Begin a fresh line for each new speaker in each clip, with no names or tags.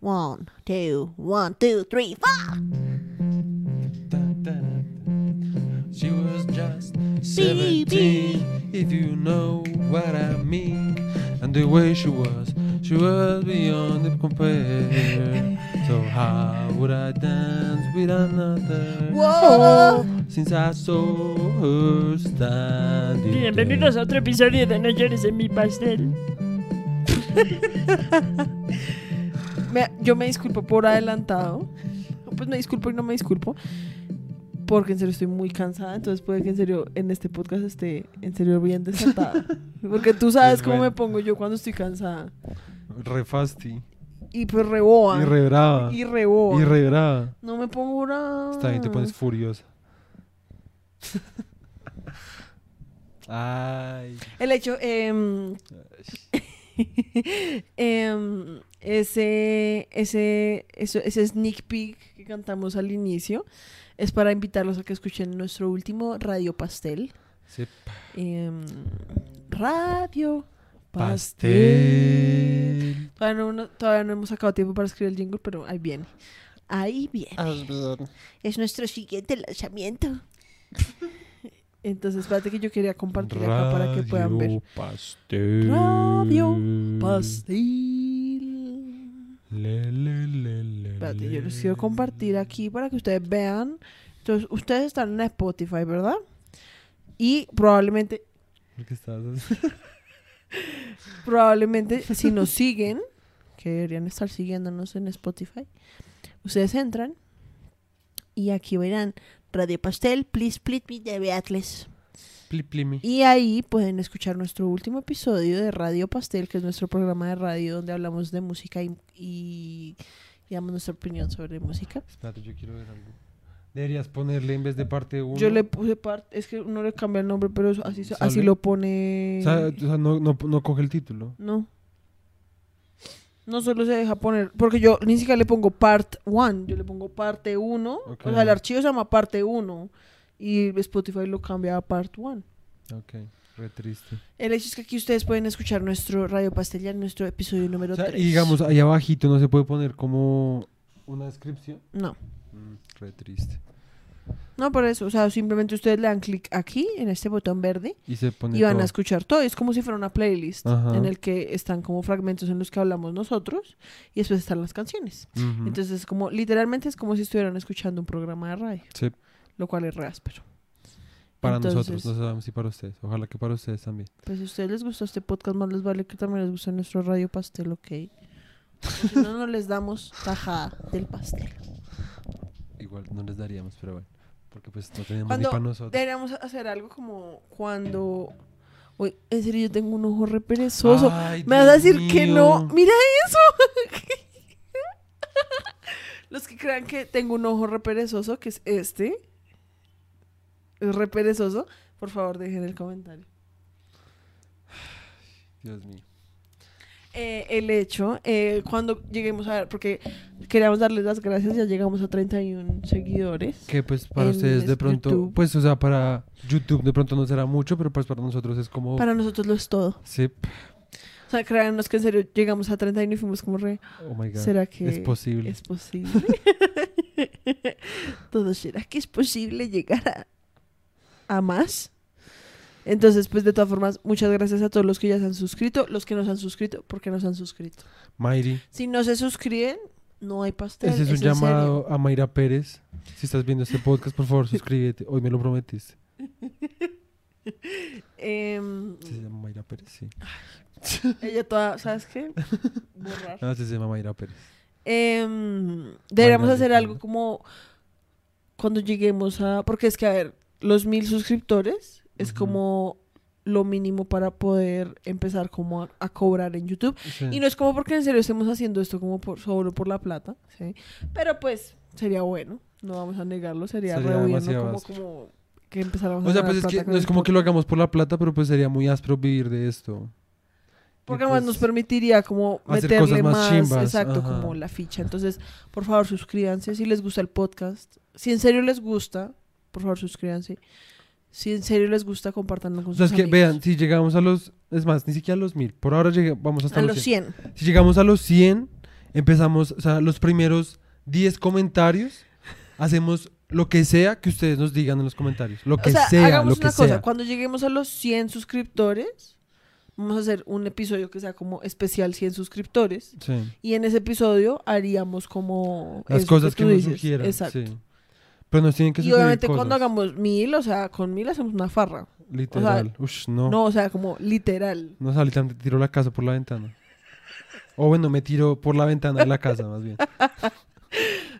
One, two, one, two, three, four.
She was just 17, if you know what I mean. And the way she was, she was beyond the compare. So how would I dance with another?
Whoa.
Since I saw her standing
Bienvenidos a otro episodio de No llores en mi pastel.
Me- yo me disculpo por adelantado. Pues me disculpo y no me disculpo. Porque en serio estoy muy cansada. Entonces puede que en serio en este podcast esté en serio bien desatada. Porque tú sabes
Es
cómo
bueno.
me pongo yo cuando estoy cansada.
Re fasti.
Y pues reboa.
Y re brava.
Y reboa.
Y re brava.
No me pongo brava.
Está bien, te pones furiosa. Ay.
El hecho, em, em, ese, ese, eso- ese sneak peek que cantamos al inicio es para invitarlos a que escuchen nuestro último Radio Pastel.
Sí.
Em, radio Pastel.
Pastel.
Todavía no, no- todavía no hemos sacado tiempo para escribir el jingle, pero ahí viene. Ahí viene. Es nuestro siguiente lanzamiento. Entonces, espérate que yo quería compartir acá para que puedan ver.
Radio Pastel.
Radio Pastel.
Le, le, le, le,
Espérate, yo
le.
les quiero compartir aquí para que ustedes vean. Entonces, ustedes están en Spotify, ¿verdad? Y probablemente,
¿Qué estás
probablemente, si nos siguen, que deberían estar siguiéndonos en Spotify, ustedes entran y aquí verán Radio Pastel, Please Split Me de Beatles. Y ahí pueden escuchar nuestro último episodio de Radio Pastel, que es nuestro programa de radio donde hablamos de música y, y, y damos nuestra opinión sobre música.
Espérate, yo quiero ver algo. Deberías ponerle en vez de parte 1.
Yo le puse parte, es que uno le cambia el nombre, pero eso- así, así lo pone.
O sea, o sea, no, no, no coge el título.
No. No solo se deja poner, porque yo ni siquiera le pongo part 1, yo le pongo parte 1.
Ok.
O sea, el archivo se llama parte 1 y Spotify lo cambia a part 1.
Ok, re triste.
El hecho es que aquí ustedes pueden escuchar nuestro Radio Pastel ya en nuestro episodio número
O sea,
3.
y digamos, ahí abajito no se puede poner como una descripción.
No.
Mm, re triste.
No, por eso. O sea, simplemente ustedes le dan clic aquí, en este botón verde,
Y se pone
y van
todo.
a escuchar todo. Es como si fuera una playlist
Ajá.
en el que están como fragmentos en los que hablamos nosotros y después están las canciones. Entonces, es como, literalmente es como si estuvieran escuchando un programa de radio,
Sí,
lo cual es re áspero.
para
Entonces-
nosotros, no sabemos si para ustedes. Ojalá que para ustedes también.
Pues si a ustedes les gustó este podcast, más les vale que también les guste nuestro radio pastel, ok. Si no, no les damos tajada del pastel.
Igual no les daríamos, pero bueno. Porque pues no tenemos
Cuando
ni para nosotros.
deberíamos hacer algo como cuando... Uy, en serio, yo tengo un ojo re perezoso.
Ay,
Me vas a
Dios
decir que no. Mira eso. Los que crean que tengo un ojo re perezoso, que es este, es re perezoso, por favor dejen el comentario.
Dios mío.
Eh, el hecho, eh, cuando lleguemos a ver, porque queríamos darles las gracias, ya llegamos a 31 seguidores.
Que pues para ustedes de pronto,
YouTube.
pues o sea, para YouTube de pronto no será mucho, pero pues para nosotros es como...
Para nosotros lo es todo.
Sí.
O sea, créanos que en serio llegamos a 31 y fuimos como re,
Oh my God.
¿será que
Es posible.
es posible? Todo será que es posible llegar a, a más. Entonces, pues de todas formas, muchas gracias a todos los que ya se han suscrito, los que no se han suscrito, porque no se han suscrito.
Mayri,
Si no se suscriben, no hay pastel.
ese es un llamado a Mayra Pérez. Si estás viendo este podcast, por favor, suscríbete. Hoy me lo prometiste.
Em,
Sí, se llama Mayra Pérez, sí.
ella toda, ¿sabes qué? Borrar.
Sí, se llama Mayra Pérez.
Deberíamos
Mayra,
hacer algo como cuando lleguemos a... Porque es que, a ver, los mil suscriptores es como lo mínimo para poder empezar como a, a cobrar en YouTube.
Sí.
Y no es como porque en serio estemos haciendo esto como por, solo por la plata, ¿sí? Pero pues sería bueno, no vamos a negarlo, sería,
Sería
re bueno como, que empezáramos a
O sea,
ganar
pues es
plata
que no es como que lo hagamos por la plata, pero pues sería muy áspero vivir de esto.
Porque además
pues,
nos permitiría como meterle
cosas más
más,
chimbas,
exacto,
ajá.
como la ficha. Entonces, por favor, suscríbanse si les gusta el podcast. Si en serio les gusta, por favor, suscríbanse. Si en serio les gusta, compártanlo con
O sea,
sus
es que
amigos.
vean, si llegamos a los, es más, ni siquiera a los mil, por ahora llega- vamos hasta
a
los
los
100.
100.
Si llegamos a los 100, empezamos, o sea, los primeros 10 comentarios, hacemos lo que sea que ustedes nos digan en los comentarios. Lo que
o sea,
sea,
hagamos
lo que
una cosa.
sea.
Cuando lleguemos a los 100 suscriptores, vamos a hacer un episodio que sea como especial 100 suscriptores.
Sí.
Y en ese episodio haríamos como...
Las cosas que,
tú
nos sugieran.
Exacto.
sí. Pero nos tienen que
Y obviamente
cosas,
cuando hagamos mil, o sea, con mil hacemos una farra.
Literal. Ush, no.
No, o sea, como literal.
No, ahorita me tiro la casa por la ventana. O bueno, me tiro por la ventana de la casa, más bien.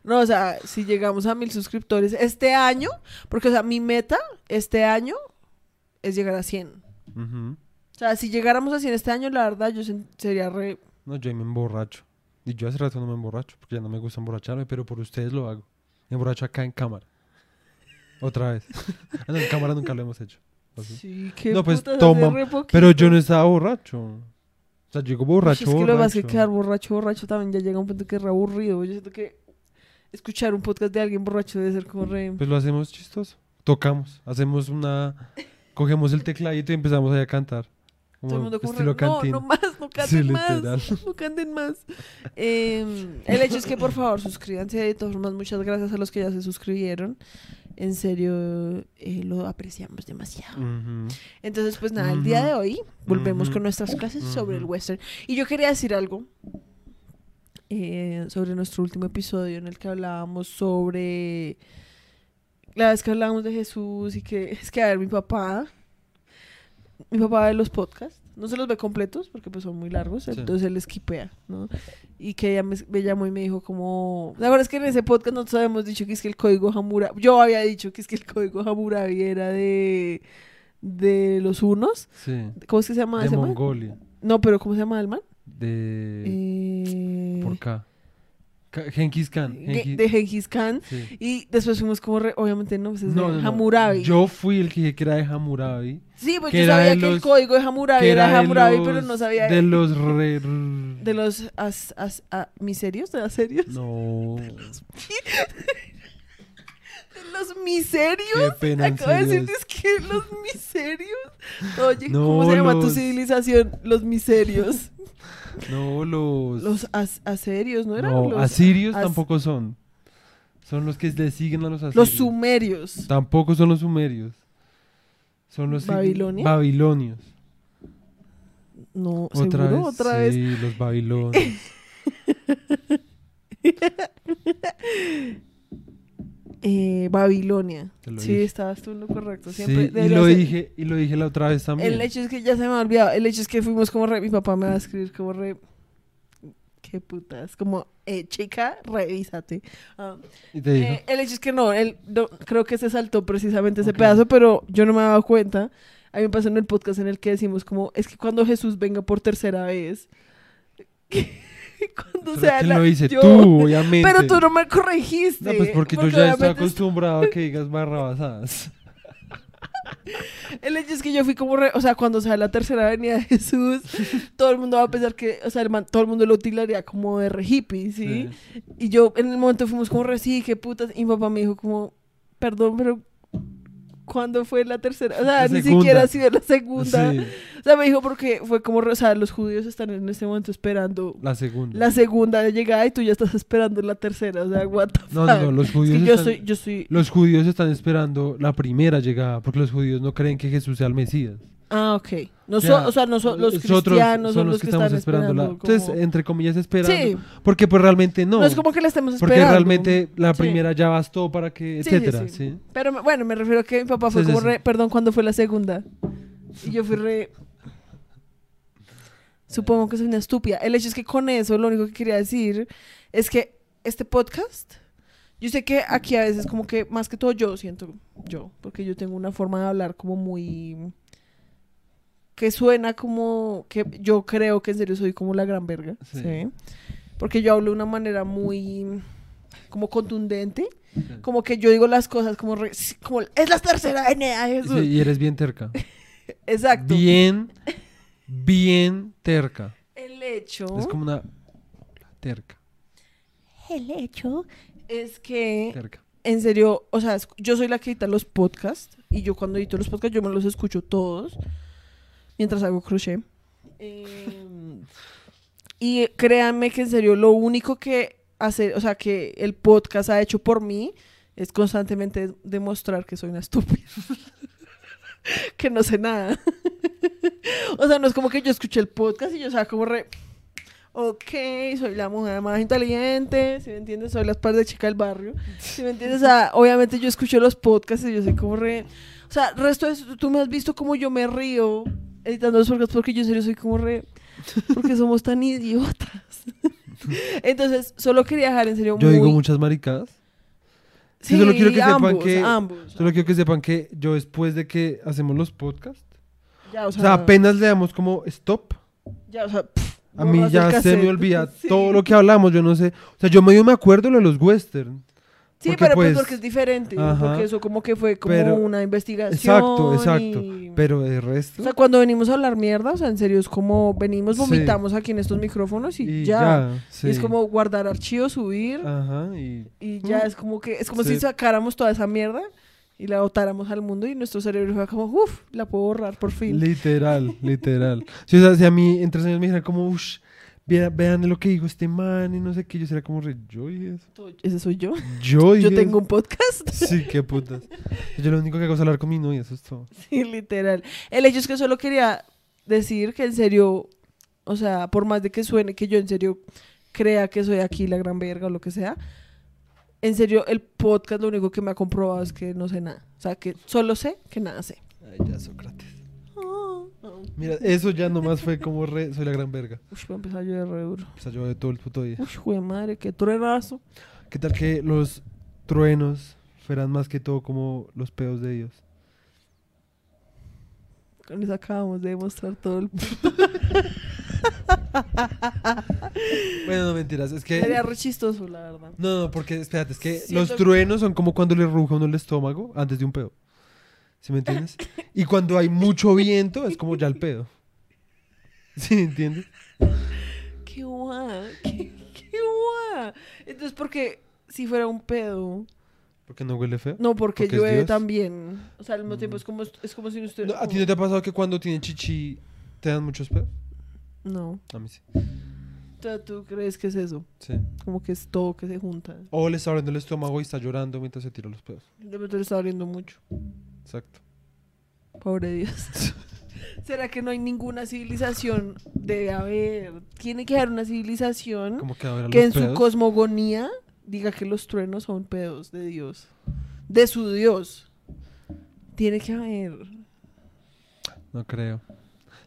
No, o sea, si llegamos a mil suscriptores este año, porque, o sea, mi meta este año es llegar a 100.
Ujú.
O sea, si llegáramos a 100 este año, la verdad, yo sería re...
No, yo ahí me emborracho. Y yo hace rato no me emborracho, porque ya no me gusta emborracharme, pero por ustedes lo hago. Emborracho acá en cámara. Otra vez. Ah, no, en cámara nunca lo hemos hecho. ¿O sí?
Qué
No, pues,
putas, hace
toma,
re poquito.
Pero yo no estaba borracho. O sea, llego
Uy,
borracho,
Es que lo que pasa es que
borracho.
quedar borracho, borracho también ya llega un punto que es re aburrido. Yo siento que escuchar un podcast de alguien borracho debe ser como re...
Pues lo hacemos chistoso. Tocamos, hacemos una... Cogemos el tecladito y empezamos ahí a cantar.
Todo el mundo como
estilo
re, no, no más, no
Sí,
canten más, no canten más. Eh, el hecho es que por favor suscríbanse, de todas formas muchas gracias a los que ya se suscribieron. En serio, eh, lo apreciamos demasiado. Entonces, pues nada, el día de hoy volvemos con nuestras clases sobre el western. Y yo quería decir algo eh, sobre nuestro último episodio en el que hablábamos sobre la vez que hablábamos de Jesús y que es que a ver mi papá, mi papá ve los podcasts, no se los ve completos porque pues son muy largos,
Sí.
entonces él esquipea, ¿no? Y que ella me, me llamó y me dijo como, la verdad es que en ese podcast nosotros habíamos dicho que es que el código Hammurabi, yo había dicho que es que el código Hammurabi era de de los unos,
Sí.
¿cómo es que se llama
De
ese man?
Mongolia.
No, pero ¿cómo se llama el man?
De...
Eh,
Por acá. Genghis Khan. Genghis-
de Genghis Khan.
sí.
Y después fuimos como, re- obviamente no, pues es
No,
de
no, no.
Hammurabi.
Yo fui el que dije que era de Hammurabi.
sí, porque
que
yo sabía
de
que el
los-
código de Hammurabi era de
de
Hammurabi,
los-
pero no sabía
De los re...
de los as, as- miserios, de aserios,
No.
de los miserios.
Qué pena, en
Acabo de decirte es que los miserios. Oye,
No,
¿cómo se llama tu
los-
civilización? Los miserios.
No, los...
Los as- aserios, ¿no eran?
No,
los,
asirios
as-
tampoco son. Son los que le siguen a los asirios.
los sumerios.
Tampoco son los sumerios. Son los...
¿Babilonia?
Babilonios.
No,
Otra
¿seguro?
vez.
Otra vez.
Sí, los babilonios.
Eh, Babilonia. Sí,
dije.
estabas tú en lo correcto.
Sí,
Siempre
y
debería
lo
ser-
dije, y lo dije la otra vez también.
El hecho es que ya se me ha olvidado. El hecho es que fuimos como re. Mi papá me va a escribir como re. Qué putas. Como, eh, chica, revísate. Ah,
Y te dijo.
eh, el hecho es que no, él no- creo que se saltó precisamente ese
Ok.
pedazo, pero yo no me había dado cuenta. A mí me pasó en el podcast en el que decimos como, es que cuando Jesús venga por tercera vez, cuando
Pero
sea
¿quién
la-
lo dice?
yo-
Tú, obviamente.
Pero tú no me corregiste.
No, pues porque yo ya estoy acostumbrado a que digas barrabasadas.
El hecho es que yo fui como re, o sea, cuando sea la tercera venida de Jesús, todo el mundo va a pensar que, o sea, el man- todo el mundo lo utilizaría como de re hippie, ¿sí? Y yo en el momento fuimos como re, sí, qué putas, y mi papá me dijo como, perdón, pero ¿cuándo fue la tercera? O sea, ni siquiera ha sido la segunda.
Sí,
O sea, me dijo porque fue como, o sea, los judíos están en este momento esperando
la segunda.
la segunda llegada y tú ya estás esperando la tercera, o sea, what the
No, no, no,
fuck?
los
Es
judíos
que yo
están-
soy, yo soy,
Los judíos están esperando la primera llegada, porque los judíos no creen que Jesús sea el Mesías.
Ah, ok. No
O
so-
sea,
o sea, no son los
Nosotros
cristianos, son los que,
estamos
están esperando.
la- Entonces,
como-
entre comillas, esperando.
Sí.
Porque pues realmente no.
No es como que la estemos
porque
esperando.
realmente la
Sí.
primera ya bastó para que,
Sí, sí,
etcétera,
sí.
¿sí?
Pero bueno, me refiero a que mi papá fue
Sí, sí,
como
sí.
re, perdón, ¿cuándo fue la segunda? Y yo fui re... Supongo que soy una estúpida. El hecho es que con eso lo único que quería decir es que este podcast, yo sé que aquí a veces como que más que todo yo siento yo, porque yo tengo una forma de hablar como muy que suena como que yo creo que en serio soy como la gran verga,
Sí.
¿sí? Porque yo hablo de una manera muy como contundente, como que yo digo las cosas como re- como es la tercera Jesús.
Sí, y eres bien terca.
Exacto.
Bien, bien terca.
El hecho
Es como una terca,
el hecho es que
terca.
en serio, o sea, yo soy la que edita los podcasts y yo cuando edito los podcasts yo me los escucho todos mientras hago crochet. Em, Y créanme que en serio, lo único que hace, o sea, que el podcast ha hecho por mí es constantemente demostrar que soy una estúpida. que no sé nada. o sea, no es como que yo escuché el podcast y yo sea como re. Ok, soy la mujer más inteligente, si me entiendes, soy la par de chica del barrio. Si me entiendes, o sea, obviamente yo escucho los podcasts y yo soy como re. O sea, resto de eso, tú me has visto como yo me río editando los podcasts porque yo en serio soy como re. Porque somos tan idiotas. Entonces, solo quería dejar en serio
Yo
muy...
digo muchas maricadas.
Sí,
solo quiero que sepan que-
ambos.
Solo quiero que sepan que yo después de que hacemos los podcasts,
Ya, o
o
sea,
apenas le damos como stop,
ya, o sea, pff,
a mí ya se me olvida
Sí.
todo lo que hablamos, yo no sé. O sea, yo medio me acuerdo lo de los western.
Sí,
porque,
pero pues, porque es diferente.
ajá.
Porque eso como que fue como
Pero-
una investigación.
Exacto, exacto.
y-
Pero de resto.
O sea, cuando venimos a hablar mierda, o sea, en serio, es como venimos,
Sí.
vomitamos aquí en estos micrófonos y,
y
ya.
ya.
Y
sí.
es como guardar archivos, subir
Ajá, y
y ya
Mm.
es como que es como
Sí.
si sacáramos toda esa mierda y la botáramos al mundo y nuestro cerebro fue como, uff, la puedo borrar por fin.
literal, literal. Si, o sea, si a mí en tres años me dijeran como, uff, vean, vean lo que dijo este man y no sé qué, yo sería como, re, yo dije eso.
Ese soy yo.
Yo
Yo tengo un podcast.
Sí, qué putas. Yo lo único que hago es hablar con mi novia, eso es todo.
Sí, literal. El hecho es que solo quería decir que en serio, o sea, por más de que suene que yo en serio crea que soy aquí la gran verga o lo que sea, en serio, el podcast lo único que me ha comprobado es que no sé nada. O sea, que solo sé que nada sé.
Ay, ya, Sócrates. Mira, eso ya nomás fue como re, soy la gran verga.
Uy, voy a empezar a llover re duro.
Sea, yo de todo el puto día.
Uy, jue madre, qué truenazo.
¿Qué tal que los truenos fueran más que todo como los pedos de Dios?
Eso acabamos de demostrar todo el...
Bueno, no mentiras, es que...
Sería re chistoso, la verdad.
No, no, porque espérate, es que
Siento
los
que-
truenos son como cuando le ruja a uno el estómago antes de un pedo. ¿Sí me entiendes? Y cuando hay mucho viento es como ya el pedo. ¿Sí me entiendes?
Qué guay, qué, qué guay. Entonces, porque si fuera un pedo...
Porque no huele feo.
No, porque, llueve también. O sea, al mismo
Mm.
tiempo es como, es como si usted...
No, ¿A ti no te ha pasado que cuando tienen chichi te dan muchos pedos?
No.
A mí sí.
¿Tú crees que es eso?
Sí.
Como que es todo que se junta.
O le está abriendo el estómago y está llorando mientras se tira los pedos.
De pronto le está abriendo mucho.
Exacto.
Pobre Dios. ¿Será que no hay ninguna civilización? Debe haber. Tiene que haber una civilización
que
que en su cosmogonía diga que los truenos son pedos de Dios. De su Dios. Tiene que haber.
No creo.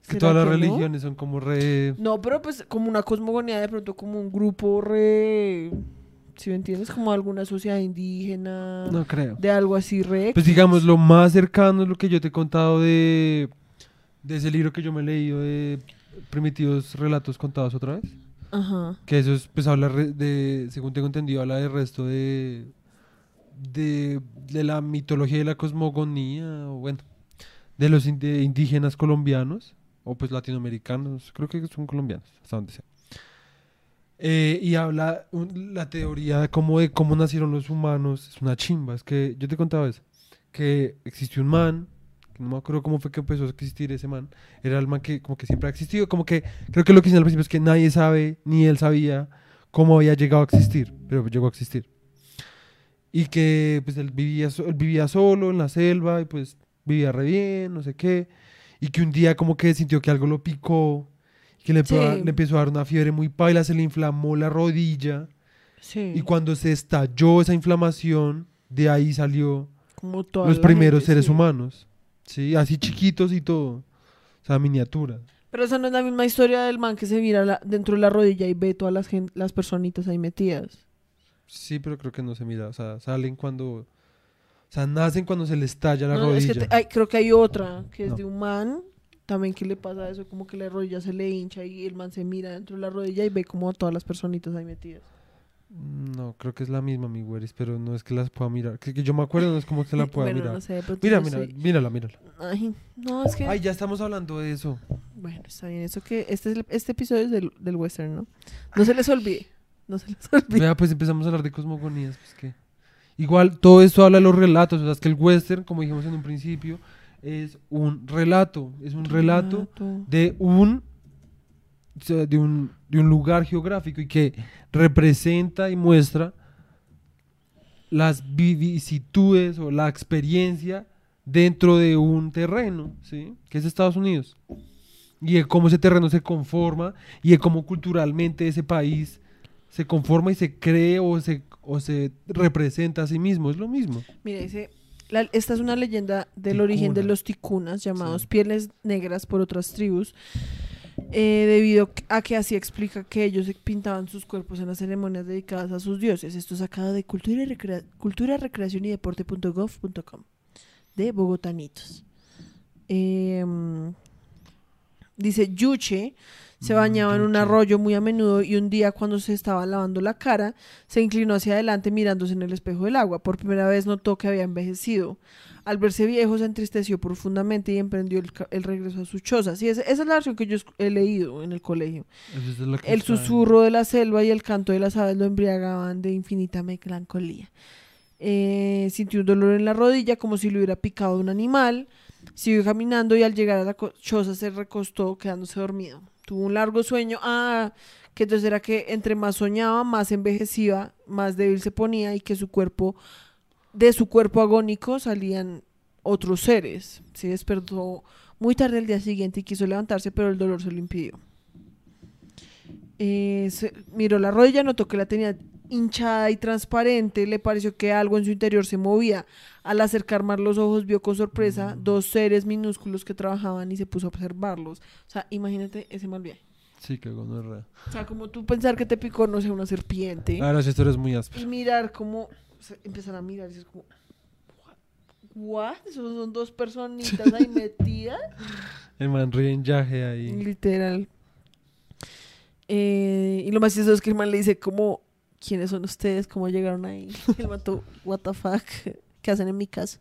Es que
¿Será
todas las
que no?
religiones son como re...
No, pero pues como una cosmogonía, de pronto como un grupo re... Si me entiendes, como alguna sociedad indígena,
No creo.
de algo así re...
Pues digamos, lo más cercano es lo que yo te he contado de, de ese libro que yo me he leído de Primitivos Relatos Contados otra vez.
Ajá.
Que eso es, pues habla de, según tengo entendido, habla del resto de, de, de la mitología y la cosmogonía, o bueno, de los indígenas colombianos, o pues latinoamericanos, creo que son colombianos, hasta donde sea. Eh, y habla un- la teoría de cómo, de cómo nacieron los humanos, es una chimba, es que yo te contaba eso, que existió un man, que no me acuerdo cómo fue que empezó a existir ese man, era el man que como que siempre ha existido, como que creo que lo que dicen al principio es que nadie sabe, ni él sabía cómo había llegado a existir, pero llegó a existir. Y que pues él vivía, él vivía solo en la selva y pues vivía re bien, no sé qué. Y que un día como que sintió que algo lo picó, que le, empezó a-
Sí.
le empezó a dar una fiebre muy paila, se le inflamó la rodilla.
Sí.
Y cuando se estalló esa inflamación, de ahí salió
como
los primeros
gente,
seres
sí.
humanos. Sí, así chiquitos y todo. O sea, miniatura.
Pero esa no es la misma historia del man que se mira la- dentro de la rodilla y ve todas las, las personitas ahí metidas.
Sí, pero creo que no se mira. O sea, salen cuando. O sea, nacen cuando se les estalla la
No, es
rodilla.
que te- hay- creo que hay otra que es de un man también que le pasa eso, como que la rodilla se le hincha y el man se mira dentro de la rodilla y ve como a todas las personitas ahí metidas.
No, creo que es la misma, mi güeris, pero no es que las pueda mirar. Que, que yo me acuerdo, no es como que la pueda
bueno,
mirar.
no sé, pronto
Mira, mira,
soy-
mírala, mírala.
Ay, no, es que...
Ay, ya estamos hablando de eso.
Bueno, está bien, eso que... Este, es el- este episodio es del, del western, ¿no? No se les olvide, no se les olvide.
Vea, pues empezamos a hablar de cosmogonías. Pues que. Igual, todo esto habla de los relatos. O sea, es que el western, como dijimos en un principio, es un relato. Es un relato
Relato.
de un de, un, de un lugar geográfico y que representa y muestra las vicisitudes o la experiencia dentro de un terreno, ¿sí? Que es Estados Unidos. Y de cómo ese terreno se conforma y de cómo culturalmente ese país se conforma y se cree o se, o se representa a sí mismo. Es lo mismo.
Mira, dice, la- esta es una leyenda del origen de los ticunas, llamados
Sí.
pieles negras por otras tribus, eh, debido a que así explica que ellos pintaban sus cuerpos en las ceremonias dedicadas a sus dioses. Esto es sacado de cultura, y recrea- cultura recreación y deporte.gov.com de Bogotanitos. Em, dice Yuche se bañaba en un arroyo muy a menudo y un día cuando se estaba lavando la cara se inclinó hacia adelante mirándose en el espejo del agua. Por primera vez notó que había envejecido. Al verse viejo se entristeció profundamente y emprendió el, regreso a su choza. Sí, esa, esa es la versión que yo he leído en el colegio.
Es
El susurro de la selva y el canto de las aves lo embriagaban de infinita melancolía. Eh, sintió un dolor en la rodilla como si le hubiera picado un animal. Siguió caminando y al llegar a la choza se recostó quedándose dormido. Tuvo un largo sueño. Ah, que entonces era que entre más soñaba, más envejecía, más débil se ponía y que su cuerpo, de su cuerpo agónico salían otros seres. Se despertó muy tarde el día siguiente y quiso levantarse, pero el dolor se lo impidió. Eh, miró la rodilla, notó que la tenía hinchada y transparente, le pareció que algo en su interior se movía. Al acercar más los ojos, vio con sorpresa dos seres minúsculos que trabajaban y se puso a observarlos. O sea, imagínate ese mal viaje.
Sí, que gonorrea.
O sea, como tú pensar que te picó, no sé, una serpiente.
Ahora esa historia es muy áspera.
Y mirar como, o sea, empezar a mirar y es como, ¿what? Esos son dos personitas ahí metidas.
El man ríe en yaje ahí.
Literal. Eh, y lo más chistoso es que el man le dice como, ¿quiénes son ustedes? ¿Cómo llegaron ahí? El mato, what the fuck, ¿qué hacen en mi casa?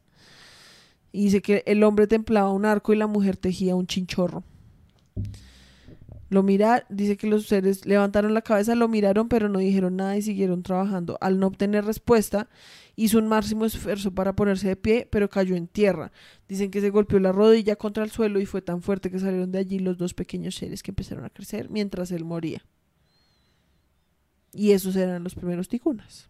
Y dice que el hombre templaba un arco y la mujer tejía un chinchorro. Lo mira, dice que los seres levantaron la cabeza, lo miraron, pero no dijeron nada y siguieron trabajando. Al no obtener respuesta, hizo un máximo esfuerzo para ponerse de pie, pero cayó en tierra. Dicen que se golpeó la rodilla contra el suelo y fue tan fuerte que salieron de allí los dos pequeños seres que empezaron a crecer mientras él moría. Y esos eran los primeros ticunas.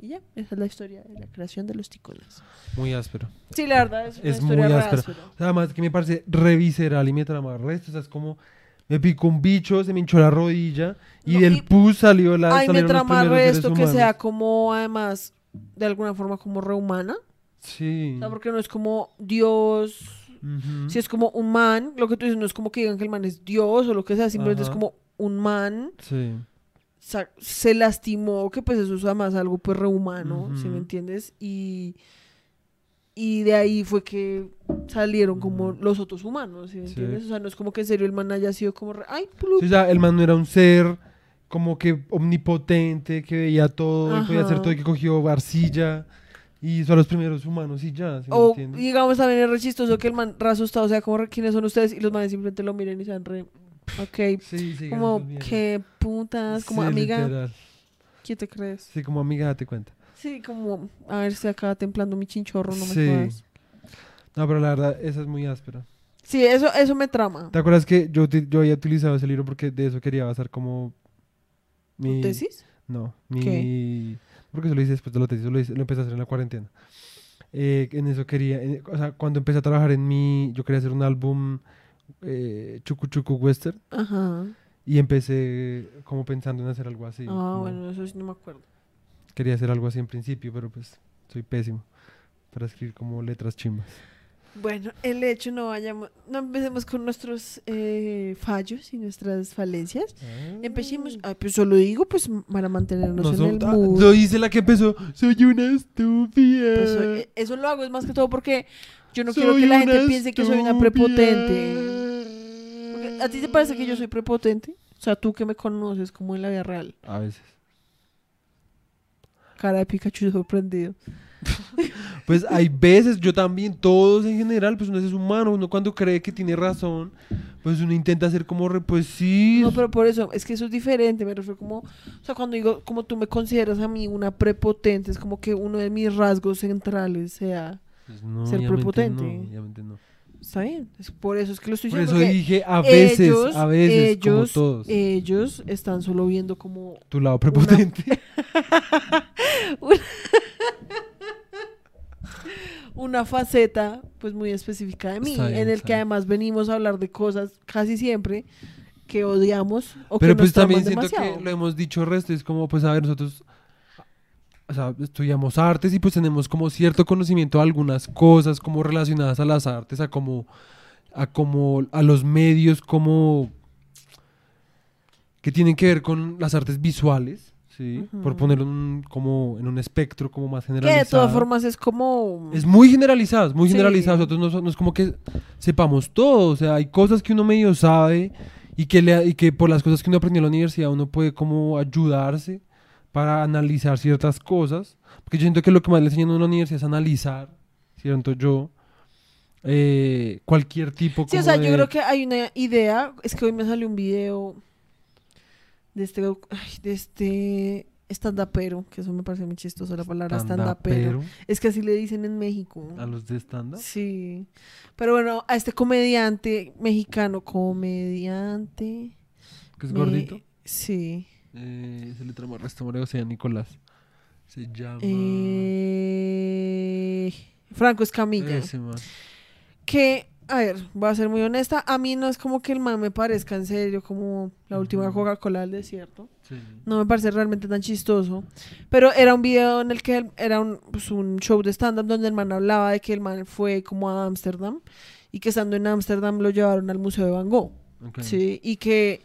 Y ya, esa es la historia de la creación de los ticunas.
Muy áspero.
Sí, la verdad es una
Es
historia
muy
re
áspera.
áspera.
Además que me parece re visceral y me trama resto. O sea, es como me picó un bicho, se me hinchó la rodilla y
No,
del
y-
pus salió la
Ay, me trama
primeros
re
seres
esto que sea como, además, de alguna forma como rehumana.
Sí.
O sea, porque no es como Dios,
Ujú.
si es como un man, lo que tú dices, no es como que digan que el man es Dios o lo que sea, simplemente es
Ajá.
como un man
Sí.
Se lastimó, que pues eso es además algo pues rehumano, ¿sí me entiendes? Y, y de ahí fue que salieron como los otros humanos, ¿sí me
Sí.
entiendes? O sea, no es como que en serio el man haya sido como, re- ay,
Sí, o sea, el man no era un ser como que omnipotente, que veía todo podía hacer todo y que cogió arcilla y a los primeros humanos y ya. ¿sí me
O
entiendes?
digamos también es re chistoso que el man re asustado, o sea, como, ¿quiénes son ustedes? Y los manes simplemente lo miren y sean re, ok,
Sí, sí.
como, qué putas, como
Sí,
amiga,
literal.
¿qué te crees?
Sí, como amiga, date cuenta.
Sí, como, a ver, estoy acá templando mi chinchorro, no me
Sí.
jodas.
No, pero la verdad, esa es muy áspera.
Sí, eso, eso me trama.
¿Te acuerdas que yo, yo había utilizado ese libro porque de eso quería basar como
¿Tu
mi...
tesis?
No, mi...
¿Qué?
Porque eso lo hice después de la tesis, lo, hice- lo empecé a hacer en la cuarentena. Eh, en eso quería, en- o sea, cuando empecé a trabajar en mi, yo quería hacer un álbum eh, Chucu Chucu Western
Ajá.
y empecé como pensando en hacer algo así.
ah,
como-
bueno, eso sí no me acuerdo.
Quería hacer algo así en principio, pero pues soy pésimo para escribir como letras chimbas.
Bueno, el hecho no vayamos, no empecemos con nuestros eh, fallos y nuestras falencias. Empecemos, ah, pues solo digo, pues para mantenernos
No
en
son-
el
ah,
mood.
yo hice la que empezó. Soy una estúpida.
Pues, eh, eso lo hago es más que todo porque yo no
Soy
quiero que la gente piense que soy una prepotente. ¿A ti te parece que yo soy prepotente? O sea, tú que me conoces como en la vida real.
A veces.
Cara de Pikachu sorprendido.
Pues hay veces, yo también, todos en general, pues uno es humano, uno cuando cree que tiene razón, pues uno intenta hacer como, re- pues sí.
No, pero por eso, es que eso es diferente, me refiero como, o sea, cuando digo, como tú me consideras a mí una prepotente, es como que uno de mis rasgos centrales sea,
Pues no,
ser prepotente.
No.
Está bien. Es por eso es que lo estoy
Por
diciendo.
eso
porque
dije a veces,
ellos,
a veces,
ellos,
como todos.
ellos están solo viendo como
tu lado prepotente.
una faceta pues muy específica de mí,
bien,
en el que
bien.
además venimos a hablar de cosas casi siempre que odiamos o
Pero
que
pues
nos
también siento
demasiado.
que lo hemos dicho resto, es como, pues a ver, nosotros o sea, estudiamos artes y pues tenemos como cierto conocimiento de algunas cosas como relacionadas a las artes, a como a como a los medios como que tienen que ver con las artes visuales, ¿sí? Por ponerlo en un- como en un espectro como más
que de
generalizado.
todas formas es como
Es muy generalizado, es muy
Sí.
generalizado. Nosotros no, no es como que sepamos todo. O sea, hay cosas que uno medio sabe y que, le, y que por las cosas que uno aprendió en la universidad uno puede como ayudarse para analizar ciertas cosas. Porque yo siento que lo que más le enseñan en la universidad es analizar, siento yo, eh, cualquier tipo
Sí, o
como
sea, yo creo que hay una idea, es que hoy me salió un video de este, ay, de este stand-upero, que eso me parece muy chistoso la palabra. Standupero, Es que así le dicen en México.
a los de stand
Sí. Pero bueno, a este comediante mexicano, comediante.
que es
me-
gordito.
Sí.
Eh, se le trama el resto, María José Nicolás. Se llama...
Eh, Franco Escamilla.
Ese man.
Que, a ver, voy a ser muy honesta, a mí no es como que el man me parezca en serio como la última. Coca-Cola del desierto.
Sí.
No me parece realmente tan chistoso. Pero era un video en el que él- era un, pues, un show de stand-up donde el man hablaba de que el man fue como a Ámsterdam y que estando en Ámsterdam lo llevaron al Museo de Van Gogh. Sí, y que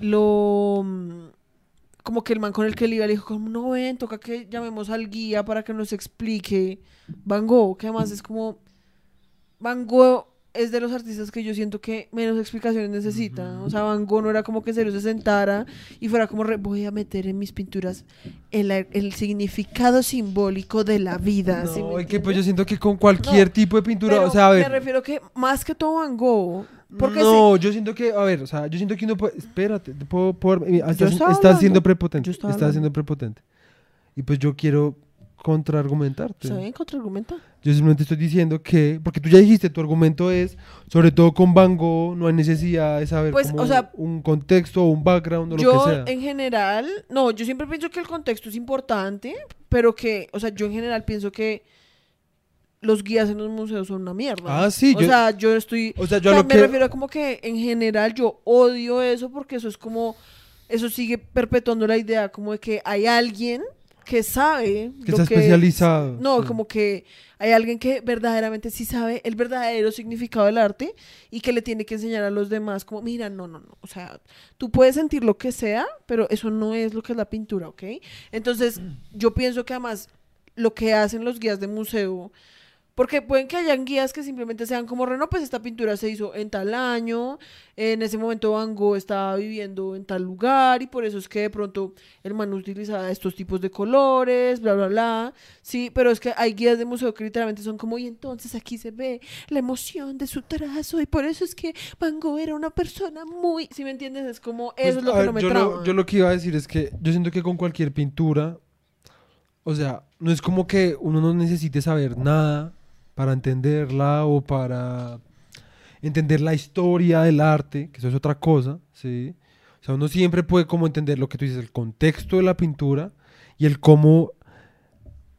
lo... Como que el man con el que él iba le dijo, como, no ven, toca que llamemos al guía para que nos explique Van Gogh, que además es como... Van Gogh es de los artistas que yo siento que menos explicaciones necesita. O sea, Van Gogh no era como que serio se sentara y fuera como, re- voy a meter en mis pinturas el, el significado simbólico de la vida. ¿sí
No, es que pues yo siento que con cualquier
No,
tipo de pintura, o sea, a ver.
me refiero que más que todo Van Gogh, porque
no, yo siento que, a ver, o sea, yo siento que uno puede, espérate, te puedo, puedo-
Yo
estás, estás siendo prepotente,
yo
estás siendo prepotente. Y pues yo quiero contraargumentarte.
¿saben argumento?
Yo simplemente estoy diciendo que, porque tú ya dijiste, tu argumento es, sobre todo con Van Gogh, no hay necesidad de saber
Pues,
como
o sea,
un contexto o un background o lo
Yo
que sea.
en general, no, yo siempre pienso que el contexto es importante, pero que, o sea, yo en general pienso que los guías en los museos son una mierda.
Ah, sí,
O
yo-
sea, yo estoy...
O sea,
o
yo
sea,
a lo
me
que...
refiero a como que en general yo odio eso porque eso es como... Eso sigue perpetuando la idea como de que hay alguien que sabe...
Que está especializado,
No,
sí.
como que hay alguien que verdaderamente sí sabe el verdadero significado del arte y que le tiene que enseñar a los demás como, mira, no, no, no. O sea, tú puedes sentir lo que sea, pero eso no es lo que es la pintura, ¿ok? Entonces, yo pienso que además lo que hacen los guías de museo... Porque pueden que hayan guías que simplemente sean como, no, pues esta pintura se hizo en tal año, en ese momento Van Gogh estaba viviendo en tal lugar y por eso es que de pronto el man utilizaba estos tipos de colores, bla, bla, bla. Sí, pero es que hay guías de museo que literalmente son como, y entonces aquí se ve la emoción de su trazo y por eso es que Van Gogh era una persona muy, si me entiendes, es como,
Pues,
eso es lo que
ver,
no me
yo. Lo, yo lo que iba a decir es que yo siento que con cualquier pintura, o sea, no es como que uno no necesite saber nada para entenderla o para entender la historia del arte, que eso es otra cosa, ¿sí? O sea, uno siempre puede como entender lo que tú dices, el contexto de la pintura y el cómo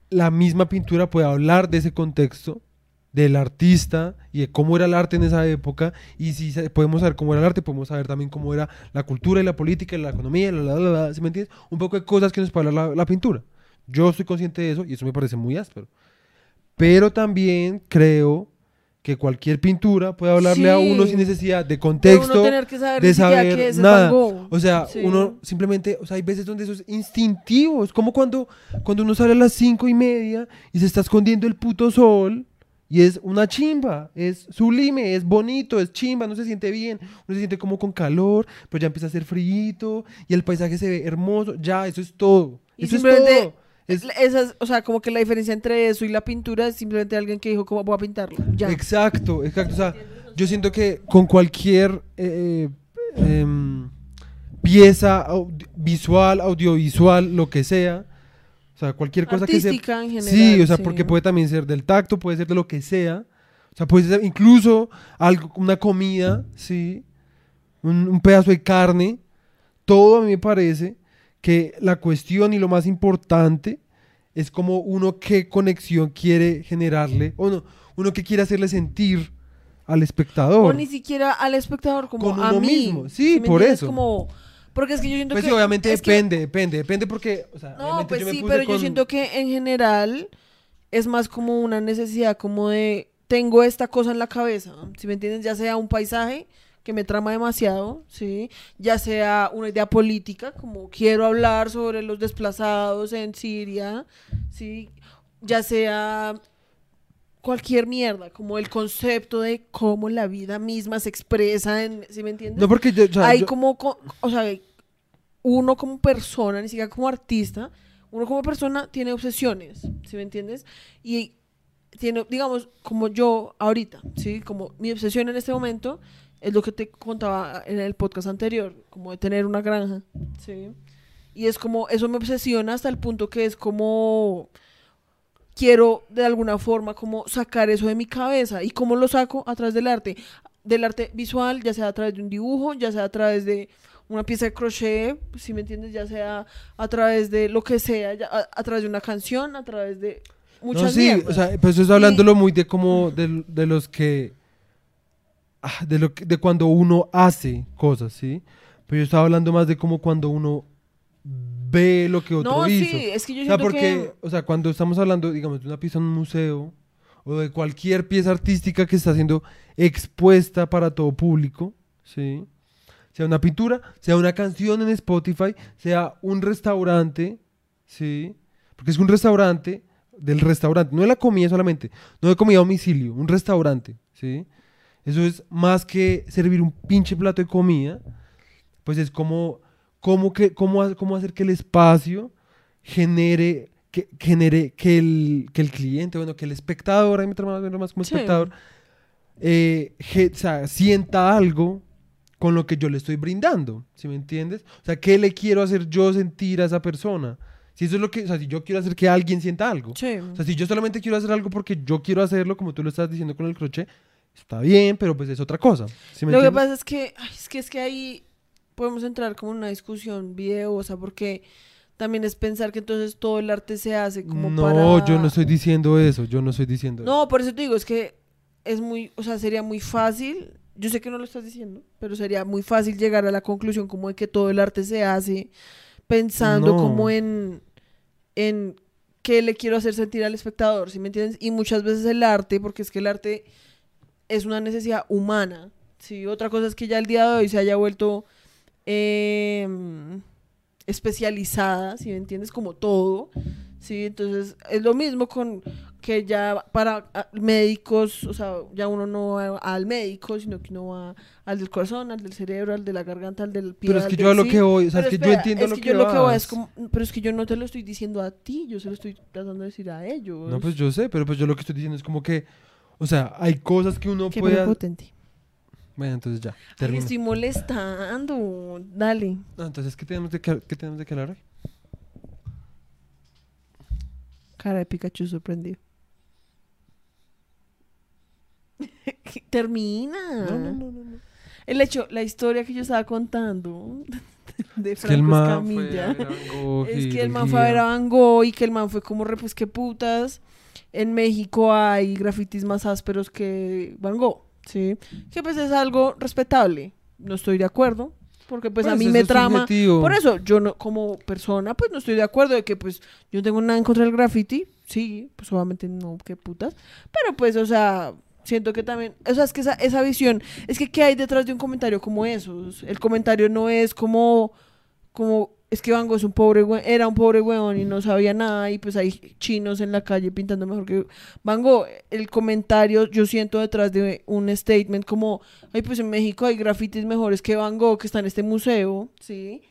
la misma pintura puede hablar de ese contexto del artista y de cómo era el arte en esa época y si podemos saber cómo era el arte podemos saber también cómo era la cultura y la política y la economía y la, la, la, la, ¿sí me entiendes? un poco de cosas que nos puede hablar la, pintura yo soy consciente de eso y eso me parece muy áspero pero también creo que cualquier pintura puede hablarle a uno sin necesidad de contexto
uno tener que saber
de saber
es
nada. O sea,
Sí.
uno simplemente, o sea, hay veces donde eso es instintivo. Es como cuando, cuando uno sale a las cinco y media y se está escondiendo el puto sol y es una chimba, es sublime, es bonito, es chimba, no se siente bien, uno se siente como con calor, pero ya empieza a hacer frío y el paisaje se ve hermoso, ya, eso es todo.
Y
eso es todo. Es-
Esas, o sea, como que la diferencia entre eso y la pintura es simplemente alguien que dijo, ¿cómo voy a pintarlo? Ya.
Exacto, exacto. O sea, yo siento que con cualquier eh, em, pieza au- visual, audiovisual, lo que sea, o sea, cualquier cosa que sea.
En general.
Sí, o sea,
sí.
porque puede también ser del tacto, puede ser de lo que sea. O sea, puede ser incluso algo, una comida, ¿sí? Un, un pedazo de carne. Todo a mí me parece que la cuestión y lo más importante es como uno qué conexión quiere generarle, o no, uno que quiere hacerle sentir al espectador.
O ni siquiera al espectador, como
Con
a
uno
mí.
mismo. Sí, por eso.
Como, porque es que yo siento
Pues
que...
sí, obviamente
que-
depende, depende, depende porque, o sea,
No, pues
yo me
sí,
puse
pero yo siento que en general es más como una necesidad como de tengo esta cosa en la cabeza, si me entiendes, ya sea un paisaje que me trama demasiado, sí, ya sea una idea política, como quiero hablar sobre los desplazados en Siria, sí, ya sea cualquier mierda, como el concepto de cómo la vida misma se expresa en, ¿sí me entiendes?
No, porque yo, o sea,
hay
yo-
como, co- o sea, uno como persona, ni siquiera como artista, uno como persona tiene obsesiones, ¿sí me entiendes? Y tiene, digamos, como yo ahorita, ¿sí? Como mi obsesión en este momento es lo que te contaba en el podcast anterior, como de tener una granja, ¿sí? Y es como, eso me obsesiona hasta el punto que es como, quiero de alguna forma como sacar eso de mi cabeza. ¿Y cómo lo saco? A través del arte. Del arte visual, ya sea a través de un dibujo, ya sea a través de una pieza de crochet, si me entiendes, ya sea a través de lo que sea, ya- a, a través de una canción, a través de muchas
no, sí,
mierdas.
o sea, pues eso es hablándolo muy de como de, de los que de lo que- de cuando uno hace cosas, ¿sí? Pero yo estaba hablando más de como cuando uno ve lo que otro
no,
hizo.
sí, es que yo
o sea, porque,
que...
o sea, cuando estamos hablando, digamos, de una pieza en un museo o de cualquier pieza artística que está siendo expuesta para todo público, ¿sí? Sea una pintura, sea una canción en Spotify, sea un restaurante, ¿sí? Porque es un restaurante del restaurante, no de la comida solamente, no de comida a domicilio, un restaurante, ¿sí? Eso es más que servir un pinche plato de comida, pues es como, como que, cómo, cómo hacer que el espacio genere, que, genere que el, que el cliente, bueno, que el espectador, ahí me más, más como
Sí.
espectador, eh, ge- o sea, sienta algo con lo que yo le estoy brindando, ¿sí me entiendes? O sea, ¿qué le quiero hacer yo sentir a esa persona? Si eso es lo que, o sea, si yo quiero hacer que alguien sienta algo.
Sí.
O sea, si yo solamente quiero hacer algo porque yo quiero hacerlo, como tú lo estás diciendo con el crochet, está bien, pero pues es otra cosa. ¿sí me
Lo que pasa es que, ay, es que es que ahí podemos entrar como en una discusión videosa porque también es pensar que entonces todo el arte se hace como
no,
para...
yo no estoy diciendo eso, yo no estoy diciendo eso.
No, por eso te digo, es que es muy, o sea, sería muy fácil, yo sé que no lo estás diciendo, pero sería muy fácil llegar a la conclusión como de que todo el arte se hace pensando
No.
como en, en qué le quiero hacer sentir al espectador, ¿sí me entiendes? Y muchas veces el arte, porque es que el arte es una necesidad humana, ¿sí? Otra cosa es que ya el día de hoy se haya vuelto em, especializada, ¿sí me entiendes? Como todo, ¿sí? Entonces es lo mismo con que ya para ah, médicos, o sea, ya uno no va al médico, sino que uno va al del corazón, al del cerebro, al de la garganta, al del pie.
pero es que yo a lo
sí.
que voy, o sea,
Pero
es que yo
espera,
entiendo
es
lo
que yo lo que voy es
vas.
como, pero es que yo no te lo estoy diciendo a ti, yo se lo estoy tratando de decir a ellos.
No, pues yo sé, pero pues yo lo que estoy diciendo es como que, o sea, hay cosas que uno
Qué
puede...
prepotente.
Bueno, entonces ya,
Ay, estoy molestando. Dale.
Ah, entonces, ¿qué tenemos de que, qué tenemos de que hablar hoy?
Cara de Pikachu sorprendido. Termina.
No, no, no, no. no.
El hecho, la historia que yo estaba contando de
Es que el
Franco
man fue
Escamilla.
a ver a Van Gogh
Es
y
que el man fue a ver a Van Gogh y que el man fue como re, pues qué putas. En México hay grafitis más ásperos que Van Gogh, ¿sí? Que pues es algo respetable. No estoy de acuerdo, porque pues, a mí
eso
me trama.
subjetivo.
Por eso, yo no, como persona, pues no estoy de acuerdo de que pues yo tengo nada en contra del graffiti. Sí, pues obviamente no, qué putas. Pero pues, o sea, siento que también, o sea, es que esa, esa visión, es que ¿qué hay detrás de un comentario como esos? El comentario no es como, como, es que Van Gogh es un pobre era un pobre huevón y no sabía nada y pues hay chinos en la calle pintando mejor que Van Gogh. El comentario yo siento detrás de un statement como, ay, pues en México hay grafitis mejores que Van Gogh que está en este museo, ¿sí?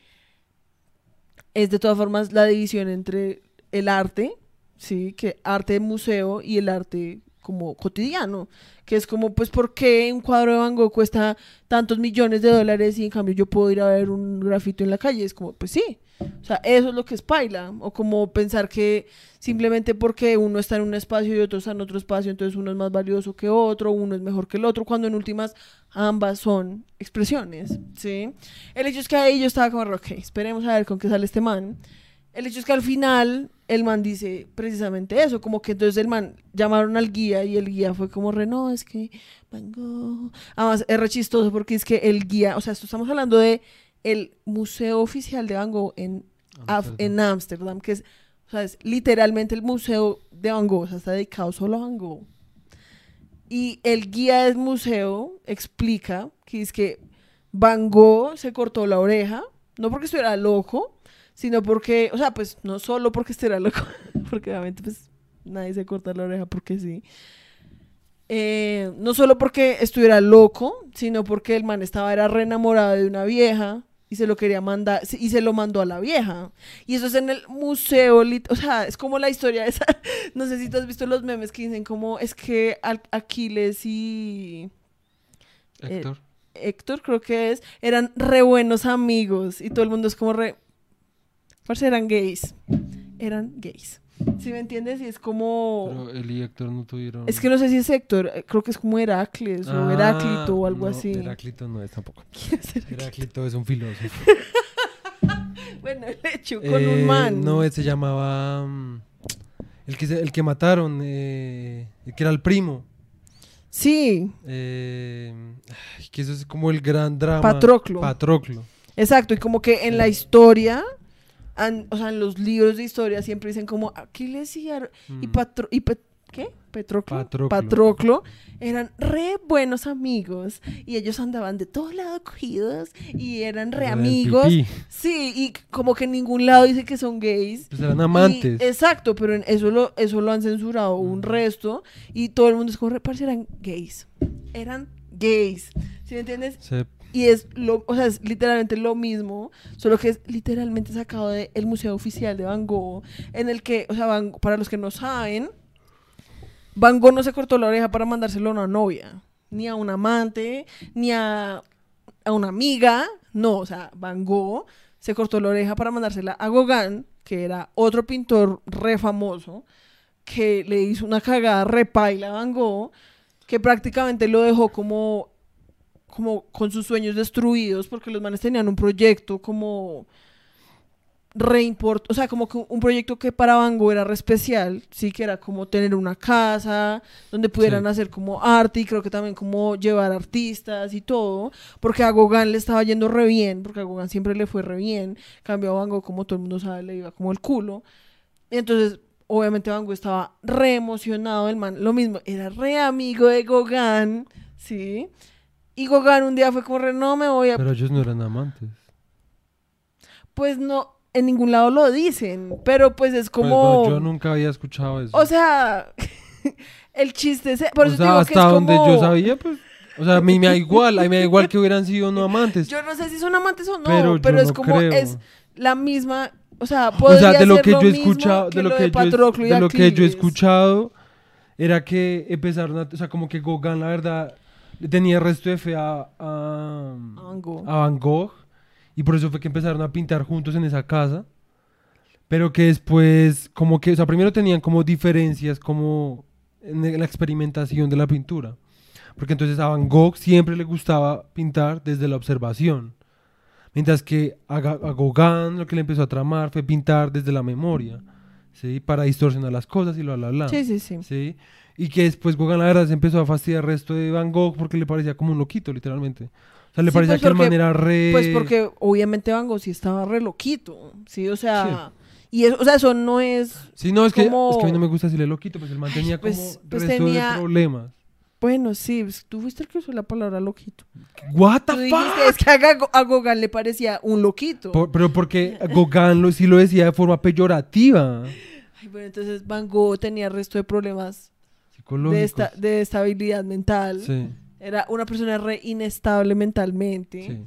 Es de todas formas la división entre el arte, ¿sí? Que arte de museo y el arte como cotidiano, que es como, pues, ¿por qué un cuadro de Van Gogh cuesta tantos millones de dólares y en cambio yo puedo ir a ver un grafito en la calle? Es como, pues sí, O sea, eso es lo que es paila. O como pensar que simplemente porque uno está en un espacio y otro está en otro espacio, entonces uno es más valioso que otro, uno es mejor que el otro, cuando en últimas ambas son expresiones, ¿sí? El hecho es que ahí yo estaba como, ok, esperemos a ver con qué sale este man. El hecho es que al final el man dice precisamente eso, como que entonces el man llamaron al guía y el guía fue como re, no, es que Van Gogh. Además, es re chistoso porque es que el guía, o sea, esto estamos hablando de el Museo Oficial de Van Gogh en Af- en Ámsterdam, que es, o sea, es literalmente el museo de Van Gogh, o sea, está dedicado solo a Van Gogh. Y el guía del museo explica que es que Van Gogh se cortó la oreja, no porque estuviera loco, sino porque, o sea, pues no solo porque estuviera loco, porque obviamente pues nadie se corta la oreja porque sí. Eh, no solo porque estuviera loco, sino porque el man estaba era re enamorado de una vieja y se lo quería mandar y se lo mandó a la vieja. Y eso es en el museo, o sea, es como la historia esa, no sé si tú has visto los memes que dicen como es que Aquiles y
Héctor.
Héctor creo que es, eran re buenos amigos y todo el mundo es como re parce eran gays. Eran gays. ¿Sí me entiendes? Y es como
Pero él y Héctor no tuvieron.
es que no sé si es Héctor, eh, creo que es como Heracles o
Ah,
Heráclito o algo
no,
así.
Heráclito no es tampoco.
¿Quién es Heráclito?
Heráclito es un filósofo.
Bueno, el hecho con
Eh,
un man.
No, ese se llamaba. mm, El que, el que mataron, eh, el que era el primo.
Sí,
eh, que eso es como el gran drama.
Patroclo.
Patroclo.
exacto. Y como que en la historia, o sea, en los libros de historia siempre dicen como Aquiles y, Ar- y,
Mm.
Patro- y Pet- ¿qué? Patroclo.
Patroclo.
Patroclo eran re buenos amigos y ellos andaban de todos lados cogidos y eran re amigos.
pipí.
Sí, y como que en ningún lado dice que son gays.
Pues eran
Y-
amantes.
exacto, pero en eso lo, eso lo han censurado un
Mm.
resto y todo el mundo es como, "Re, parce, eran gays. Eran gays. ¿Sí me entiendes?
Se-
Y es lo, o sea, es literalmente lo mismo, solo que es literalmente sacado del Museo Oficial de Van Gogh, en el que, o sea, Van- para los que no saben, Van Gogh no se cortó la oreja para mandárselo a una novia, ni a un amante, ni a, a una amiga, no, o sea, Van Gogh se cortó la oreja para mandársela a Gauguin, que era otro pintor re famoso, que le hizo una cagada repaila a Van Gogh, que prácticamente lo dejó como como con sus sueños destruidos porque los manes tenían un proyecto como reimport, o sea, como que un proyecto que para Van Gogh era re especial, sí, que era como tener una casa donde pudieran
Sí.
hacer como arte y creo que también como llevar artistas y todo, porque a Gauguin le estaba yendo re bien, porque a Gauguin siempre le fue re bien, cambio a Van Gogh, como todo el mundo sabe, le iba como el culo. Y entonces, obviamente Van Gogh estaba re emocionado, el man, lo mismo, era re amigo de Gauguin, ¿sí? Y Gauguin un día fue como re, no me voy a...
Pero ellos no eran amantes.
Pues no, en ningún lado lo dicen, pero pues es
Pues,
como...
bueno, yo nunca había escuchado eso.
O sea, el chiste es... Por
O
eso
sea,
te digo
hasta
que es
donde
como...
yo sabía, pues. O sea, a mí me da igual, a mí me da igual que hubieran sido no amantes.
Yo no sé si son amantes o no,
pero
es
no
como...
creo.
Es la misma... O sea,
o
podría
sea, de lo
ser
que yo he escuchado, de lo que, yo, de lo que yo he escuchado era que empezaron a, o sea, como que Gauguin, la verdad, tenía resto de fe a, a,
Van Gogh.
a Van Gogh y por eso fue que empezaron a pintar juntos en esa casa. Pero que después, como que, o sea, primero tenían como diferencias como en la experimentación de la pintura. Porque entonces a Van Gogh siempre le gustaba pintar desde la observación. Mientras que a, Ga- a Gauguin lo que le empezó a tramar fue pintar desde la memoria. ¿Sí? Para distorsionar las cosas y bla, bla.
Sí, sí, sí.
¿sí? Y que después Gauguin la verdad se empezó a fastidiar el resto de Van Gogh porque le parecía como un loquito, literalmente. O sea, le
Sí,
parecía
pues,
que el man
porque-
era re...
Pues porque obviamente Van Gogh sí estaba re loquito, ¿sí? O sea... Y eso, o sea, eso no es...
Sí, no, es que,
como-
es que a mí no me gusta decirle loquito, pues el man tenía
pues-
como
pues
resto
tenía-
de problemas.
Bueno, sí, pues, tú fuiste el que usó la palabra loquito.
What the fuck?
dijiste, es que a, Gauguin le parecía un loquito.
Por- pero porque Gauguin lo, sí lo decía de forma peyorativa.
Ay, bueno, entonces Van Gogh tenía resto de problemas. De, esta, de estabilidad mental.
Sí,
Era una persona re inestable mentalmente.
sí.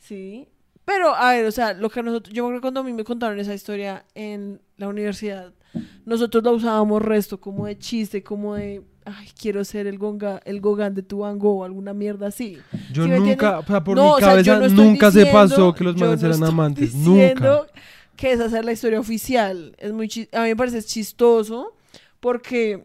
Sí. Pero, a ver, o sea, lo que nosotros, yo me acuerdo cuando a mí me contaron esa historia en la universidad, nosotros la usábamos resto como de chiste, como de, ay, quiero ser el, gonga, el Gauguin de tu Van Gogh o alguna mierda así.
Yo
¿Sí me
nunca, o sea, por
No,
mi
o sea, yo
cabeza
no
nunca se pasó que los manes
no
eran amantes. Nunca.
que esa sea la historia oficial. Es muy a mí me parece chistoso porque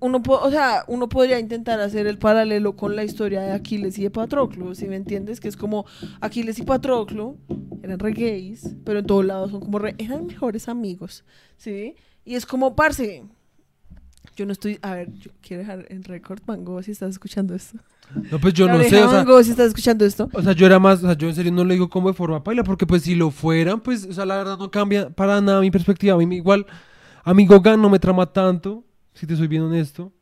uno, o sea, uno podría intentar hacer el paralelo con la historia de Aquiles y de Patroclo, si me entiendes, que es como Aquiles y Patroclo eran re gays, pero en todos lados son como re, eran mejores amigos, ¿sí? Y es como, parce, yo no estoy, a ver, yo quiero dejar en récord, Mango, si estás escuchando esto.
No, pues yo
La
no sé, o sea,
Mango, si estás escuchando esto.
o sea, yo era más, o sea, yo en serio no lo digo como de forma paila, porque pues si lo fueran, pues, o sea, la verdad no cambia para nada mi perspectiva. A mí igual, a mí Gogan no me trama tanto, si te soy bien honesto.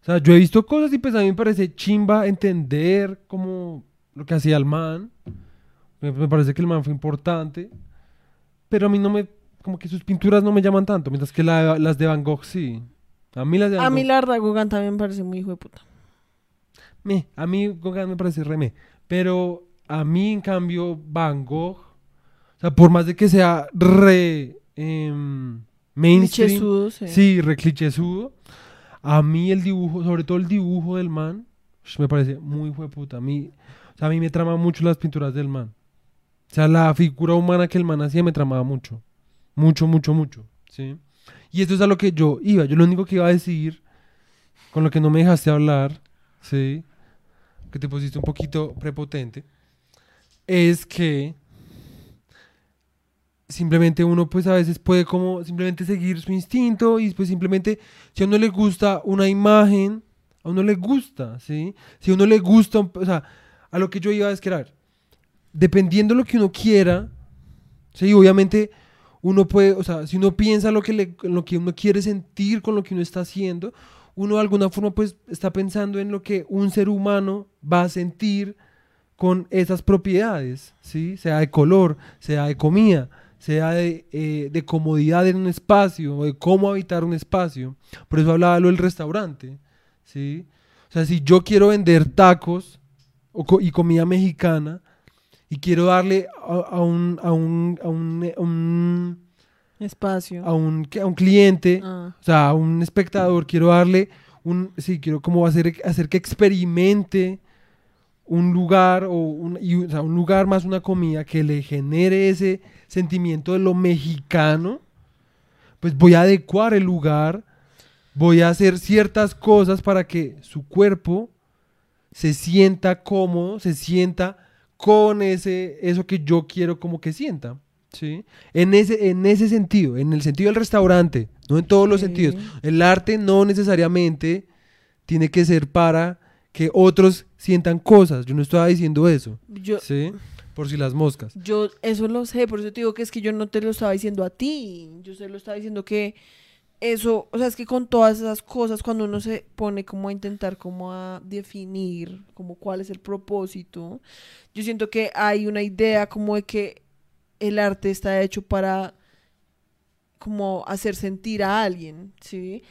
O sea, yo he visto cosas y pues a mí me parece chimba entender como lo que hacía el man. Me, me parece que el man fue importante. Pero a mí no me, como que sus pinturas no me llaman tanto, mientras que la- las de Van Gogh sí. A mí las de Van
A mí la verdad, Gogan también me parece muy hijo de puta.
me, a mí Gauguin me parece re me. Pero a mí, en cambio, Van Gogh, o sea, por más de que sea re em, mainstream,
Clichésudo, sí.
sí, re clichésudo, a mí el dibujo, sobre todo el dibujo del man, me parece muy puta. A mí, o sea, a mí me trama mucho las pinturas del man. O sea, la figura humana que el man hacía me tramaba mucho. Mucho, mucho, mucho. ¿sí? Y esto es a lo que yo iba. Yo lo único que iba a decir, con lo que no me dejaste hablar, ¿sí? que te pusiste un poquito prepotente, es que simplemente uno pues a veces puede como simplemente seguir su instinto y pues simplemente si a uno le gusta una imagen, a uno le gusta, ¿sí? Si a uno le gusta, o sea, a lo que yo iba a ver, dependiendo de lo que uno quiera, sí, obviamente uno puede, o sea, si uno piensa lo que, lo que uno quiere sentir con lo que uno está haciendo, uno de alguna forma pues está pensando en lo que un ser humano va a sentir con esas propiedades, ¿sí? Sea de color, sea de comida, sea de, eh, de comodidad en un espacio, o de cómo habitar un espacio. Por eso hablaba lo del restaurante, ¿sí? O sea, si yo quiero vender tacos o y comida mexicana y quiero darle a, a un, a, un, a, un, un-
Espacio.
a un- a un cliente
Ah.
o sea, a un espectador quiero darle un, sí, quiero como hacer, hacer que experimente un lugar o un, y, o sea, un lugar más una comida que le genere ese sentimiento de lo mexicano, pues voy a adecuar el lugar, voy a hacer ciertas cosas para que su cuerpo se sienta cómodo, se sienta con ese, eso que yo quiero como que sienta. ¿sí? En, ese, en ese sentido, en el sentido del restaurante, no en todos los sentidos. El arte no necesariamente tiene que ser para que otros sientan cosas. Yo no estaba diciendo eso.
Yo,
¿sí? Por si las moscas.
yo eso lo sé, por eso te digo que es que yo no te lo estaba diciendo a ti. Yo se lo estaba diciendo que eso, o sea, es que con todas esas cosas, cuando uno se pone como a intentar, como a definir, como cuál es el propósito, yo siento que hay una idea como de que el arte está hecho para como hacer sentir a alguien, ¿sí?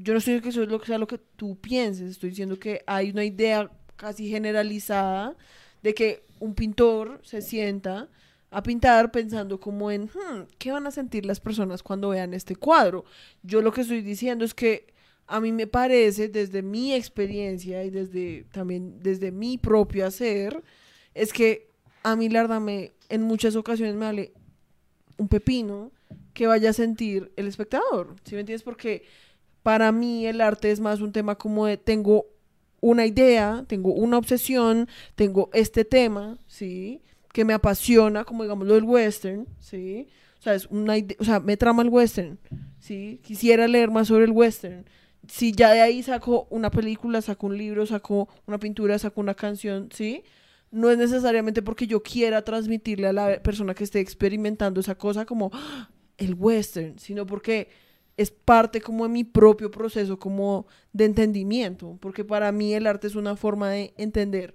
Yo no estoy diciendo que eso es lo que sea lo que tú pienses, estoy diciendo que hay una idea casi generalizada de que un pintor se sienta a pintar pensando como en, "Hmm, ¿qué van a sentir las personas cuando vean este cuadro? Yo lo que estoy diciendo es que a mí me parece, desde mi experiencia y desde también desde mi propio hacer, es que a mí la verdad me, en muchas ocasiones me vale un pepino que vaya a sentir el espectador, ¿sí me entiendes? Porque para mí el arte es más un tema como de tengo una idea, tengo una obsesión, tengo este tema, ¿sí? Que me apasiona, como digamos lo del western, ¿sí? O sea, es una o sea, me trama el western, ¿sí? Quisiera leer más sobre el western. Si ya de ahí saco una película, saco un libro, saco una pintura, saco una canción, ¿sí? No es necesariamente porque yo quiera transmitirle a la persona que esté experimentando esa cosa como "Ah, el western, sino porque es parte como de mi propio proceso como de entendimiento, porque para mí el arte es una forma de entender,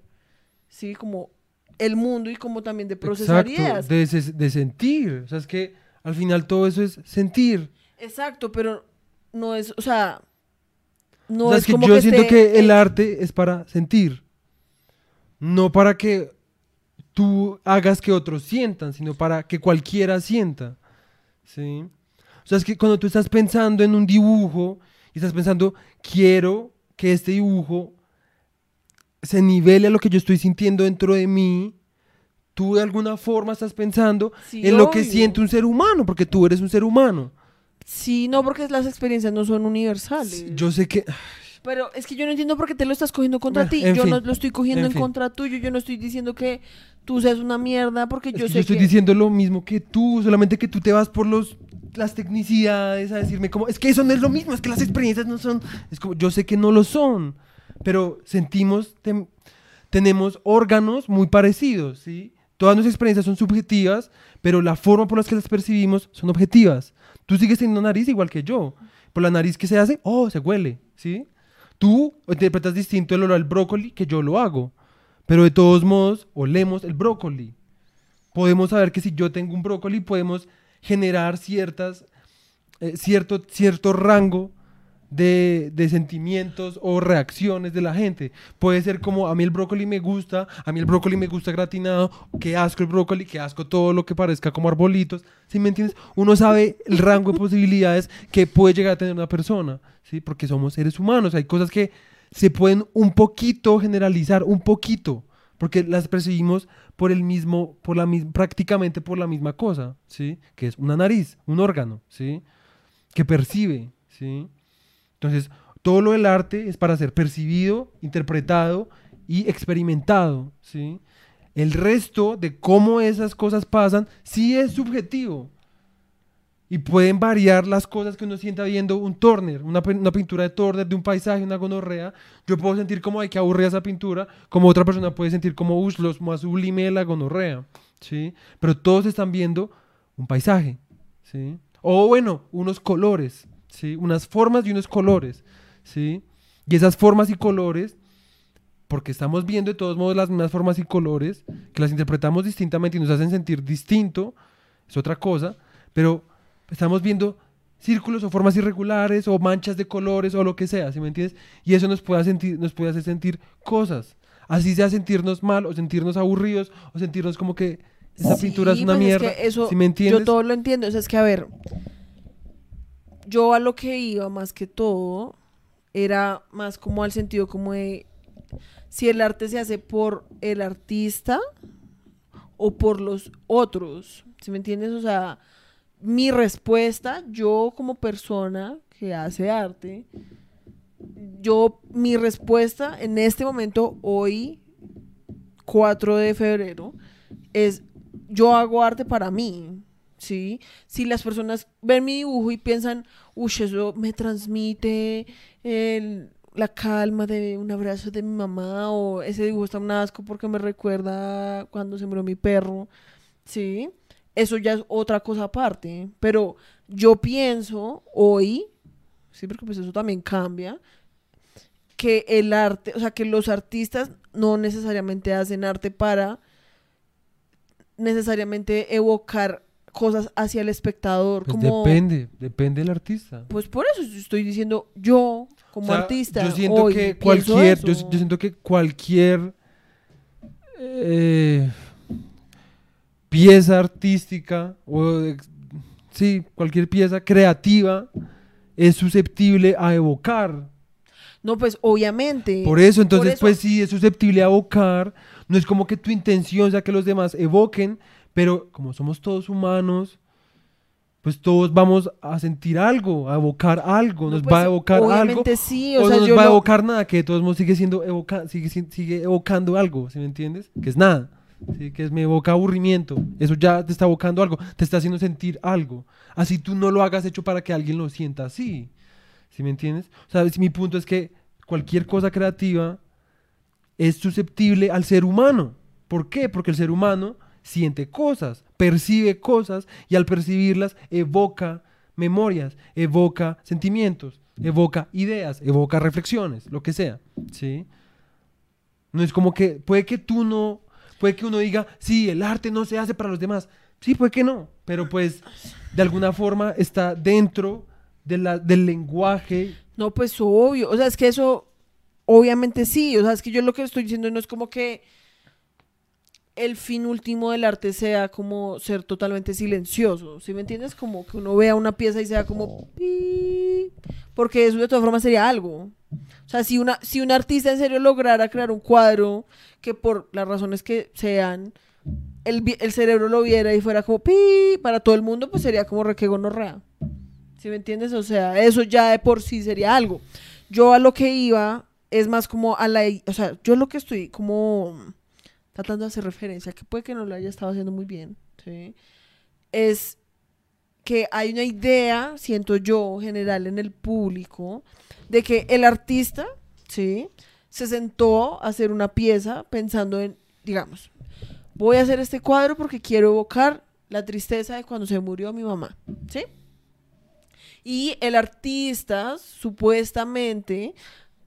¿sí? Como el mundo y como también de procesar
Exacto,
ideas.
de, se- de sentir. O sea, es que al final todo eso es sentir.
Exacto, pero no es, o sea, no
o sea,
es,
es que
como
yo
que
siento que el arte es para sentir. No para que tú hagas que otros sientan, sino para que cualquiera sienta. ¿Sí? O sea, es que cuando tú estás pensando en un dibujo y estás pensando, quiero que este dibujo se nivele a lo que yo estoy sintiendo dentro de mí, tú de alguna forma estás pensando
Sí,
en lo que siente un ser humano, porque tú eres un ser humano.
Sí, no, porque las experiencias no son universales.
Yo sé que...
Pero es que yo no entiendo por qué te lo estás cogiendo contra
Bueno,
ti. Yo
fin,
no lo estoy cogiendo
en
contra tuyo. Yo no estoy diciendo que tú seas una mierda porque
Es
yo
que
sé
yo estoy
que...
diciendo lo mismo que tú, solamente que tú te vas por los las tecnicidades a decirme como, es que eso no es lo mismo, es que las experiencias no son, es como, yo sé que no lo son, pero sentimos, tem- tenemos órganos muy parecidos, ¿sí? Todas nuestras experiencias son subjetivas, pero la forma por la que las percibimos son objetivas. Tú sigues teniendo nariz igual que yo. Por la nariz que se hace, oh, se huele, ¿sí? Tú interpretas distinto el olor al brócoli que yo lo hago, pero de todos modos olemos el brócoli podemos saber que si yo tengo un brócoli podemos generar ciertas, eh, cierto, cierto rango de, de sentimientos o reacciones de la gente. Puede ser como a mí el brócoli me gusta, a mí el brócoli me gusta gratinado, qué asco el brócoli, qué asco todo lo que parezca como arbolitos. ¿Sí me entiendes? Uno sabe el rango de posibilidades que puede llegar a tener una persona, ¿sí? Porque somos seres humanos, hay cosas que se pueden un poquito generalizar, un poquito, porque las percibimos por el mismo, por la prácticamente por la misma cosa, ¿sí? Que es una nariz, un órgano, ¿sí? Que percibe, ¿sí? Entonces, todo lo del arte es para ser percibido, interpretado y experimentado, ¿sí? El resto de cómo esas cosas pasan sí es subjetivo. Y pueden variar las cosas que uno sienta viendo un Turner, una, una pintura de Turner, de un paisaje, una gonorrea. Yo puedo sentir como, ay, que aburrida esa pintura, como otra persona puede sentir como, uy, lo más sublime de la gonorrea, ¿sí? Pero todos están viendo un paisaje, ¿sí? O bueno, unos colores, ¿sí? Unas formas y unos colores, ¿sí? Y esas formas y colores, porque estamos viendo de todos modos las mismas formas y colores, que las interpretamos distintamente y nos hacen sentir distinto, es otra cosa, pero estamos viendo círculos o formas irregulares o manchas de colores o lo que sea, ¿sí me entiendes? Y eso nos puede, sentir, nos puede hacer sentir cosas. Así sea sentirnos mal o sentirnos aburridos o sentirnos como que esa
Sí,
pintura es una
pues
mierda.
que eso,
¿Sí me entiendes?
Yo todo lo entiendo. O sea, es que, a ver, yo a lo que iba más que todo era más como al sentido como de si el arte se hace por el artista o por los otros. ¿Sí me entiendes? O sea, mi respuesta, yo como persona que hace arte, yo, mi respuesta en este momento, hoy, 4 de febrero, es yo hago arte para mí, ¿sí? Si las personas ven mi dibujo y piensan, uy, eso me transmite el- la calma de un abrazo de mi mamá, o ese dibujo está un asco porque me recuerda cuando se murió mi perro, ¿sí? Eso ya es otra cosa aparte, pero yo pienso hoy, sí, porque pues eso también cambia, que el arte, o sea, que los artistas no necesariamente hacen arte para necesariamente evocar cosas hacia el espectador.
Pues
como,
depende, depende del artista.
Pues por eso estoy diciendo yo, como
O sea,
artista.
Yo siento
hoy
que cualquier, yo, siento que cualquier eh, pieza artística o sí, cualquier pieza creativa es susceptible a evocar.
No, pues obviamente.
Por eso, entonces,
eso-
pues sí, es susceptible a evocar. No es como que tu intención sea que los demás evoquen, pero como somos todos humanos, pues todos vamos a sentir algo, a evocar algo,
no,
nos
pues,
va a evocar algo
Obviamente sí, o,
o
sea,
no nos
yo
va a
lo-
evocar nada, que de todos modos sigue siendo evoca, sigue, si- sigue evocando algo, ¿sí me entiendes? Que es nada, ¿sí? que es, me evoca aburrimiento, eso ya te está evocando algo, te está haciendo sentir algo, así tú no lo hagas hecho para que alguien lo sienta así, ¿sí me entiendes? O mi punto es que cualquier cosa creativa es susceptible al ser humano, ¿por qué? Porque el ser humano siente cosas, percibe cosas y al percibirlas evoca memorias, evoca sentimientos, evoca ideas, evoca reflexiones, lo que sea, ¿sí? No es como que, puede que tú no, puede que uno diga, sí, el arte no se hace para los demás, sí, puede que no, pero pues de alguna forma está dentro de la, del lenguaje,
No, pues obvio. O sea, es que eso, obviamente sí. O sea, es que yo lo que estoy diciendo no es como que el fin último del arte sea como ser totalmente silencioso. ¿Sí me entiendes? Como que uno vea una pieza y sea como... Porque eso de todas formas sería algo. O sea, si, una, si un artista en serio lograra crear un cuadro que por las razones que sean el, el cerebro lo viera y fuera como pi para todo el mundo, pues sería como re que gonorrea. ¿Sí me entiendes? O sea, eso ya de por sí sería algo. Yo a lo que iba es más como a la... O sea, yo lo que estoy como tratando de hacer referencia, que puede que no lo haya estado haciendo muy bien, ¿sí? Es que hay una idea, siento yo, general en el público, de que el artista, ¿sí? Se sentó a hacer una pieza pensando en, digamos, voy a hacer este cuadro porque quiero evocar la tristeza de cuando se murió mi mamá, ¿sí? Y el artista supuestamente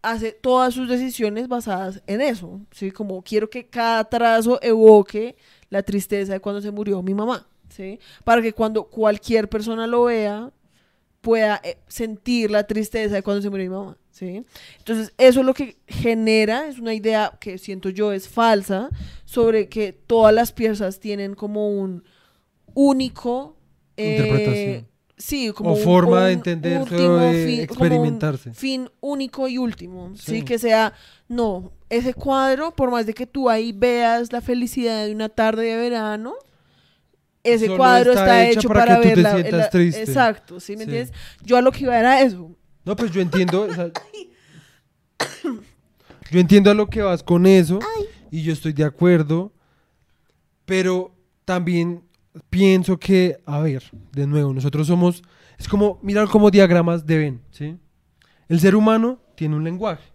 hace todas sus decisiones basadas en eso, ¿sí? Como quiero que cada trazo evoque la tristeza de cuando se murió mi mamá, ¿sí? Para que cuando cualquier persona lo vea pueda eh, sentir la tristeza de cuando se murió mi mamá, ¿sí? Entonces, eso es lo que genera, es una idea que siento yo es falsa, sobre que todas las piezas tienen como un único... eh,
Interpretación.
Sí, como
O
un-
forma de
un
entenderse
último
de
fin- como un
experimentarse.
fin único y último, ¿sí?
Sí.
Que sea, no, ese cuadro, por más de que tú ahí veas la felicidad de una tarde de verano, ese
Solo
cuadro
está
hecho
para
para,
que tú te sientas
la-
triste.
Exacto, ¿sí me
Sí.
entiendes? Yo a lo que iba era eso.
No, pues yo entiendo. o sea, yo entiendo a lo que vas con eso. Y yo estoy de acuerdo. Pero también pienso que, a ver, de nuevo, nosotros somos. Es como mirar como diagramas de Venn, ¿sí? El ser humano tiene un lenguaje.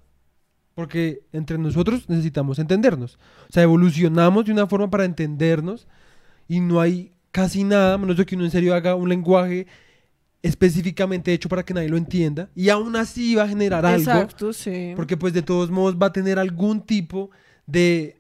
Porque entre nosotros necesitamos entendernos. O sea, evolucionamos de una forma para entendernos. Y no hay casi nada, menos de que uno en serio haga un lenguaje específicamente hecho para que nadie lo entienda. Y aún así va a generar algo.
Exacto, sí.
Porque pues de todos modos va a tener algún tipo de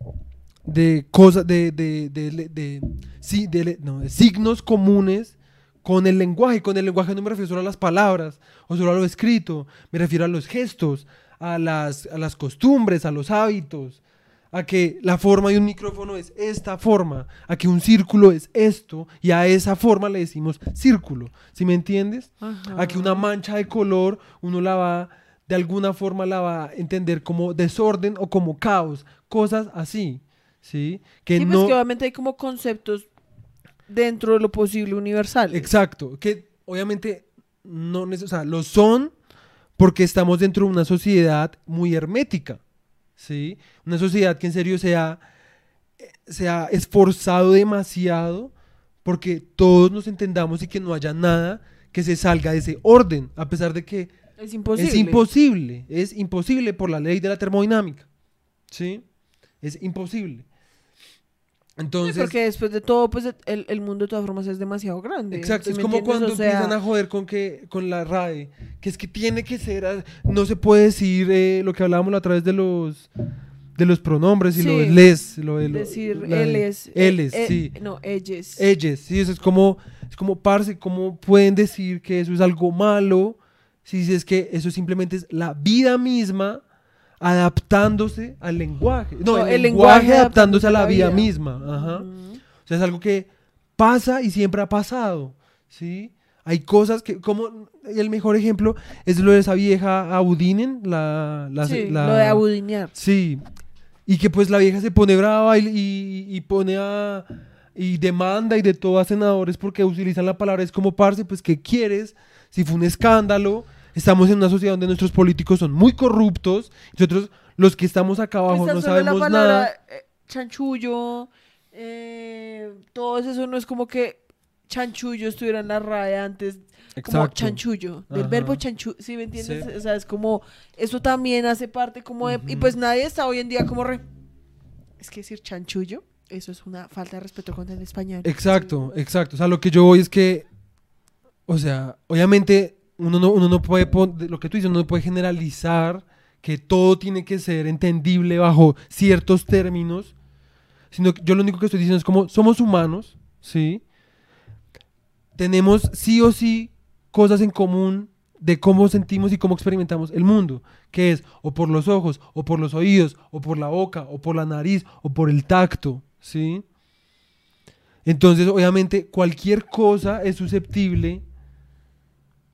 de cosas de de, de, de- de- sí, de le- no, de signos comunes con el lenguaje. Con el lenguaje no me refiero solo a las palabras o solo a lo escrito, me refiero a los gestos, a las, a las costumbres, a los hábitos, a que la forma de un micrófono es esta forma, a que un círculo es esto y a esa forma le decimos círculo. ¿Sí me entiendes?
Ajá.
a que una mancha de color uno la va, de alguna forma la va a entender como desorden o como caos, cosas así, ¿sí? Que
Sí, pues
no...
que obviamente hay como conceptos dentro de lo posible universal.
Exacto, que obviamente no neces- o sea, lo son porque estamos dentro de una sociedad muy hermética, ¿sí? Una sociedad que en serio se ha, se ha esforzado demasiado porque todos nos entendamos y que no haya nada que se salga de ese orden, a pesar de que
Es imposible.
es imposible, es imposible por la ley de la termodinámica, ¿sí? Es imposible.
Sí,
Entonces,
porque después de todo, pues el, el mundo de todas formas es demasiado grande.
Exacto,
¿sí
es como cuando
O sea,
empiezan a joder con que con la RAE, que es que tiene que ser, ah, no se puede decir eh, lo que hablábamos a través de los de los pronombres y lo
Sí.
de les, lo de lo-
decir
la-
él es.
Éles,
eh,
sí.
No, ellos.
Ellos, sí, eso es como es como parce, cómo pueden decir que eso es algo malo si es que eso simplemente es la vida misma adaptándose al lenguaje. No,
No,
el,
el
lenguaje,
lenguaje
adaptándose a la, vida,
vida.
misma, ajá. O sea, es algo que pasa y siempre ha pasado, ¿sí? Hay cosas que, como el mejor ejemplo es lo de esa vieja Abudinen, la, la,
Sí,
la-
lo de abudinear.
Sí, y que pues la vieja se pone brava y, y- y pone a... y demanda y de todo a senadores porque utilizan la palabra es como parce, pues ¿qué quieres? Si fue un escándalo, estamos en una sociedad donde nuestros políticos son muy corruptos, nosotros los que estamos acá abajo
Pues
no
la
sabemos
palabra,
nada.
eh, chanchullo, eh, todo eso no es como que chanchullo estuviera en la RAE antes como
Exacto.
chanchullo, del
Ajá.
verbo chanchullo, ¿sí me entiendes?
Sí.
O sea, es como, eso también hace parte como de, y pues nadie está hoy en día como re, es que decir chanchullo, eso es una falta de respeto contra el español.
Exacto, exacto. O sea, lo que yo voy es que, o sea, obviamente uno no, uno no puede, lo que tú dices, uno no puede generalizar que todo tiene que ser entendible bajo ciertos términos, sino que yo lo único que estoy diciendo es como somos humanos, ¿sí? Tenemos sí o sí cosas en común de cómo sentimos y cómo experimentamos el mundo, que es o por los ojos, o por los oídos, o por la boca, o por la nariz, o por el tacto, ¿sí? Entonces, obviamente, cualquier cosa es susceptible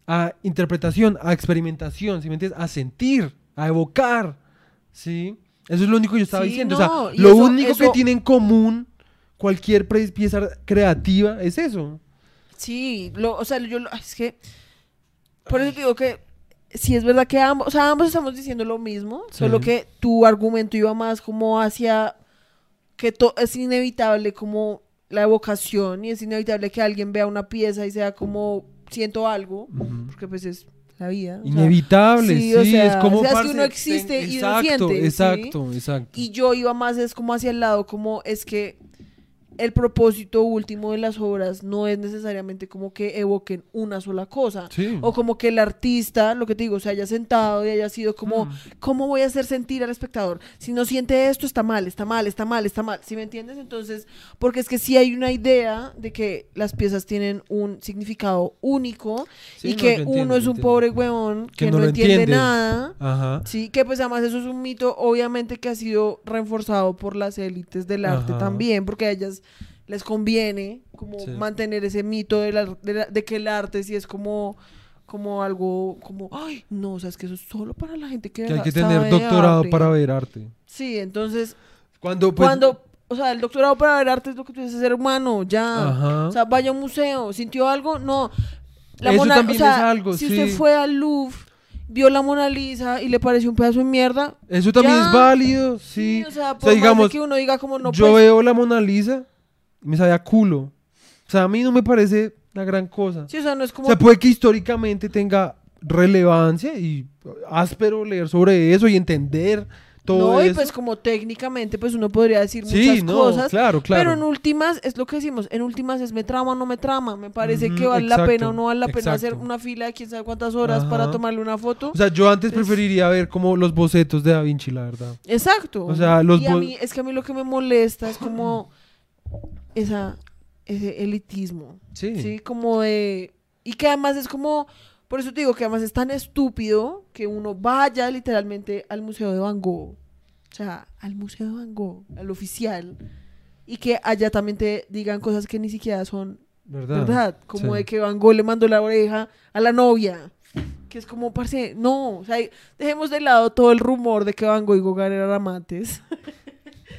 a interpretación, a experimentación, ¿sí me entiendes? A sentir, a evocar, ¿sí? Eso es lo único que yo estaba
Sí,
diciendo.
no,
o sea, lo
eso-
único que tiene en común cualquier pieza creativa es eso.
Sí, lo, o sea, yo lo- es que por eso te digo que si es verdad que ambos, o sea, ambos estamos diciendo lo mismo,
Sí.
solo que tu argumento iba más como hacia que to- es inevitable como la evocación y es inevitable que alguien vea una pieza y sea como siento algo, porque pues es la vida. o sea,
Inevitable, sí,
sí, o sea,
es como
o sea, es que
parce,
uno existe
ten-
y uno
exacto,
siente, ¿sí?
exacto, exacto.
Y yo iba más es como hacia el lado, como es que el propósito último de las obras no es necesariamente como que evoquen una sola cosa.
Sí.
O como que el artista, lo que te digo, se haya sentado y haya sido como,
Mm.
¿cómo voy a hacer sentir al espectador? Si no siente esto, está mal, está mal, está mal, está mal. ¿Sí me entiendes? Entonces, porque es que sí hay una idea de que las piezas tienen un significado único
Sí,
y
no,
que
entiendo,
uno es un pobre huevón que,
Que
no, entiende,
entiende.
nada.
Ajá.
Sí, que pues además eso es un mito, obviamente que ha sido reforzado por las élites del arte también, porque ellas les conviene como
Sí.
mantener ese mito de, la- de la- de que el arte sí es como como algo como ay no o sea es que eso es solo para la gente que,
Que hay que tener doctorado
arte".
para ver arte.
sí entonces
Cuando, pues,
cuando o sea el doctorado para ver arte es lo que tú dices ser humano ya
Ajá.
o sea vaya a un museo sintió algo no
Eso
Mona-
también
o sea,
es algo,
si
sí.
usted fue al Louvre vio la Mona Lisa y le pareció un pedazo de mierda
Eso también
Ya.
es válido, sí.
o sea,
O
por
sea,
más
digamos,
de que uno diga como no
yo
pues,
veo la Mona Lisa me sabía culo. O sea, a mí no me parece la gran cosa.
sí, o sea, no es
O
como
sea, puede que históricamente tenga relevancia y áspero leer sobre eso y entender todo
no, y
eso.
pues como técnicamente pues uno podría decir
sí,
muchas
no,
cosas,
claro, claro.
pero en últimas es lo que decimos, en últimas es me trama o no me trama, me parece que vale la pena o no vale la pena hacer una fila de quién sabe cuántas horas para tomarle una foto.
O sea, yo antes
Pues-
preferiría ver como los bocetos de Da Vinci, la verdad.
Exacto.
o sea, los
y a mí es que a mí lo que me molesta es como esa ese elitismo.
Sí.
Sí, como de... Y que además es como... Por eso te digo que además es tan estúpido que uno vaya literalmente al Museo de Van Gogh. O sea, al Museo de Van Gogh, al oficial. Y que allá también te digan cosas que ni siquiera son
¿Verdad?
verdad. Como
Sí.
de que Van Gogh le mandó la oreja a la novia. Que es como, parce, no. O sea, dejemos de lado todo el rumor de que Van Gogh y Gauguin eran amantes.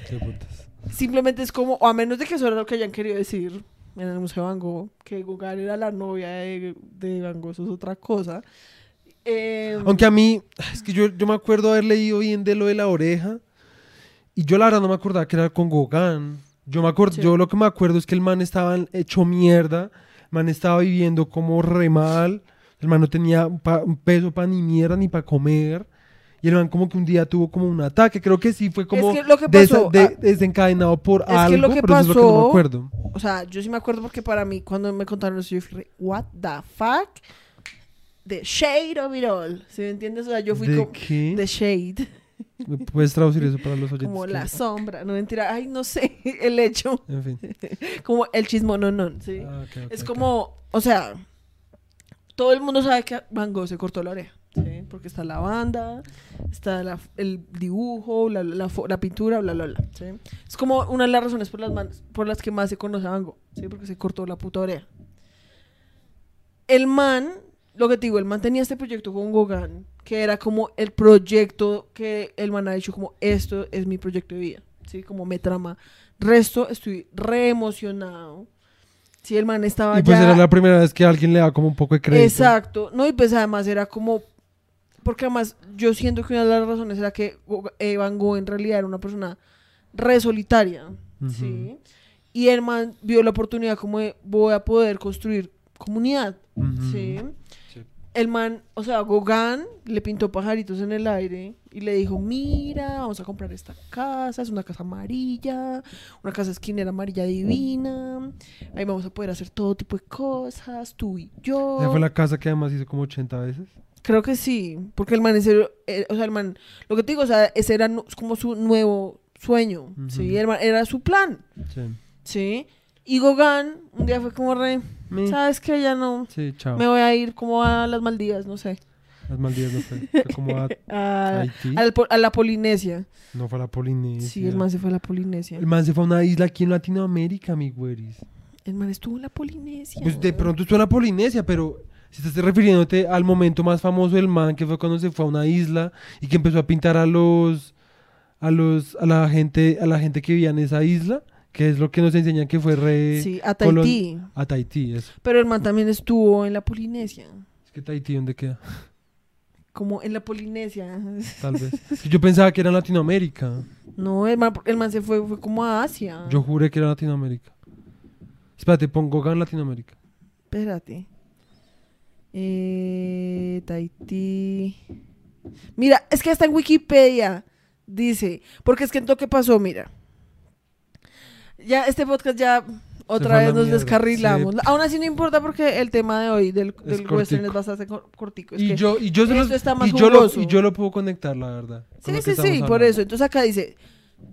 Qué putas.
Simplemente es como, o a menos de que eso era lo que hayan querido decir en el Museo Van Gogh, que Gauguin era la novia de, de Van Gogh, eso es otra cosa. Eh,
Aunque a mí, es que yo, yo me acuerdo haber leído bien de lo de la oreja y yo la verdad no me acordaba que era con Gauguin. Yo, me acuerdo,
Sí.
yo lo que me acuerdo es que el man estaba hecho mierda, el man estaba viviendo como re mal, el man no tenía pa- un peso para ni mierda ni para comer. Y el man como que un día tuvo como un ataque, creo que sí fue como
que lo que
desa-
pasó,
de- desencadenado por algo,
lo que
pero eso es lo que no
pasó-
me acuerdo.
o sea, yo sí me acuerdo porque para mí, cuando me contaron eso, yo fui, re, what the fuck? The shade of it all. ¿Sí me entiendes? O sea, yo fui
¿De
como...
qué?
The shade.
¿Me ¿Puedes traducir eso para los oyentes?
Como
que-
la sombra. No mentira. Ay, no sé. El hecho.
En fin.
Como el chismo, no, no. ¿sí?
Ah, ok, ok,
Es como, o sea, todo el mundo sabe que Van Gogh se cortó la oreja, ¿sí? Porque está la banda, está la- el dibujo, la, la la pintura, bla, bla, bla, ¿sí? Es como una de las razones por las, por las que más se conoce a Van Gogh, ¿sí? Porque se cortó la puta oreja. El man, lo que te digo, el man tenía este proyecto con Gauguin, que era como el proyecto que el man ha dicho como, esto es mi proyecto de vida, ¿sí? Como me trama. Resto, estoy re emocionado. Sí, el man estaba
Y pues
ya...
era la primera vez que alguien le da como un poco de crédito.
Exacto. No, y pues además era como. Porque además yo siento que una de las razones era que Go- Van Gogh en realidad era una persona re solitaria. ¿sí? Y el man vio la oportunidad como de voy a poder construir comunidad.
Ujú.
¿sí?
Sí.
El man, o sea, Gauguin le pintó pajaritos en el aire y le dijo, mira, vamos a comprar esta casa, es una casa amarilla, una casa esquinera amarilla divina, ahí vamos a poder hacer todo tipo de cosas, tú y yo.
Esa fue la casa que además hizo como 80 veces.
Creo que sí, porque el man serio, eh, o sea, el man, lo que te digo, o sea, ese era como su nuevo sueño, ¿sí? El man- era su plan,
Sí.
¿sí? Y Gauguin un día fue como re,
Me-
¿sabes qué? Ya no,
Sí, chao.
me voy a ir como a las Maldivas, no sé.
Las Maldivas no fue. Fue como a
A,
Haití.
al po- a la Polinesia.
No fue a la Polinesia.
Sí, el man se fue a la Polinesia.
El man se fue a una isla aquí en Latinoamérica, mi güeris.
El man estuvo en la Polinesia.
Pues de pronto estuvo en la Polinesia, pero si estás refiriéndote al momento más famoso del man, que fue cuando se fue a una isla y que empezó a pintar a los a los a la gente a la gente que vivía en esa isla que es lo que nos enseñan que fue re
Sí, a
colon-
Tahití.
a Tahití. Eso.
Pero el man también estuvo en la Polinesia.
Es que Tahití, ¿dónde queda?
Como en la Polinesia.
Tal vez. Yo pensaba que era en Latinoamérica.
No, el man, el man se fue, fue como a Asia.
Yo juré que era Latinoamérica. Espérate, pongo Gogan Latinoamérica.
Espérate. Eh, Tahití. Mira, es que hasta en Wikipedia dice. Porque es que lo que pasó, mira. Ya, este podcast ya otra vez nos
mierda,
descarrilamos.
sí.
Aún así no importa porque el tema de hoy del,
Es
del western es bastante cor- cortico. Es
y
que-
yo y yo los-
esto está más
y yo lo, y yo lo puedo conectar, la verdad.
Sí, sí, sí, por
hablando.
eso. Entonces acá dice,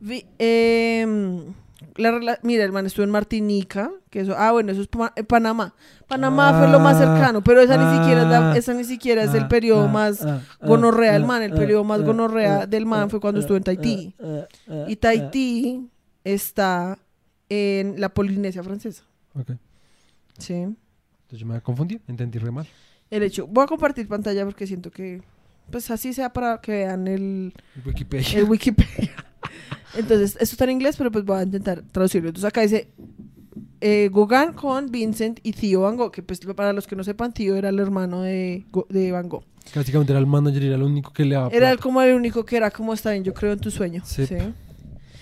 vi- em, la mira, el man estuvo en Martinica, que eso, ah, bueno, eso es Pa- eh, Panamá. Panamá fue lo más
Ah,
cercano, pero esa ni siquiera es, la-
ah,
esa ni siquiera es el periodo
ah,
más
ah,
gonorrea del man. El periodo más gonorrea del man fue cuando estuvo en Tahití.
ah, ah,
Y
ah.
Tahití está en la Polinesia francesa.
Ok.
Sí.
Entonces yo me confundí, entendí re mal.
El hecho, voy a compartir pantalla porque siento que, pues así sea para que vean el,
Wikipedia.
el Wikipedia. Entonces, esto está en inglés, pero pues voy a intentar traducirlo. Entonces acá dice eh, Gauguin con Vincent y Theo Van Gogh, que pues para los que no sepan, Theo era el hermano de, Go- de Van Gogh.
Básicamente era el manager y era el único que le daba
Era
plata.
como el único que era como está bien, yo creo, en tu sueño.
Sí.
¿sí?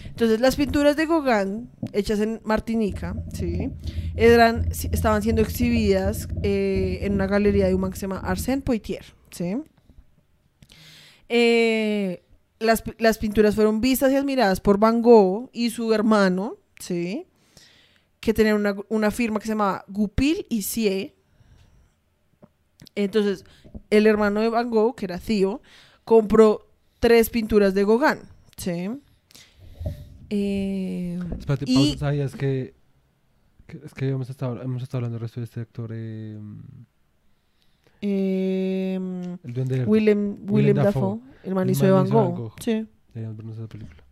Entonces, las pinturas de Gauguin, hechas en Martinica, ¿sí? Eran, estaban siendo exhibidas eh, en una galería de un man que se llama Arsène Poitiers, ¿sí? Eh, las, las pinturas fueron vistas y admiradas por Van Gogh y su hermano, ¿sí? Que tenían una, una firma que se llamaba Goupil y Sie. Entonces, el hermano de Van Gogh, que era Theo, compró tres pinturas de Gauguin, ¿sí? Eh,
Espérate,
y-
pausa, ¿sabías que, que- es que hemos estado, hemos estado hablando del resto de este actor, eh,
em,
el duende.
Willem, Willem
Dafoe.
Dafoe, el man
El
hizo de Van Gogh. Sí.
Deberíamos vernos esa película.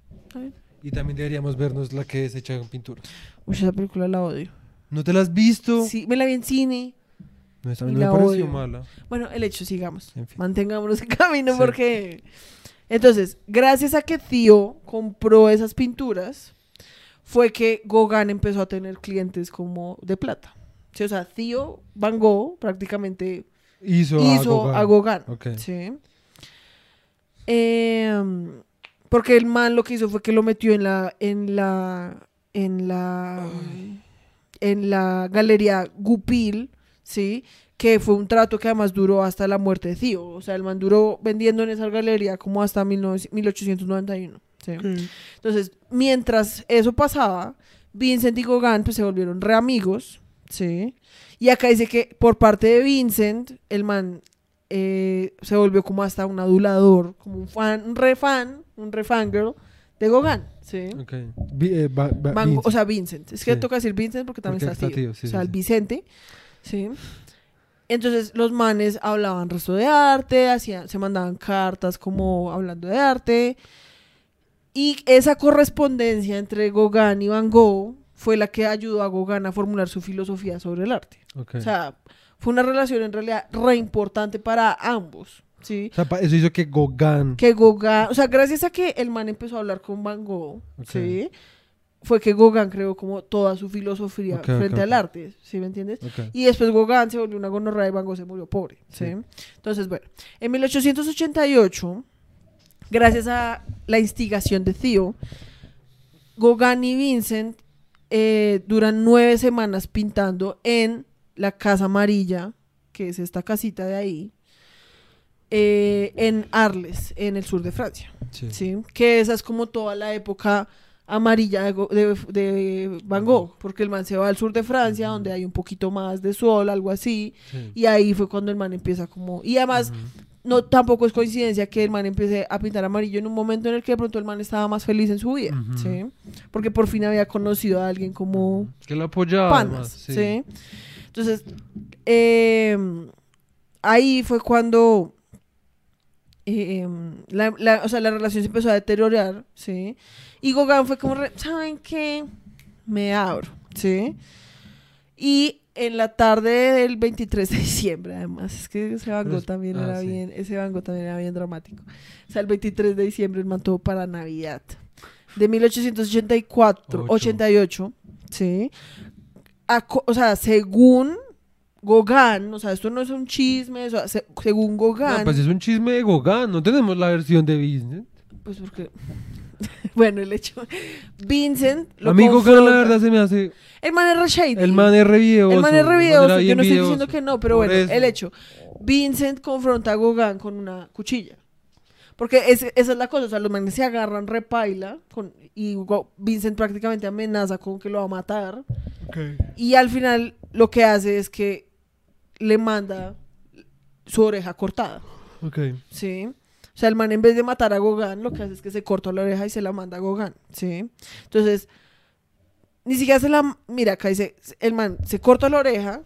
Y también deberíamos vernos la que es hecha con pintura.
Uy, esa película la odio.
¿No te la has visto?
Sí, me la vi en cine.
No, esa no me pareció
odio.
mala.
Bueno, el hecho, sigamos.
En fin.
Mantengámonos en camino
Sí.
porque... Entonces, gracias a que Theo compró esas pinturas, fue que Gauguin empezó a tener clientes como de plata. Sí, o sea, Theo Van Gogh prácticamente
Hizo,
hizo a Gauguin. Sí. Em, porque el man lo que hizo fue que lo metió en la en la en la en la galería Goupil, ¿sí? Que fue un trato que además duró hasta la muerte de Theo. O sea, el man duró vendiendo en esa galería como hasta 19 1891. ¿sí? Entonces, mientras eso pasaba, Vincent y Gauguin pues, se volvieron re amigos, ¿sí? Y acá dice que por parte de Vincent, el man eh, se volvió como hasta un adulador, como un fan, un re fan, un re fangirl de Gauguin, ¿sí?
Ok. Vi- eh, ba- ba-
o sea, Vincent. Es que
Sí.
toca decir Vincent porque también
Porque
está,
está
tío.
tío, sí,
o sea, el. Vicente, ¿sí? Entonces los manes hablaban resto de arte, hacían, se mandaban cartas como hablando de arte. Y esa correspondencia entre Gauguin y Van Gogh fue la que ayudó a Gauguin a formular su filosofía sobre el arte. O sea, fue una relación en realidad re importante para ambos, ¿sí?
O sea, pa- eso hizo que Gauguin...
Que Gauguin, o sea, gracias a que el man empezó a hablar con Van Gogh. ¿sí? Fue que Gauguin creó como toda su filosofía frente al arte, ¿sí me entiendes? Y después Gauguin se volvió una gonorrea y Van Gogh se murió pobre, ¿sí?
Sí.
Entonces, bueno, en 1888, gracias a la instigación de Theo, Gauguin y Vincent eh, duran nueve semanas pintando en la Casa Amarilla, que es esta casita de ahí, eh, en Arles, en el sur de Francia.
Sí.
¿sí? Que esa es como toda la época amarilla de, de- Van Gogh, porque el man se va al sur de Francia, donde hay un poquito más de sol, algo así,
Sí.
y ahí fue cuando el man empieza como... Y además, no tampoco es coincidencia que el man empiece a pintar amarillo en un momento en el que de pronto el man estaba más feliz en su vida. ¿sí? Porque por fin había conocido a alguien como
Que lo apoyaba.
panas,
además,
¿sí? Entonces, eh, ahí fue cuando eh, la, la- o sea, la relación se empezó a deteriorar, ¿sí? Y Gauguin fue como, re- ¿saben qué? Me abro, ¿sí? Y en la tarde del 23 de diciembre, además, es que ese Van Gogh también
ah,
era
sí.
bien, ese Van Gogh también era bien dramático. O sea, el 23 de diciembre el man tuvo para Navidad. de 1884,
Ocho.
88, ¿sí? O sea, según Gauguin, o sea, esto no es un chisme, o sea, se- según Gauguin,
No, pues es un chisme de Gauguin, no tenemos la versión de Vincent.
pues porque... bueno, el hecho... Vincent lo
A mí Gauguin la verdad se me hace...
El man es re shady.
El man es re videoso.
El man es re videoso, Yo no estoy diciendo que no, pero
Por
bueno,
eso.
el hecho. Vincent confronta a Gauguin con una cuchilla. Porque es- esa es la cosa, o sea, los manes se agarran repaila con, y Vincent prácticamente amenaza con que lo va a matar. Y al final lo que hace es que le manda su oreja cortada,
Ok.
¿sí? O sea, el man en vez de matar a Gauguin, lo que hace es que se corta la oreja y se la manda a Gauguin, ¿sí? Entonces, ni siquiera se la... Mira, acá dice, el man se corta la oreja,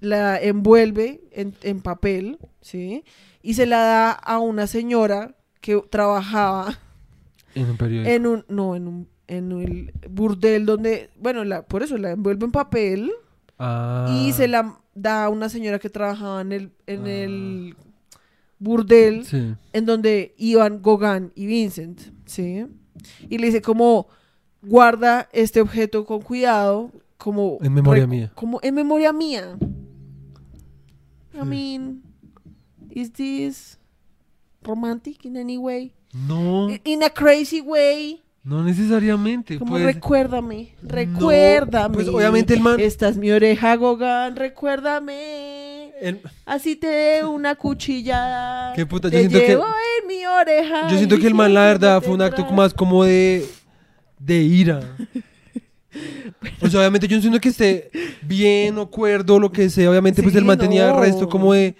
la envuelve en, en papel, ¿sí? Y se la da a una señora que trabajaba
En un periódico.
en un... No, en un... En el burdel donde... Bueno, la, por eso la envuelve en papel
Ah.
y se la da a una señora que trabajaba en el, en
Ah.
el burdel
Sí.
en donde iban Gauguin y Vincent, ¿sí? Y le dice como, guarda este objeto con cuidado, como...
En memoria mía.
Como en memoria mía. I mean, is this romantic in any way?
No,
In a crazy way.
No necesariamente.
Como
pues.
recuérdame, recuérdame.
pues, obviamente el man-
Esta es mi oreja, Gauguin, recuérdame.
El-
Así te dé una cuchillada.
Qué puta, yo
te
siento que-
llevo en mi oreja.
Yo siento que el man, la verdad, fue un acto más como de, de ira. O sea, obviamente yo no siento que esté bien o cuerdo lo que sea. Obviamente, pues el man tenía el
no.
resto como de,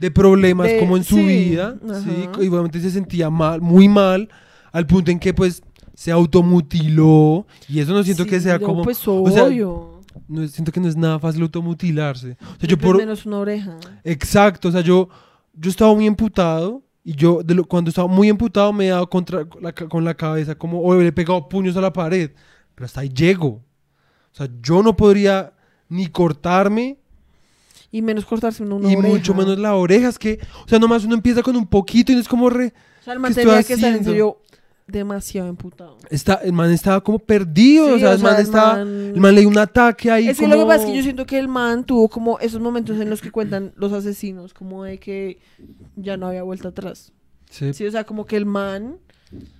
de problemas
De-
como en su
sí,
vida.
ajá.
Sí, y obviamente se sentía mal, muy mal, al punto en que pues se automutiló. Y eso no siento
Sí,
que sea como...
Pues
o sea,
obvio.
no, siento que no es nada fácil automutilarse. O sea, yo por...
menos una oreja.
Exacto, o sea, yo, yo estaba muy emputado y yo de lo- cuando estaba muy emputado me he dado contra, la con la cabeza como, o le he pegado puños a la pared, pero hasta ahí llego. O sea, yo no podría ni cortarme
Y menos cortarse una, una
y
oreja.
mucho menos la oreja. Es que, o sea, nomás uno empieza con un poquito y no es como re...
O sea, el man
¿qué
tenía
estoy
que en
haciendo?
serio demasiado emputado.
Está, el man estaba como perdido,
Sí,
o sea,
o
el man
el
estaba...
man-
El man le dio un ataque ahí
Es que lo que pasa es que yo siento que el man tuvo como esos momentos en los que cuentan los asesinos, como de que ya no había vuelta atrás.
Sí,
Sí, o sea, como que el man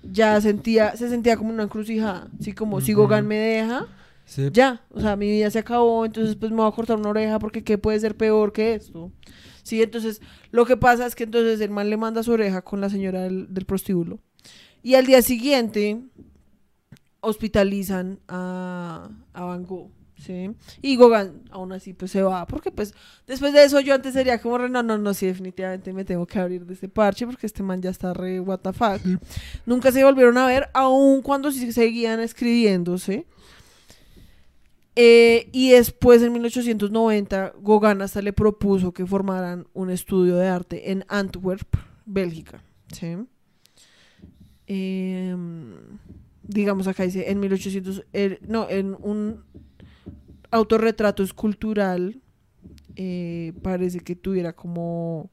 ya sentía, se sentía como una encrucijada. Así como si. Gauguin me deja,
sí.
ya, o sea, mi vida se acabó, entonces pues me voy a cortar una oreja porque qué puede ser peor que esto. Sí, entonces lo que pasa es que entonces el man le manda su oreja con la señora del, del prostíbulo. Y al día siguiente hospitalizan a, a Van Gogh, ¿sí? Y Gauguin aún así pues se va, porque pues después de eso yo antes sería como, re, no, no, no, sí, definitivamente me tengo que abrir de este parche porque este man ya está re what the fuck. Nunca se volvieron a ver, aun cuando sí seguían escribiéndose. Eh, y después, en 1890, Gauguin hasta le propuso que formaran un estudio de arte en Antwerp, Bélgica. ¿sí? Em, digamos acá dice, en 1800, eh, no, en un autorretrato escultural, eh, parece que tuviera como,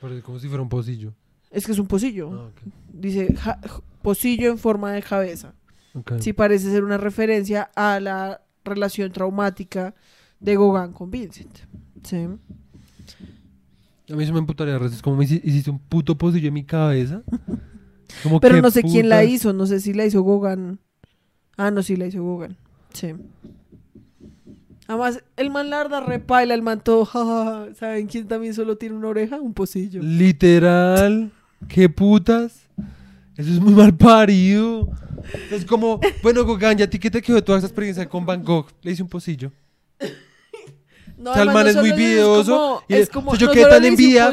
Parece como si fuera un pocillo.
es que es un pocillo,
Ah,
dice ja- pocillo en forma de cabeza.
Ok.
Sí parece ser una referencia a la relación traumática de Gauguin con Vincent. Sí.
A mí se me emputaría, es como hiciste un puto pocillo en mi cabeza. Como
Pero no sé quién la hizo, no sé si la hizo Gauguin. Ah, no, sí la hizo Gauguin. Sí. Además, el man larda repaila, el man todo, jajaja, ¿saben quién también solo tiene una oreja? Un pocillo.
Literal, qué putas. Eso es muy mal parido. Es como, bueno, Gauguin, ¿y a ti qué te quedó toda esa experiencia con Van Gogh? Le hice un pocillo.
No, además,
man
no
es muy videoso.
como-
y
es como-
yo quedé tan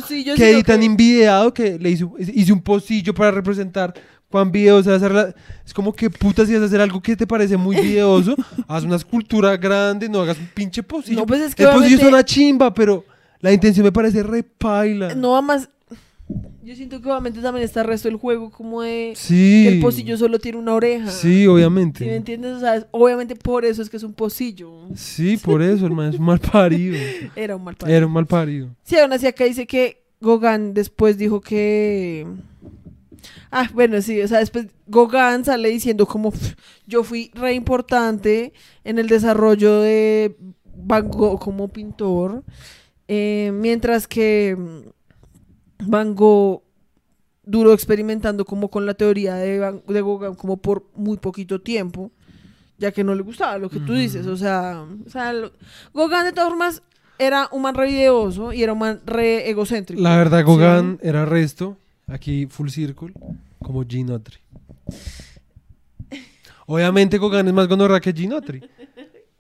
pocillo,
quedé tan
que-
envidiado que le hice, hice un pocillo para representar cuán videoso es hacer Es como que putas si vas a hacer algo que te parece muy videoso, haz una escultura grande, no hagas un pinche pocillo.
No, pues es que
el pocillo es
obviamente-
una chimba, pero la intención me parece repaila.
No, más. Yo siento que obviamente también está el resto del juego, como de
Sí.
que el pocillo solo tiene una oreja.
Sí,
¿Sí me
obviamente.
entiendes? O sea, obviamente por eso es que es un pocillo.
Sí, por eso, hermano, es un mal parido.
Era un mal padre.
Era un mal parido.
Sí, aún así acá dice que Gauguin después dijo que Ah, bueno, sí, o sea, después Gauguin sale diciendo como "Pff, yo fui re importante en el desarrollo de Van Gogh como pintor, eh, mientras que Van Gogh duró experimentando como con la teoría de, Van- de Gauguin como por muy poquito tiempo, ya que no le gustaba lo que tú dices, o sea, o sea lo- Gauguin de todas formas era un man re ideoso y era un man re egocéntrico.
La verdad,
¿sí?
Gauguin era resto, aquí full circle, como Ginotri. Obviamente Gauguin es más gonorra que Ginotri.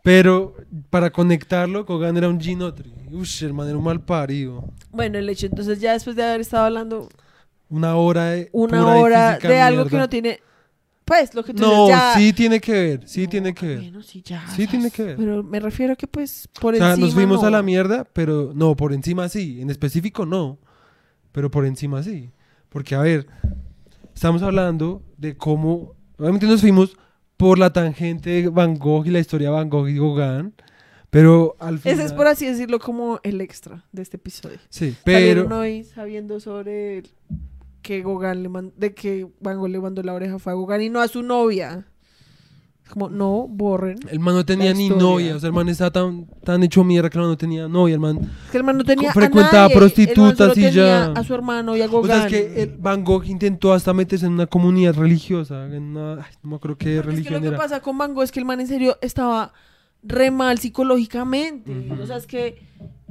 Pero para conectarlo, Gauguin era un Ginotri. Ush, hermano, era un mal parido.
Bueno, el hecho, entonces ya después de haber estado hablando
Una hora de.
una
pura
hora de algo que no tiene, pues lo que tú
No,
ya...
sí tiene que ver, sí
No,
tiene que ver.
Bueno, sí, ya.
Sí tiene que ver.
Pero me refiero a que pues por
O sea,
encima
nos fuimos
no.
a la mierda, pero no, por encima sí. En específico no, pero por encima sí. Porque, a ver, estamos hablando de cómo. Obviamente nos fuimos por la tangente de Van Gogh y la historia de Van Gogh y Gauguin, pero al final.
Ese es por así decirlo como el extra de este episodio.
Sí,
Salieron
pero.
hoy sabiendo sobre el- que Gauguin le mandó, de que Van Gogh le mandó la oreja fue a Gauguin y no a su novia. Como, no, borren.
El man no tenía ni novia, o sea, el man estaba tan, tan hecho mierda que el man no tenía novia, el man...
Es que el man no tenía
frecuentaba
a nadie. El man
prostitutas
solo
y ya.
tenía a su hermano y a
O
Gauguin.
sea, es que el Van Gogh intentó hasta meterse en una comunidad religiosa, en una... ay, no me acuerdo qué
Porque es que
religión
lo que
era.
pasa con Mango es que el man en serio estaba re mal psicológicamente.
Ujú.
O sea, es que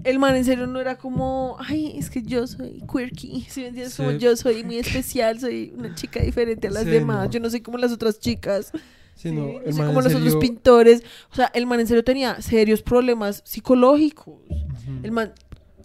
el man en serio no era como, ay, es que yo soy quirky. ¿Sí me entiendes? Como
Sí.
yo soy muy especial, soy una chica diferente a las
Sí,
demás.
no.
Yo no soy como las otras chicas.
Sí, no, el man
como
en
los otros pintores. O sea, el man en serio tenía serios problemas psicológicos. El man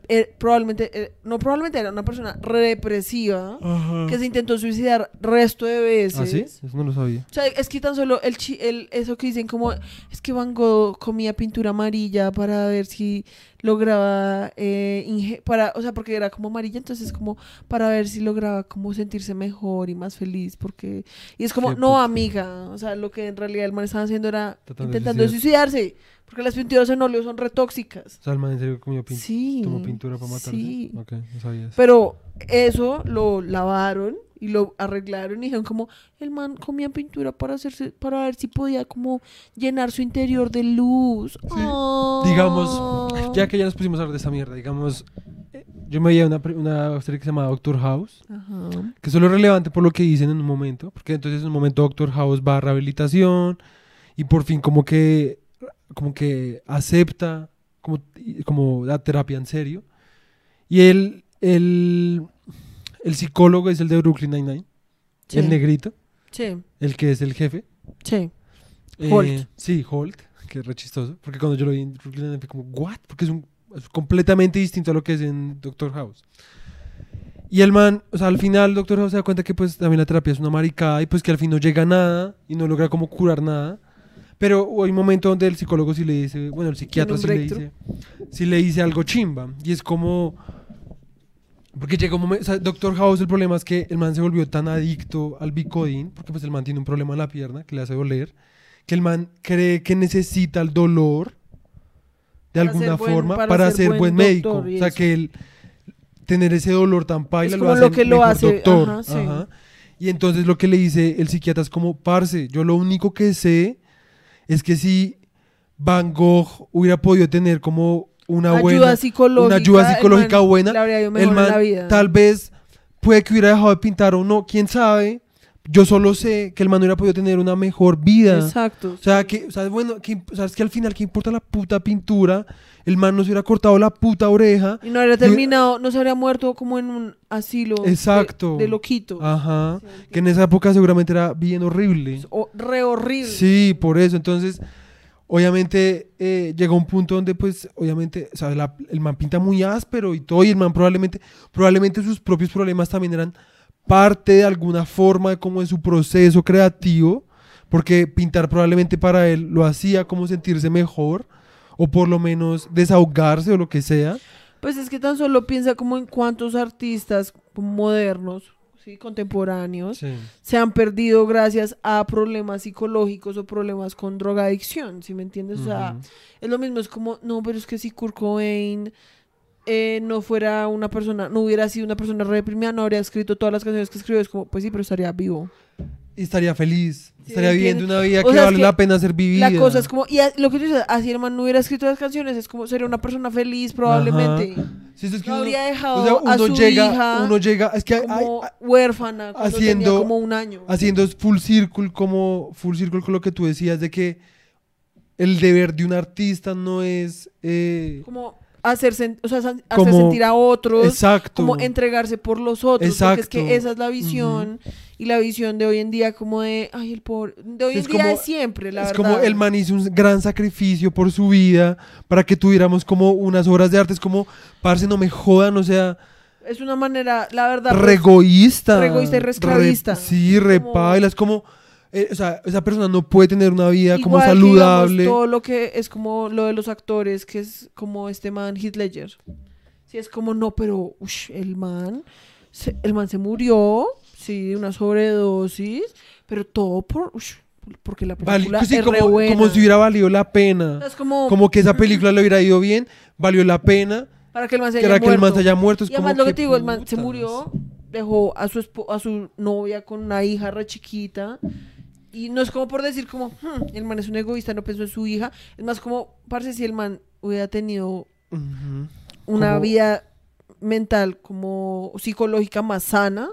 eh, probablemente, eh, no probablemente era una persona represiva
Ajá.
que se intentó suicidar resto de veces.
¿Ah, sí? Eso no lo sabía.
O sea, es que tan solo el, chi- el eso que dicen como es que Van Gogh comía pintura amarilla para ver si lograba eh, para, o sea, porque era como amarilla, entonces como para ver si lograba como sentirse mejor y más feliz, porque y es como no amiga, o sea, lo que en realidad el man estaba haciendo era
Tratando de
intentando suicidarse, porque las pinturas en óleo son retóxicas.
O sea, el man en serio comió pin-
Sí.
tomó pintura para matarse.
Sí.
Ok, no sabía eso.
Pero eso lo lavaron y lo arreglaron y dijeron como el man comía pintura para hacerse para ver si podía como llenar su interior de luz. Ah.
Digamos, ya que ya nos pusimos a hablar de esa mierda, digamos, eh, yo me veía una, una serie que se llama Doctor House,
Ajá.
que solo es relevante por lo que dicen en un momento, porque entonces en un momento Doctor House va a rehabilitación y por fin como que, como que acepta como, como la terapia en serio. Y él, el, el psicólogo es el de Brooklyn Nine-Nine,
Sí.
el negrito,
Sí,
el que es el jefe.
sí.
Eh,
Holt.
sí, Holt, que es re chistoso. Porque cuando yo lo vi en Brooklyn Nine-Nine fue como, ¿what? Porque es, un, es completamente distinto a lo que es en Doctor House. Y el man, o sea, al final Doctor House se da cuenta que pues también la terapia es una maricada y pues que al fin no llega a nada y no logra como curar nada. Pero hay un momento donde el psicólogo sí le dice, bueno, el psiquiatra sí le dice, sí le dice algo chimba. Y es como, porque llega un momento, o sea, Doctor House el problema es que el man se volvió tan adicto al Bicodin, porque pues el man tiene un problema en la pierna que le hace doler, que el man cree que necesita el dolor de
Para
alguna
ser buen-
forma
para
para,
ser buen
buen, médico. O sea, que él tener ese dolor tan paila lo hace
lo que lo
mejor
hace,
doctor.
ajá, sí.
Ajá. Y entonces lo que le dice el psiquiatra es como, parce, yo lo único que sé es que si Van Gogh hubiera podido tener como una
ayuda
buena
psicológica.
una ayuda
el
psicológica
man
buena, el man
la vida.
tal vez puede que hubiera dejado de pintar o no, quién sabe. Yo solo sé que el man hubiera podido tener una mejor vida.
Exacto.
O sea, que, o sea, bueno, que, o sea, es que al final, ¿qué importa la puta pintura? El man no se hubiera cortado la puta oreja.
Y no habría terminado, no se habría muerto como en un asilo de-
Exacto.
de, loquitos.
Ajá.
Sí,
Que en esa época seguramente era bien horrible.
O- re horrible.
Sí, por eso. Entonces, obviamente, eh, llegó un punto donde, pues, obviamente, o sea, la- el man pinta muy áspero y todo, y el man probablemente, probablemente sus propios problemas también eran parte de alguna forma de como en su proceso creativo, porque pintar probablemente para él lo hacía como sentirse mejor, o por lo menos desahogarse o lo que sea.
Pues es que tan solo piensa como en cuántos artistas modernos, sí, contemporáneos, se han perdido gracias a problemas psicológicos o problemas con drogadicción, ¿sí me entiendes? O sea, es lo mismo, es como, no, pero es que si Kurt Cobain eh, no fuera una persona, no hubiera sido una persona reprimida, no habría escrito todas las canciones que escribió. Es como, pues sí, pero estaría vivo.
Y estaría feliz.
Sí,
estaría viviendo una vida
O
que
sea, es
vale
que
la pena ser vivida.
La cosa es como, y lo que tú dices, así el man no hubiera escrito las canciones, es como, sería una persona feliz probablemente.
Sí, es que
No
uno-
habría dejado
o sea,
a su
llega,
hija
uno llega, es que hay- hay-
como huérfana
haciendo-
tenía como un año.
haciendo full circle como full circle con lo que tú decías de que el deber de un artista no es eh,
Como hacer, sen- o sea, hacer
Como-
sentir a otros,
exacto
como entregarse por los otros, porque es que
Exacto.
esa es la visión y la visión de hoy en día como de, ay, el pobre, de hoy
Es
en día de siempre, la
es
verdad.
como el man hizo un gran sacrificio por su vida para que tuviéramos como unas obras de arte es como parce no me jodan o sea
Es una manera, la verdad, pues,
re egoísta
re egoísta y re esclavista.
sí repaila es como eh, o sea esa persona no puede tener una vida como
Igual
saludable
digamos, todo lo que es como lo de los actores, que es como este man Heath Ledger. Sí, es como, no, pero ush, el man, se- el man se murió, sí, una sobredosis, pero todo por, ush, porque la película
sí,
es re
como,
buena.
como si hubiera valido la pena
Es como,
como que esa película le hubiera ido bien valió la pena
para que el man se haya
era que el man
muerto.
se haya muerto es
Y además
como
lo que te digo, el man se murió, dejó a su, a su novia con una hija re chiquita. Y no es como por decir como, "Hmm, el man es un egoísta, no pensó en su hija. Es más como, parece si el man hubiera tenido una
Como-
vida mental como psicológica más sana,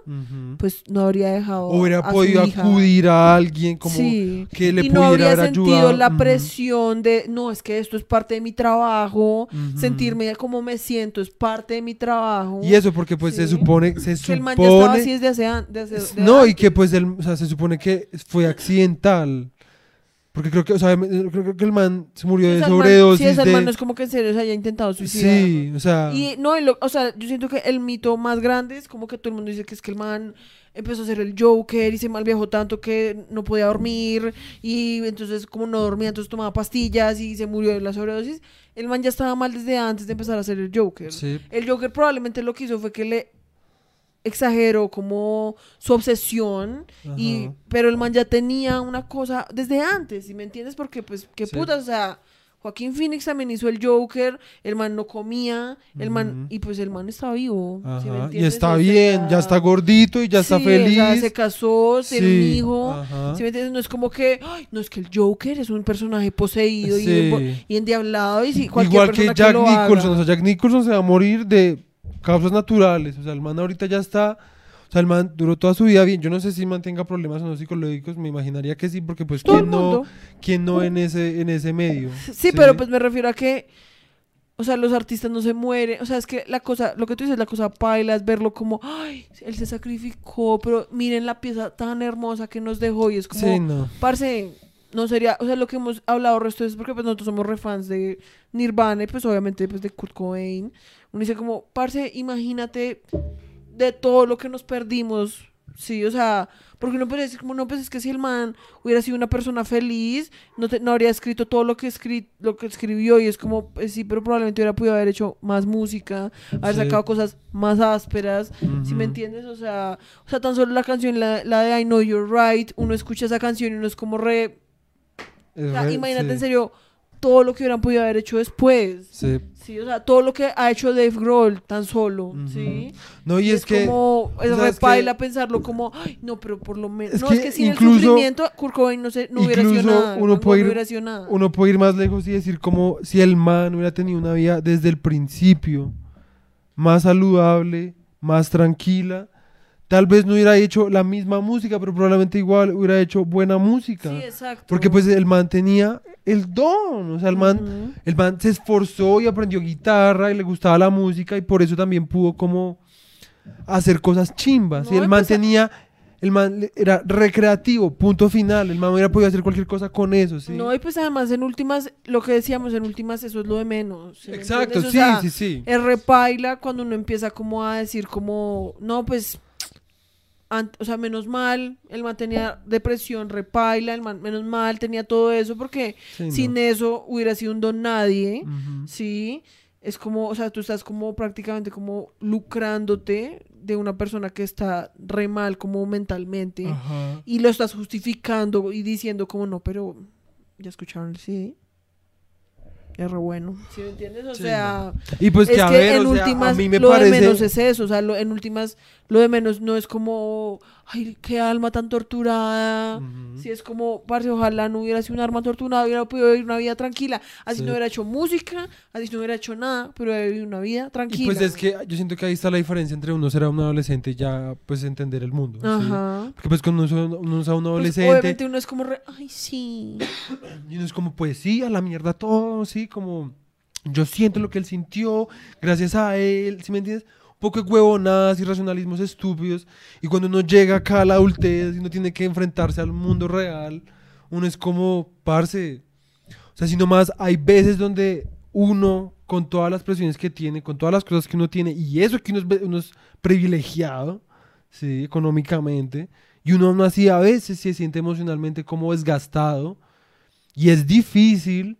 pues no habría dejado
hubiera
a su
podido
hija.
acudir a alguien como
Sí.
que le
y no
pudiera
habría
haber
sentido la presión de, no, es que esto es parte de mi trabajo,
ujú.
sentirme como me siento es parte de mi trabajo.
Y eso porque pues se supone, se
que el man ya estaba
supone,
así desde hace desde-
no, y que pues el, o sea, se supone que fue accidental. Porque creo que, o sea, creo que el man se murió
Sí,
de
man-
sobredosis
sí, ese
de...
man no es como que en serio se haya intentado suicidar.
sí, o sea,
Y no, y lo- o sea, yo siento que el mito más grande es como que todo el mundo dice que es que el man empezó a ser el Joker y se malviajó tanto que no podía dormir y entonces como no dormía, entonces tomaba pastillas y se murió de la sobredosis. El man ya estaba mal desde antes de empezar a ser el Joker.
sí,
El Joker probablemente lo que hizo fue que le exageró como su obsesión y pero el man ya tenía una cosa desde antes, ¿sí me entiendes? Porque pues qué
Sí.
putas, o sea, Joaquín Phoenix también hizo el Joker, el man no comía, el man y pues el man está vivo, ¿sí me
Y está
O
bien, ya está gordito y ya está feliz.
O sea, se casó, un
Sí,
hijo.
ajá.
¿Sí me entiendes? No es como que, ay, no es que el Joker es un personaje poseído y, y endiablado y si cualquier
Igual que
persona
Jack
lo
Nicholson,
haga.
o sea, Jack Nicholson se va a morir de causas naturales, o sea, el man ahorita ya está, o sea, el man duró toda su vida bien, yo no sé si mantenga problemas o no psicológicos, me imaginaría que sí, porque pues quién no, quién no en ese, en ese medio.
Sí, pero pues me refiero a que, o sea, los artistas no se mueren. O sea, es que la cosa, lo que tú dices, la cosa paila es verlo como, ay, él se sacrificó, pero miren la pieza tan hermosa que nos dejó y es como,
Sí, no.
parce, no sería, o sea, lo que hemos hablado resto es porque pues nosotros somos refans de Nirvana y pues obviamente pues de Kurt Cobain. Uno dice como, parce, imagínate de todo lo que nos perdimos. Sí, o sea, porque uno puede decir como, no, pues es que si el man hubiera sido una persona feliz, no, te- no habría escrito todo lo que, escri lo que escribió y es como, pues sí, pero probablemente hubiera podido haber hecho más música, haber
Sí.
sacado cosas más ásperas, si me
Ujú.
entiendes? O sea, o sea, tan solo la canción, la, la de I Know You're Right, uno escucha esa canción y uno es como re...
Es
o sea,
re-
imagínate
sí,
en serio todo lo que hubieran podido haber hecho después.
sí.
Sí, o sea, todo lo que ha hecho Dave Grohl tan solo. ¿sí?
No, y, es, que...
como es repaila pensarlo como ay no pero por lo menos
Es
no
que
es que sin
incluso-
el sufrimiento Kurt Cobain no, se, no hubiera sido nada
uno puede ir-
hubiera sido nada
Uno puede ir más lejos y decir como si el man hubiera tenido una vida desde el principio más saludable, más tranquila, tal vez no hubiera hecho la misma música, pero probablemente igual hubiera hecho buena música.
sí exacto
Porque pues el man tenía el don, o sea, el man, el man se esforzó y aprendió guitarra y le gustaba la música y por eso también pudo como hacer cosas chimbas.
No,
y el man
pues,
tenía, el man era recreativo, punto final. El man hubiera podido hacer cualquier cosa con eso, ¿sí?
no y pues además en últimas lo que decíamos en últimas eso es lo de menos ¿sí me
Exacto?
O
sí,
sea,
sí, sí.
es repaila cuando uno empieza como a decir como no pues o sea, menos mal, el man tenía depresión, repaila, el man, menos mal tenía todo eso, porque
Sí, no.
sin eso hubiera sido un don nadie. Sí, es como, o sea, tú estás como prácticamente como lucrándote de una persona que está re mal como mentalmente
Ajá.
y lo estás justificando y diciendo como no, pero ya escucharon el CD. es re bueno. ¿Sí me entiendes? O
Sí,
sea,
Y pues
es
que a
que
ver,
en
o sea,
últimas
a mí me
lo
parece...
de menos es eso, o sea, lo- en últimas lo de menos no es como, ay, qué alma tan torturada. Si es como, parce, ojalá no hubiera sido un alma torturada, hubiera podido vivir una vida tranquila. Así
Sí.
no hubiera hecho música, así no hubiera hecho nada, pero hubiera vivido una vida
Y
tranquila.
pues es que yo siento que ahí está la diferencia entre uno ser un adolescente y ya pues entender el mundo. ¿sí?
Ajá.
Porque pues cuando uno, uno es un
Pues,
adolescente
obviamente uno es como, re, ay, sí.
y uno es como pues sí, a la mierda todo, sí, como yo siento lo que él sintió, gracias a él, ¿sí me entiendes? Poco huevonadas y racionalismos estúpidos. Y cuando uno llega acá a la adultez y uno tiene que enfrentarse al mundo real, uno es como, parce. O sea, si nomás hay veces donde uno, con todas las presiones que tiene, con todas las cosas que uno tiene, y eso que uno es, uno es privilegiado, sí, económicamente, y uno aún así a veces se siente emocionalmente como desgastado, y es difícil,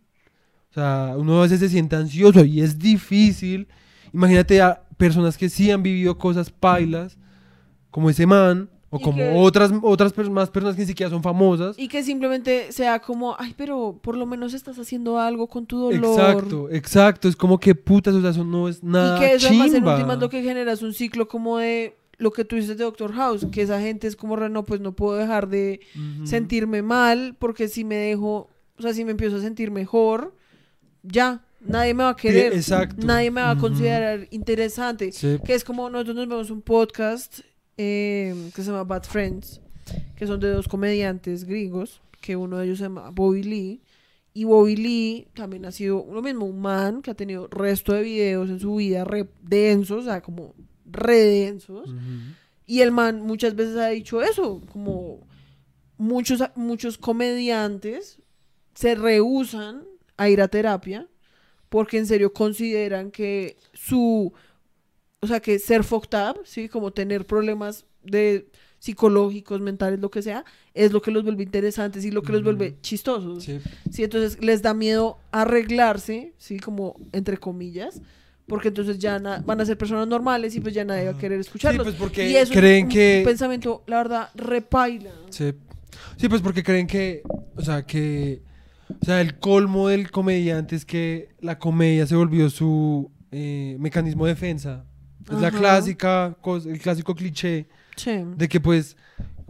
o sea, uno a veces se siente ansioso y es difícil. Imagínate a personas que sí han vivido cosas pailas, como ese man, o como
que-
otras, otras más personas que ni siquiera son famosas.
Y que simplemente sea como, ay, pero por lo menos estás haciendo algo con tu dolor.
Exacto, exacto. Es como que putas, o sea, eso no es nada
Y que eso además en
chimba.
últimas lo que genera es un ciclo como de lo que tú dices de Doctor House, que esa gente es como, no, pues no puedo dejar de sentirme mal, porque si me dejo, o sea, si me empiezo a sentir mejor, ya, nadie me va a querer,
exacto.
nadie me va a considerar interesante.
Sí.
Que es como nosotros nos vemos un podcast eh, que se llama Bad Friends, que son de dos comediantes gringos, que uno de ellos se llama Bobby Lee. Y Bobby Lee también ha sido lo mismo, un man que ha tenido resto de videos en su vida re densos, o sea, como re densos. Y el man muchas veces ha dicho eso, como muchos, muchos comediantes se rehusan a ir a terapia porque en serio consideran que su, o sea, que ser fucked up, ¿sí? Como tener problemas de psicológicos, mentales, lo que sea, es lo que los vuelve interesantes y lo que los vuelve chistosos.
Sí.
Sí, entonces les da miedo arreglarse, sí, como entre comillas, porque entonces ya van a ser personas normales y pues ya nadie va a querer
Sí,
escucharlos.
pues porque
y eso
creen
es un
que...
pensamiento, la verdad, repaila.
Sí. Sí, pues porque creen que, o sea, que, o sea, el colmo del comediante es que la comedia se volvió su eh, mecanismo de defensa. Es la
Ajá.
clásica, cos- el clásico cliché
Sí.
de que pues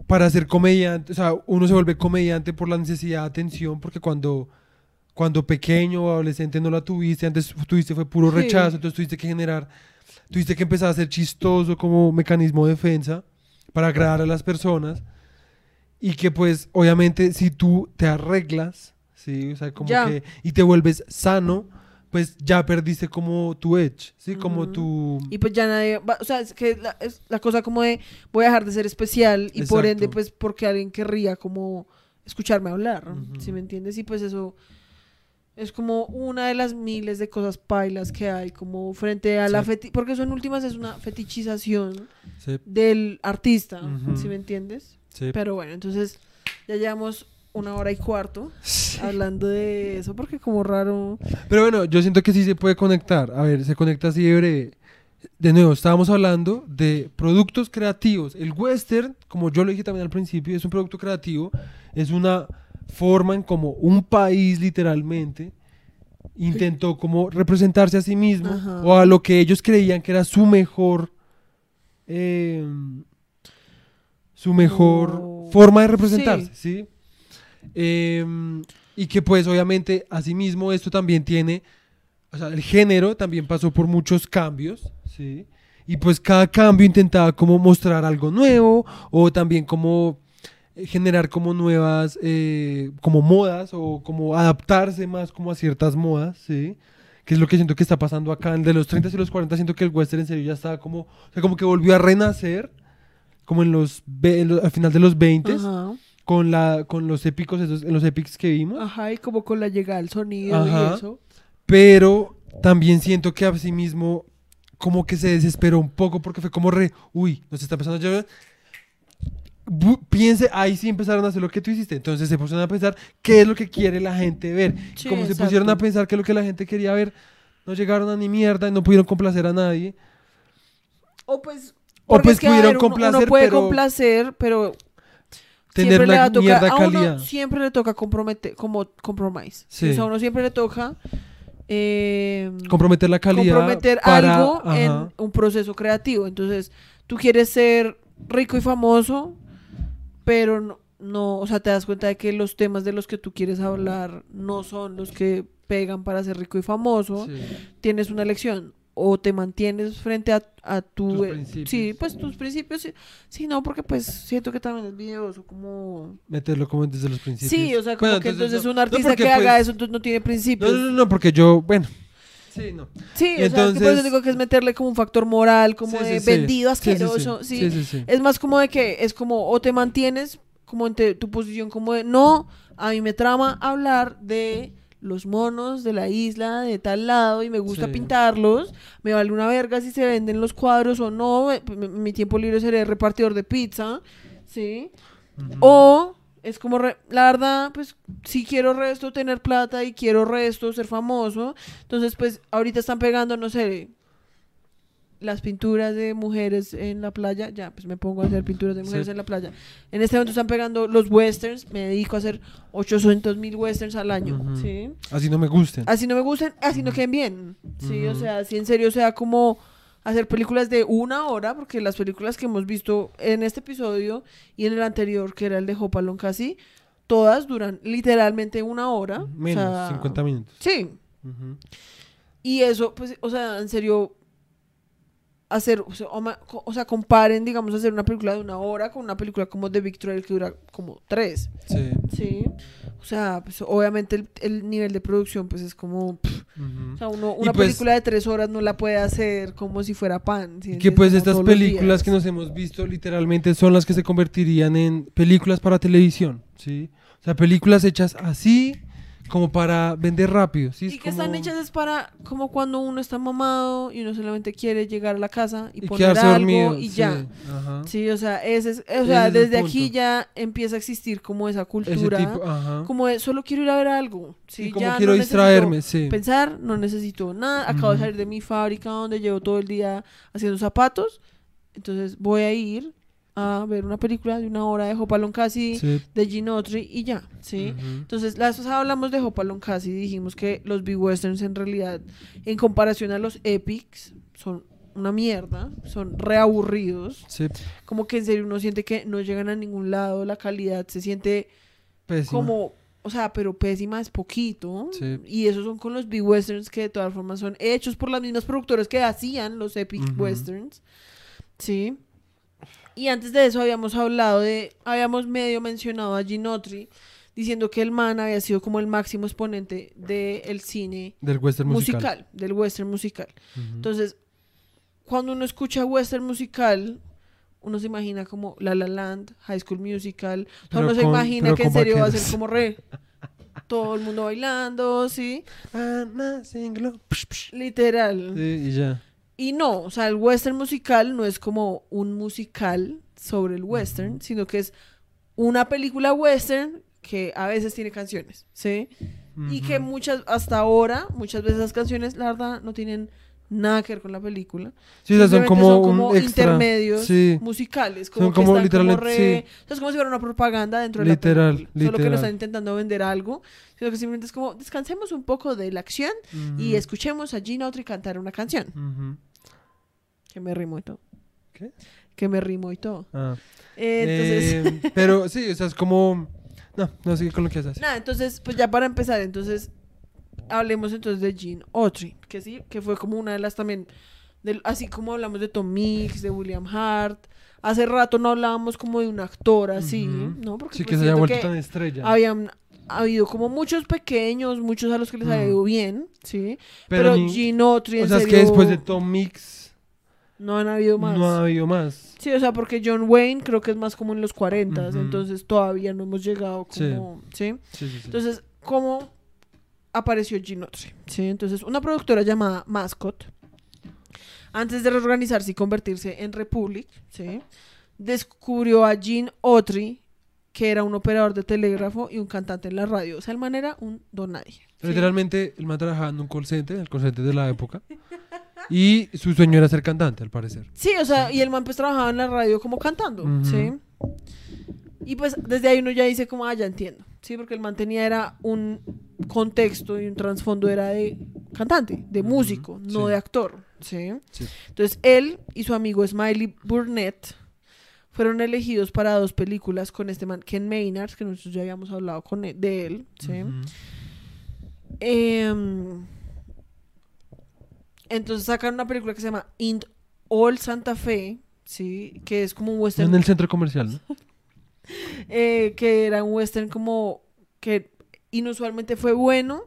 para ser comediante, o sea, uno se vuelve comediante por la necesidad de atención, porque cuando, cuando pequeño o adolescente no la tuviste, antes tuviste fue puro
Sí.
rechazo, entonces tuviste que generar, tuviste que empezar a ser chistoso como mecanismo de defensa para agradar a las personas y que pues obviamente si tú te arreglas, sí, o sea, como
Ya.
que y te vuelves sano, pues ya perdiste como tu edge, sí, como tu
Y pues ya nadie va, o sea, es que la, es la cosa como de voy a dejar de ser especial y por ende pues porque alguien querría como escucharme hablar,
Ujú.
¿sí me entiendes? Y pues eso es como una de las miles de cosas pailas que hay como frente a la feti porque eso en últimas es una fetichización
sí,
del artista,
Ujú.
¿sí me entiendes? Pero bueno, entonces ya llevamos una hora y cuarto
Sí.
hablando de eso porque como raro
Pero bueno, yo siento que sí se puede conectar. A ver, se conecta así de breve. De nuevo, estábamos hablando de productos creativos. El western, como yo lo dije también al principio, es un producto creativo. Es una forma en como un país literalmente intentó como representarse a sí mismo
Ajá.
o a lo que ellos creían que era su mejor eh, su mejor forma de representarse, ¿sí? Em, y que pues obviamente asimismo esto también tiene, o sea, el género también pasó por muchos cambios, ¿sí? Y pues cada cambio intentaba como mostrar algo nuevo o también como eh, generar como nuevas, eh, como modas o como adaptarse más como a ciertas modas, ¿sí? Que es lo que siento que está pasando acá. De los 30 y los 40 siento que el western en serio ya estaba como, o sea, como que volvió a renacer, como en los, al final de los 20
Ajá.
Con la con los épicos esos, los epics que vimos.
Ajá, y como con la llegada del sonido
Ajá.
y eso.
pero también siento que asimismo como que se desesperó un poco porque fue como re uy nos está empezando a llover piense ahí sí empezaron a hacer lo que tú hiciste. Entonces se pusieron a pensar qué es lo que quiere la gente ver.
Sí,
como se pusieron a pensar qué es lo que la gente quería ver no llegaron a ni mierda y no pudieron complacer a nadie.
O pues,
O pues
es que,
pudieron
ver, uno-
complacer,
uno puede
pero
complacer, pero
tener
siempre le
una
tocar,
mierda
a uno siempre le toca comprometer, como compromise.
Sí.
O sea, a uno siempre le toca eh,
Comprometer la calidad.
comprometer
para-
algo
ajá.
en un proceso creativo. Entonces, tú quieres ser rico y famoso, pero no, no, o sea, te das cuenta de que los temas de los que tú quieres hablar no son los que pegan para ser rico y famoso.
Sí.
Tienes una elección. O te mantienes frente a, a tu...
Tus
eh,
principios.
Sí, pues tus principios. Sí, sí, no, porque pues siento que también es videoso, como...
Meterlo como desde los principios.
Sí, o sea, como
Bueno,
que entonces,
no-
un artista que haga
pues,
eso entonces no tiene principios.
no, no, no, porque yo, bueno. Sí, no.
Sí, o sea, es que por eso
Entonces-
digo que es meterle como un factor moral, como
Sí,
de
sí, sí.
vendido
Sí, sí, sí.
asqueroso, sí.
Sí, sí, sí.
Es más como de que es como o te mantienes como en te- tu posición como de no, a mí me trama hablar de los monos de la isla de tal lado y me gusta
Sí.
pintarlos, me vale una verga si se venden los cuadros o no, mi, tiempo libre seré repartidor de pizza, ¿sí? O es como, re- la verdad, pues si quiero resto tener plata y quiero resto ser famoso, entonces pues ahorita están pegando, no sé, las pinturas de mujeres en la playa, ya, pues me pongo a hacer pinturas de mujeres
Sí.
en la playa. En este momento están pegando los westerns, me dedico a hacer 800 mil westerns al año.
Así no me gusten.
Así no me gustan, así no queden bien, ¿sí? O sea, si en serio sea como hacer películas de una hora, porque las películas que hemos visto en este episodio y en el anterior, que era el de Hopalong casi, todas duran literalmente una hora.
Menos,
o sea,
50 minutos.
Sí, y eso, pues, o sea, en serio, hacer, o sea, comparen, digamos, hacer una película de una hora con una película como The Trail que dura como tres,
Sí.
¿sí? O sea, pues obviamente el, el nivel de producción, pues es como... pff, o sea, uno, una
pues-
película de tres horas no la puede hacer como si fuera pan.
que pues
Como
estas películas que nos hemos visto literalmente son las que se convertirían en películas para televisión, ¿sí? O sea, películas hechas así como para vender rápido, ¿sí? Es
Y que están hechas es para como cuando uno está mamado y uno solamente quiere llegar a la casa y,
y
poner algo
dormido.
y
sí,
ya.
Ajá.
Sí, o sea, ese es, o
Ese
sea,
es
desde aquí ya empieza a existir como esa cultura,
tipo,
como de solo quiero ir a ver algo. Sí,
Sí, como
ya
quiero
no
distraerme, sí.
Pensar, no necesito nada. Acabo de
Ujú.
salir de mi fábrica donde llevo todo el día haciendo zapatos. Entonces voy a ir a ver una película de una hora de Hopalong Casi,
Sí.
de Gene Autry y ya, ¿sí? Entonces, la pasada hablamos de Hopalong Casi y dijimos que los big westerns en realidad, en comparación a los epics, son una mierda, son reaburridos.
Sí,
Como que en serio uno siente que no llegan a ningún lado, la calidad se siente
pésima.
como, o sea, pero pésima es poquito.
Sí.
Y esos son con los big westerns que de todas formas son hechos por las mismas productoras que hacían los epic westerns. Sí. Y antes de eso habíamos hablado de, habíamos medio mencionado a Autry diciendo que el man había sido como el máximo exponente del cine
Del western
musical.
musical.
del western musical. Entonces, cuando uno escucha western musical, uno se imagina como La La Land, High School Musical. O sea, uno se imagina que en serio va a ser como re. Todo el mundo bailando, ¿sí? Literal.
Sí, y ya.
Y no, o sea, el western musical no es como un musical sobre el western, sino que es una película western que a veces tiene canciones, ¿sí? Y que muchas, hasta ahora, muchas veces las canciones, la verdad, no tienen nada que ver con la película.
Sí, o sea, son como,
son como
un
intermedios
Sí.
musicales, como
Son como
están como
literalmente,
re... o sea, es como si fuera una propaganda dentro de
Literal,
la película. Solo que no
literal.
están intentando vender algo, sino que simplemente es como descansemos un poco de la acción y escuchemos a Gene Autry cantar una canción.
Ujú.
Que me rimo y todo.
¿Qué?
Que me rimo y todo.
Ah.
Eh, entonces,
Eh, pero sí, o sea, es como. No, no sigue con lo que haces.
nada, entonces, pues ya para empezar, entonces, hablemos entonces de Gene Autry, que sí, que fue como una de las también, así como hablamos de Tom Mix, de William Hart. Hace rato no hablábamos como de un actor así. ¿no? Porque
Sí,
pues,
que se haya vuelto tan estrella.
habían habido como muchos pequeños, muchos a los que les ha
Mm.
ido bien, ¿sí?
pero
Pero,
ni-
Gene Autry,
o sea, es que después de Tom Mix
no han habido más.
no ha habido más.
Sí, o sea, porque John Wayne creo que es más como en los 40,
Ujú.
entonces todavía no hemos llegado como, ¿sí?
Sí, sí, sí.
Entonces, ¿cómo apareció Gene Autry? Sí, entonces una productora llamada Mascot, antes de reorganizarse y convertirse en Republic, ¿sí? descubrió a Gene Autry, que era un operador de telégrafo y un cantante en la radio. O sea, el man era un don nadie. ¿sí?
Literalmente, el man trabajaba en un call center, el call center de la época. Y su sueño era ser cantante, al parecer.
Sí, o sea, y el man pues trabajaba en la radio como cantando. ¿sí? Y pues desde ahí uno ya dice como, ah, ya entiendo, ¿sí? Porque el man tenía era un contexto y un trasfondo era de cantante, de músico, no
sí.
de actor, ¿sí?
Sí.
Entonces él y su amigo Smiley Burnett fueron elegidos para dos películas con este man Ken Maynard, que nosotros ya habíamos hablado con él- de él, ¿sí? Em, entonces sacaron una película que se llama In All Santa Fe, ¿sí? Que es como un western
En el centro comercial, ¿no?
eh, que era un western como que inusualmente fue bueno,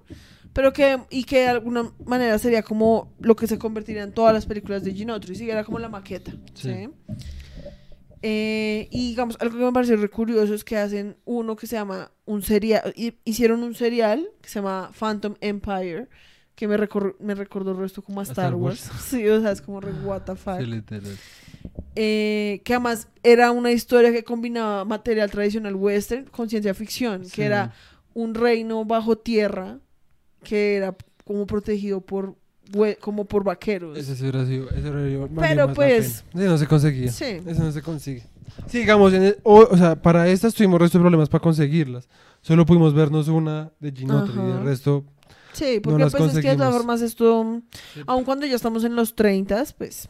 pero que y que de alguna manera sería como lo que se convertiría en todas las películas de Autry, sí, era como la maqueta, ¿sí?
Sí.
Eh, y digamos, algo que me parece re curioso es que hacen uno que se llama un serial, hicieron un serial que se llama Phantom Empire, que me, recor- me recordó el resto como a Star,
Star
Wars.
Wars.
sí, o sea, es como re what the fuck.
Sí, literal.
Eh, que además era una historia que combinaba material tradicional western con ciencia ficción,
Sí.
que era un reino bajo tierra que era como protegido por como por vaqueros.
Ese sí hubiera sido. Ese
Pero pues-
no se conseguía.
Sí.
Ese no se consigue. Sí, digamos, en el- o, o sea, para estas tuvimos resto de problemas para conseguirlas. Solo pudimos vernos una de Ginotri y el resto.
Sí, porque
las
pues es que de todas formas esto,
Sí.
aun cuando ya estamos en los 30, pues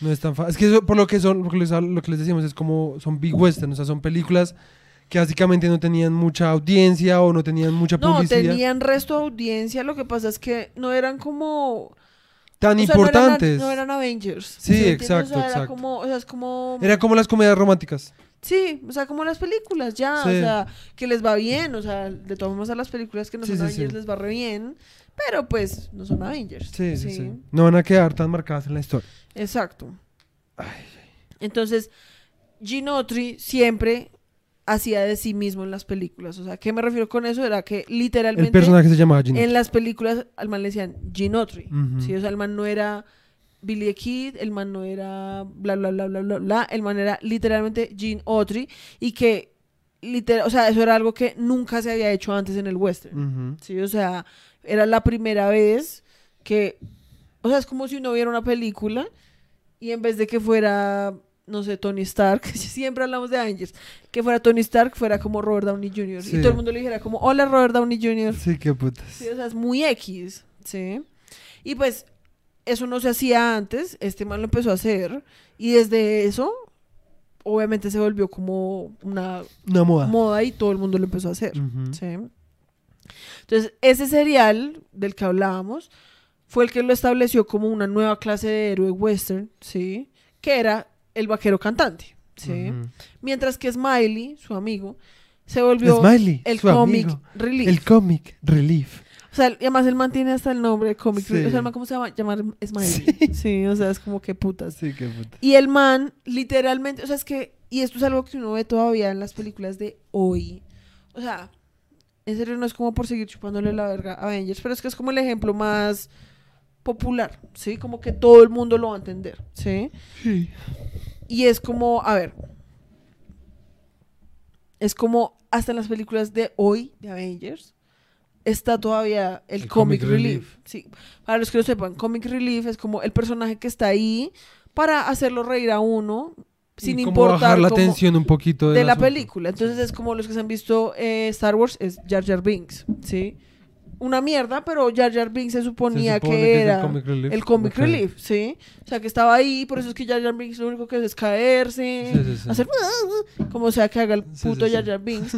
No es tan fácil. Es que eso, por lo que son, lo que, les, lo que les decimos es como son big western, o sea, son películas que básicamente no tenían mucha audiencia o no tenían mucha
no,
publicidad
tenían resto de audiencia, lo que pasa es que no eran como
tan
o sea, no eran-
importantes.
No eran, Avengers.
Sí,
entiendes?
exacto,
O sea, era
exacto.
como, o sea, es como
Eran como las comedias románticas.
Sí, o sea, como las películas, ya,
Sí.
o sea, que les va bien, o sea, de todas formas a las películas que no
Sí,
son
sí,
Avengers
sí.
les va re bien, pero pues no son Avengers.
Sí, sí, sí, No van a quedar tan marcadas en la historia.
Exacto. Entonces, Gene Autry siempre hacía de sí mismo en las películas, o sea, ¿qué me refiero con eso? Era que
El
literalmente
personaje se llamaba Ginotri.
en las películas al man le decían Gene Autry,
Ujú.
¿sí? O sea, el man no era Billy the Kid, el man no era bla, bla, bla, bla, bla, bla, el man era literalmente Gene Autry y que, literal, o sea, eso era algo que nunca se había hecho antes en el western. ¿sí? O sea, era la primera vez que, o sea, es como si uno viera una película y en vez de que fuera, no sé, Tony Stark, siempre hablamos de Avengers, que fuera Tony Stark, fuera como Robert Downey Jr.
Sí.
Y todo el mundo le dijera como, hola Robert Downey Jr.
Sí, qué putas.
Sí, o sea, es muy X, ¿sí? Y pues eso no se hacía antes, este man lo empezó a hacer y desde eso obviamente se volvió como una
Una moda.
moda y todo el mundo lo empezó a hacer. ¿sí? Entonces, ese serial del que hablábamos fue el que lo estableció como una nueva clase de héroe western, ¿sí? Que era el vaquero cantante, ¿sí? Mientras que Smiley, su amigo, se volvió
Smiley,
el
amigo.
relief.
El comic relief.
O sea, y además él mantiene hasta el nombre de Comic
Sí.
Relief. O sea, el man, ¿cómo se llama? Llamar Smiley. Sí. o sea, es como que putas.
Sí, qué putas.
Y el man, literalmente, o sea, es que, y esto es algo que uno ve todavía en las películas de hoy. O sea, en serio no es como por seguir chupándole la verga a Avengers, pero es que es como el ejemplo más popular, ¿sí? Como que todo el mundo lo va a entender, ¿sí?
Sí.
Y es como, a ver, es como hasta en las películas de hoy, de Avengers, está todavía el,
El
comic,
comic
relief.
relief.
Sí, para los que lo sepan, comic relief es como el personaje que está ahí para hacerlo reír a uno sin
como
importar
bajar la
como
tensión un poquito
de
del
la
asunto.
película. Entonces es como los que se han visto eh, Star Wars es Jar Jar Binks, ¿sí? Una mierda, pero Jar Jar Binks se suponía que
el
era
comic relief.
el comic relief, ¿sí? O sea, que estaba ahí, por eso es que Jar Jar Binks lo único que hace es caerse,
Sí, sí, sí.
hacer como sea que haga el puto. Jar Jar Binks,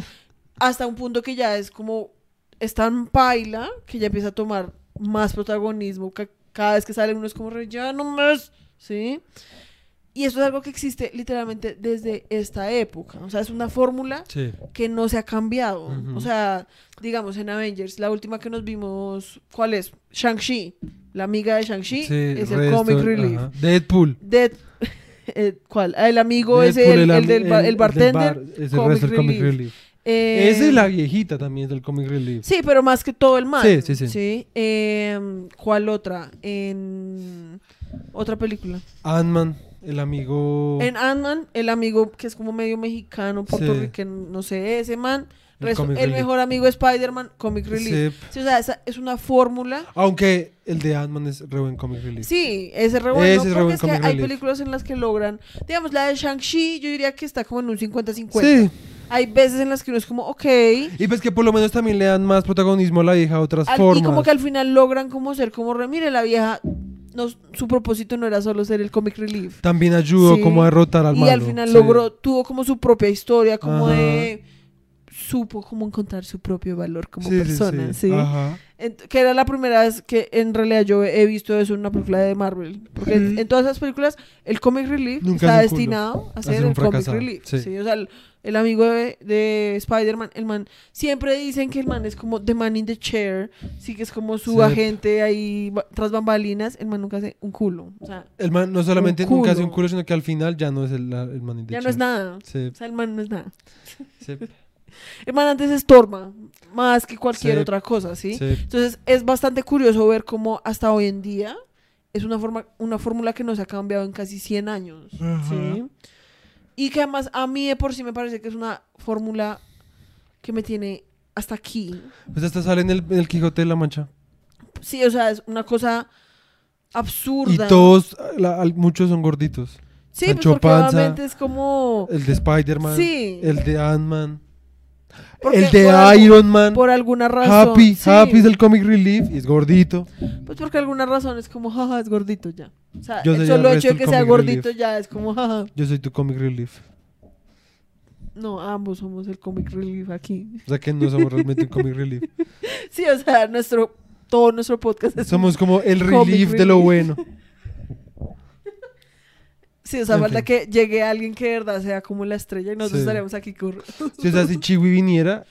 hasta un punto que ya es como es tan paila que ya empieza a tomar más protagonismo, ca- cada vez que sale uno es como re, ya no más, ¿sí? Y eso es algo que existe literalmente desde esta época, o sea, es una fórmula
Sí.
que no se ha cambiado. O sea, digamos en Avengers, la última que nos vimos, ¿cuál es? Shang-Chi. La amiga de Shang-Chi
Sí,
es el
resto,
comic relief.
ajá. Deadpool.
Dead- eh, ¿Cuál? Ah, El amigo es el, el del ba- el bartender.
bar, es el
comic
resto del comic
relief.
relief.
Eh,
Esa es la viejita también del comic relief.
Sí, pero más que todo el man.
Sí, sí, sí.
Eh, ¿Cuál otra? En otra película.
Ant-Man, el amigo.
En Ant-Man, el amigo que es como medio mexicano, puertorriqueño, no sé, ese man.
El relief.
mejor amigo de Spider-Man, comic relief.
Sí.
Sí, o sea, esa es una fórmula.
Aunque el de Ant-Man es re buen comic relief.
Sí, ese es re bueno.
Ese es re buen
es que hay películas en las que logran. Digamos, la de Shang-Chi, yo diría que está como en un 50-50.
Sí.
hay veces en las que uno es como, ok.
Y pues que por lo menos también le dan más protagonismo a la vieja de otras
al-
formas.
y como que al final logran como ser como, re, mire, la vieja, no, su propósito no era solo ser el comic relief.
También ayudó
Sí.
como a derrotar al
y
malo.
al final
Sí.
logró, tuvo como su propia historia, como
Ajá.
de supo cómo encontrar su propio valor como
Sí,
persona,
sí.
¿sí?
Ajá.
Ent- que era la primera vez que en realidad yo he visto eso en una película de Marvel. Porque en, en todas esas películas el comic relief
Nunca
está destinado a
A
ser
ser un
el comic relief.
sí.
O sea, el, el amigo de, de Spider-Man, el man, siempre dicen que el man es como the man in the chair, sí que es como su agente ahí tras bambalinas, el man nunca hace un culo. O sea,
El man no solamente
Un
nunca hace un
culo.
sino que al final ya no es el, el man in the
ya no
chair.
es nada.
Sí,
O sea, el man no es nada. El man antes estorba más que cualquier
Sí.
otra cosa, ¿sí?
sí.
Entonces es bastante curioso ver cómo hasta hoy en día es una forma una fórmula que no se ha cambiado en casi 100 años. ¿sí? Y que además a mí de por sí me parece que es una fórmula que me tiene hasta aquí.
Pues hasta sale en el, en el Quijote de la Mancha.
Sí, o sea, es una cosa
Y
absurda.
todos, la- al- muchos son gorditos.
sí, pues
Sancho
porque
Panza,
obviamente es como...
El de Spider-Man,
Sí.
el de Ant-Man, el de Iron Man.
Por alguna razón.
Happy,
sí.
Happy es el comic relief y es gordito.
Pues porque alguna razón es como, jaja, es gordito ya. O sea,
Yo
el solo hecho de que sea gordito
relief.
ya es como, jaja.
Yo soy tu comic relief.
No, ambos somos el comic relief aquí.
O sea que no somos realmente un comic relief.
Sí, o sea, nuestro, todo nuestro podcast es...
Somos como el relief de lo bueno.
Sí, o sea,
en
falta
fin.
que llegue alguien que de verdad sea como la estrella y nosotros
Sí.
estaríamos aquí con...
Si, o sea, si Chiwi viniera,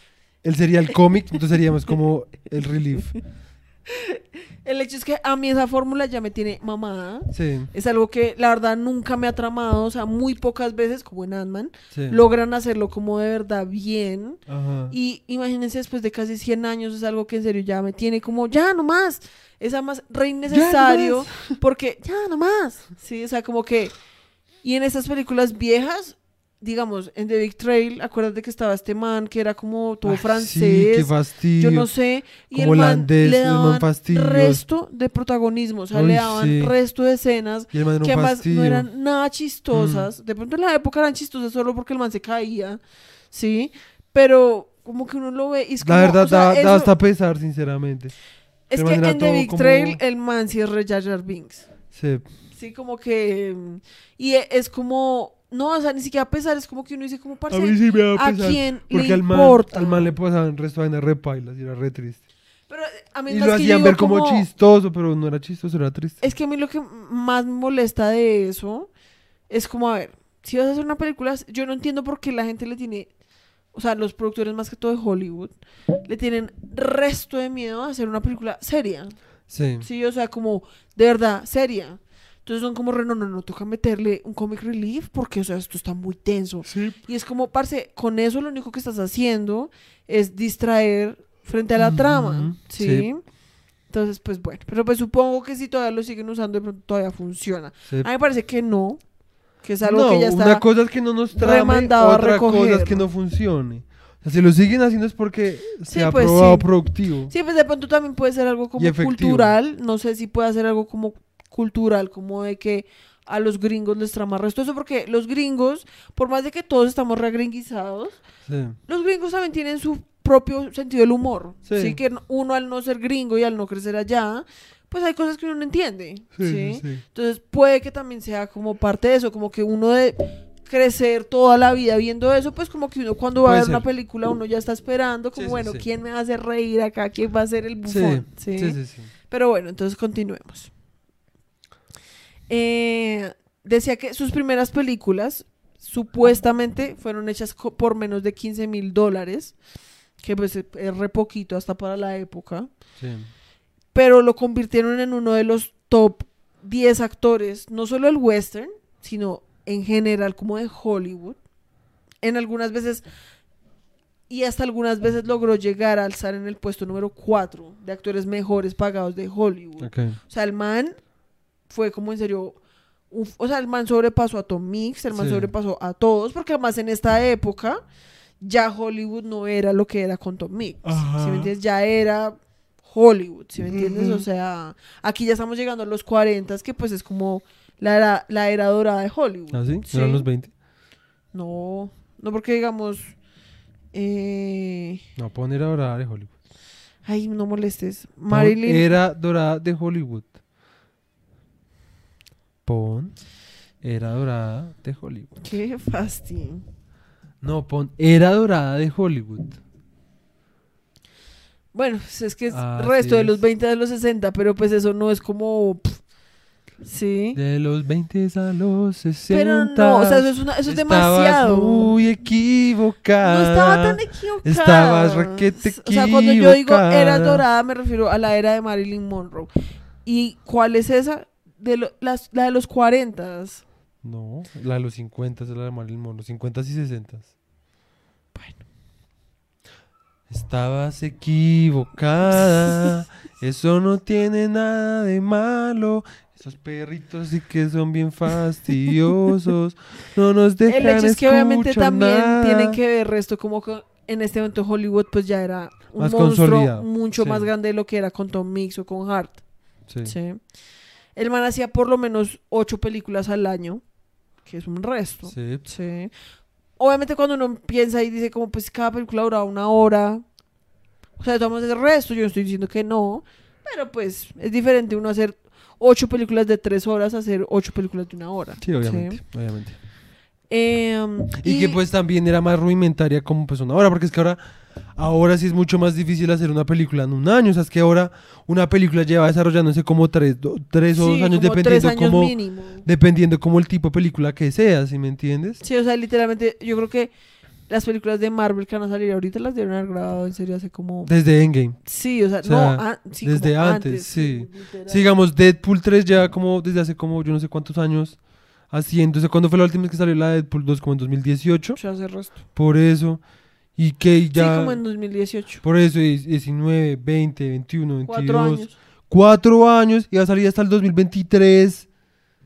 él sería el cómic, entonces seríamos como el relief.
El hecho es que a mí esa fórmula ya me tiene mamada.
Sí,
Es algo que la verdad nunca me ha tramado, o sea, muy pocas veces, como en Ant-Man,
sí.
logran hacerlo como de verdad bien.
Ajá.
Y imagínense, después de casi 100 años, es algo que en serio ya me tiene como, ya no más. Es además re innecesario, porque ya no más. Sí, o sea, como que. Y en esas películas viejas, digamos, en The Big Trail, acuérdate que estaba este man que era como todo
Ah, Sí,
francés.
qué fastidio.
yo no sé. Y
como
el man
holandés,
le
el man
daban resto de protagonismo, o sea, le
Uy,
daban
sí.
resto de escenas
Y el man era
que
un
además
fastidio.
no eran nada chistosas. De pronto en la época eran chistosas solo porque el man se caía, ¿sí? Pero como que uno lo ve y es como,
La verdad,
o sea,
da, hasta pesar, sinceramente.
es que
man
en The Big
como-
Trail el man sí es re Jar Jar Binks.
Sí.
Sí, como que... mm, Y e- es como... No, o sea, ni siquiera a pesar, es como que uno dice como,
A
parce,
mí sí me da
¿a
pesar.
quién
Porque
le
al man,
importa?
al man le pasaban resto de vainas re pailas y era re triste.
Pero eh, a mí
Y lo hacían ver como, chistoso, pero no era chistoso, era triste.
Es que a mí lo que más me molesta de eso es como, a ver, si vas a hacer una película, yo no entiendo por qué la gente le tiene, o sea, los productores más que todo de Hollywood, le tienen resto de miedo a hacer una película seria.
Sí.
Sí, o sea, como de verdad, seria. Entonces son como, no, no, no, toca meterle un comic relief porque, o sea, esto está muy tenso.
Sí.
Y es como, parce, con eso lo único que estás haciendo es distraer frente a la trama, ¿sí?
sí.
Entonces, pues bueno, pero pues supongo que si todavía lo siguen usando, de pronto todavía funciona.
sí.
A mí me parece que no, que es algo
no,
que ya está...
una cosa es que no nos trame, otra cosa es que no funcione. O sea, si lo siguen haciendo es porque
Sí,
se ha
pues,
probado
sí.
productivo.
Sí, pues de pronto también puede ser algo como cultural, no sé si puede ser algo como cultural, como de que a los gringos les trama resto eso, porque los gringos, por más de que todos estamos regringuizados,
Sí.
los gringos también tienen su propio sentido del humor.
Sí.
Sí. que uno al no ser gringo y al no crecer allá, pues hay cosas que uno no entiende.
Sí.
Entonces puede que también sea como parte de eso, como que uno de crecer toda la vida viendo eso, pues como que uno cuando va a ver una película uno ya está esperando, como bueno. ¿quién me va a hacer reír acá? ¿Quién va a ser el bufón?
sí,
sí. Pero bueno, entonces continuemos. Eh, decía que sus primeras películas supuestamente fueron hechas por menos de 15 mil dólares, que pues es re poquito hasta para la época,
Sí.
pero lo convirtieron en uno de los top 10 actores, no solo el western, sino en general como de Hollywood. En algunas veces y hasta algunas veces logró llegar a alzar en el puesto número 4 de actores mejores pagados de Hollywood.
Ok.
O sea, el man fue como en serio. un- o sea, el man sobrepasó a Tom Mix, el man
Sí.
sobrepasó a todos, porque además en esta época ya Hollywood no era lo que era con Tom Mix. ¿Sí me entiendes? Ya era Hollywood, ¿sí me entiendes? O sea, aquí ya estamos llegando a los 40, que pues es como la era, la era dorada de Hollywood.
¿Ah, sí?
Sí.
¿Eran los 20?
No, no porque digamos, Eh,
No, pon era dorada de Hollywood.
ay, no molestes. Marilyn.
Era dorada de Hollywood. Pon era dorada de Hollywood.
Qué fastidio.
No, pon era dorada de Hollywood.
Bueno, pues es que es
Así
resto de los 20 de los 60, pero pues eso no es como. pff, sí.
De los 20 a los 60.
Pero no, o sea, eso es, una, eso es demasiado.
muy equivocada.
No estaba tan equivocada.
Estabas requete
O sea, cuando yo digo era
equivocada.
dorada, me refiero a la era de Marilyn Monroe. ¿Y cuál es esa? De lo- las- la de los 40.
No, la de los 50 es la de Marilyn Monroe. 50 y 60.
Bueno.
Estabas equivocada. Eso no tiene nada de malo. Esos perritos sí que son bien fastidiosos. No nos dejan
El hecho es que obviamente también
nada.
tienen que ver resto como que en este momento Hollywood pues ya era un
Más
monstruo mucho
sí.
más grande de lo que era con Tom Mix o con Hart.
Sí.
Sí. El man hacía por lo menos ocho películas al año, que es un resto.
Sí.
Sí. Obviamente cuando uno piensa y dice como pues cada película duraba una hora. O sea, tomamos el resto, yo no estoy diciendo que no. Pero pues es diferente uno hacer ocho películas de tres horas a hacer ocho películas de una hora.
Sí, obviamente, obviamente.
Em,
Y, que pues también era más rudimentaria como persona ahora, porque es que ahora, ahora sí es mucho más difícil hacer una película en un año. O sea, es que ahora una película lleva desarrollándose como tres, do- tres o
sí,
dos años,
como
dependiendo
años
como, dependiendo como el tipo de película que sea, ¿sí me entiendes?
Sí, o sea, literalmente yo creo que las películas de Marvel que van a salir ahorita las deben haber grabado en serio hace como...
Desde Endgame.
Sí, o sea,
O sea,
no, an- sí,
desde
como
antes, sí. Sigamos, Deadpool 3 ya como desde hace como yo no sé cuántos años haciendo. O sea, ¿cuándo fue la última vez que salió la de Deadpool 2? Como en 2018.
Ya hace resto.
Por eso. Y que ya...
Sí, como en 2018.
Por eso, es 19, 20, 21, 22.
Cuatro años.
Cuatro años y va a salir hasta el 2023.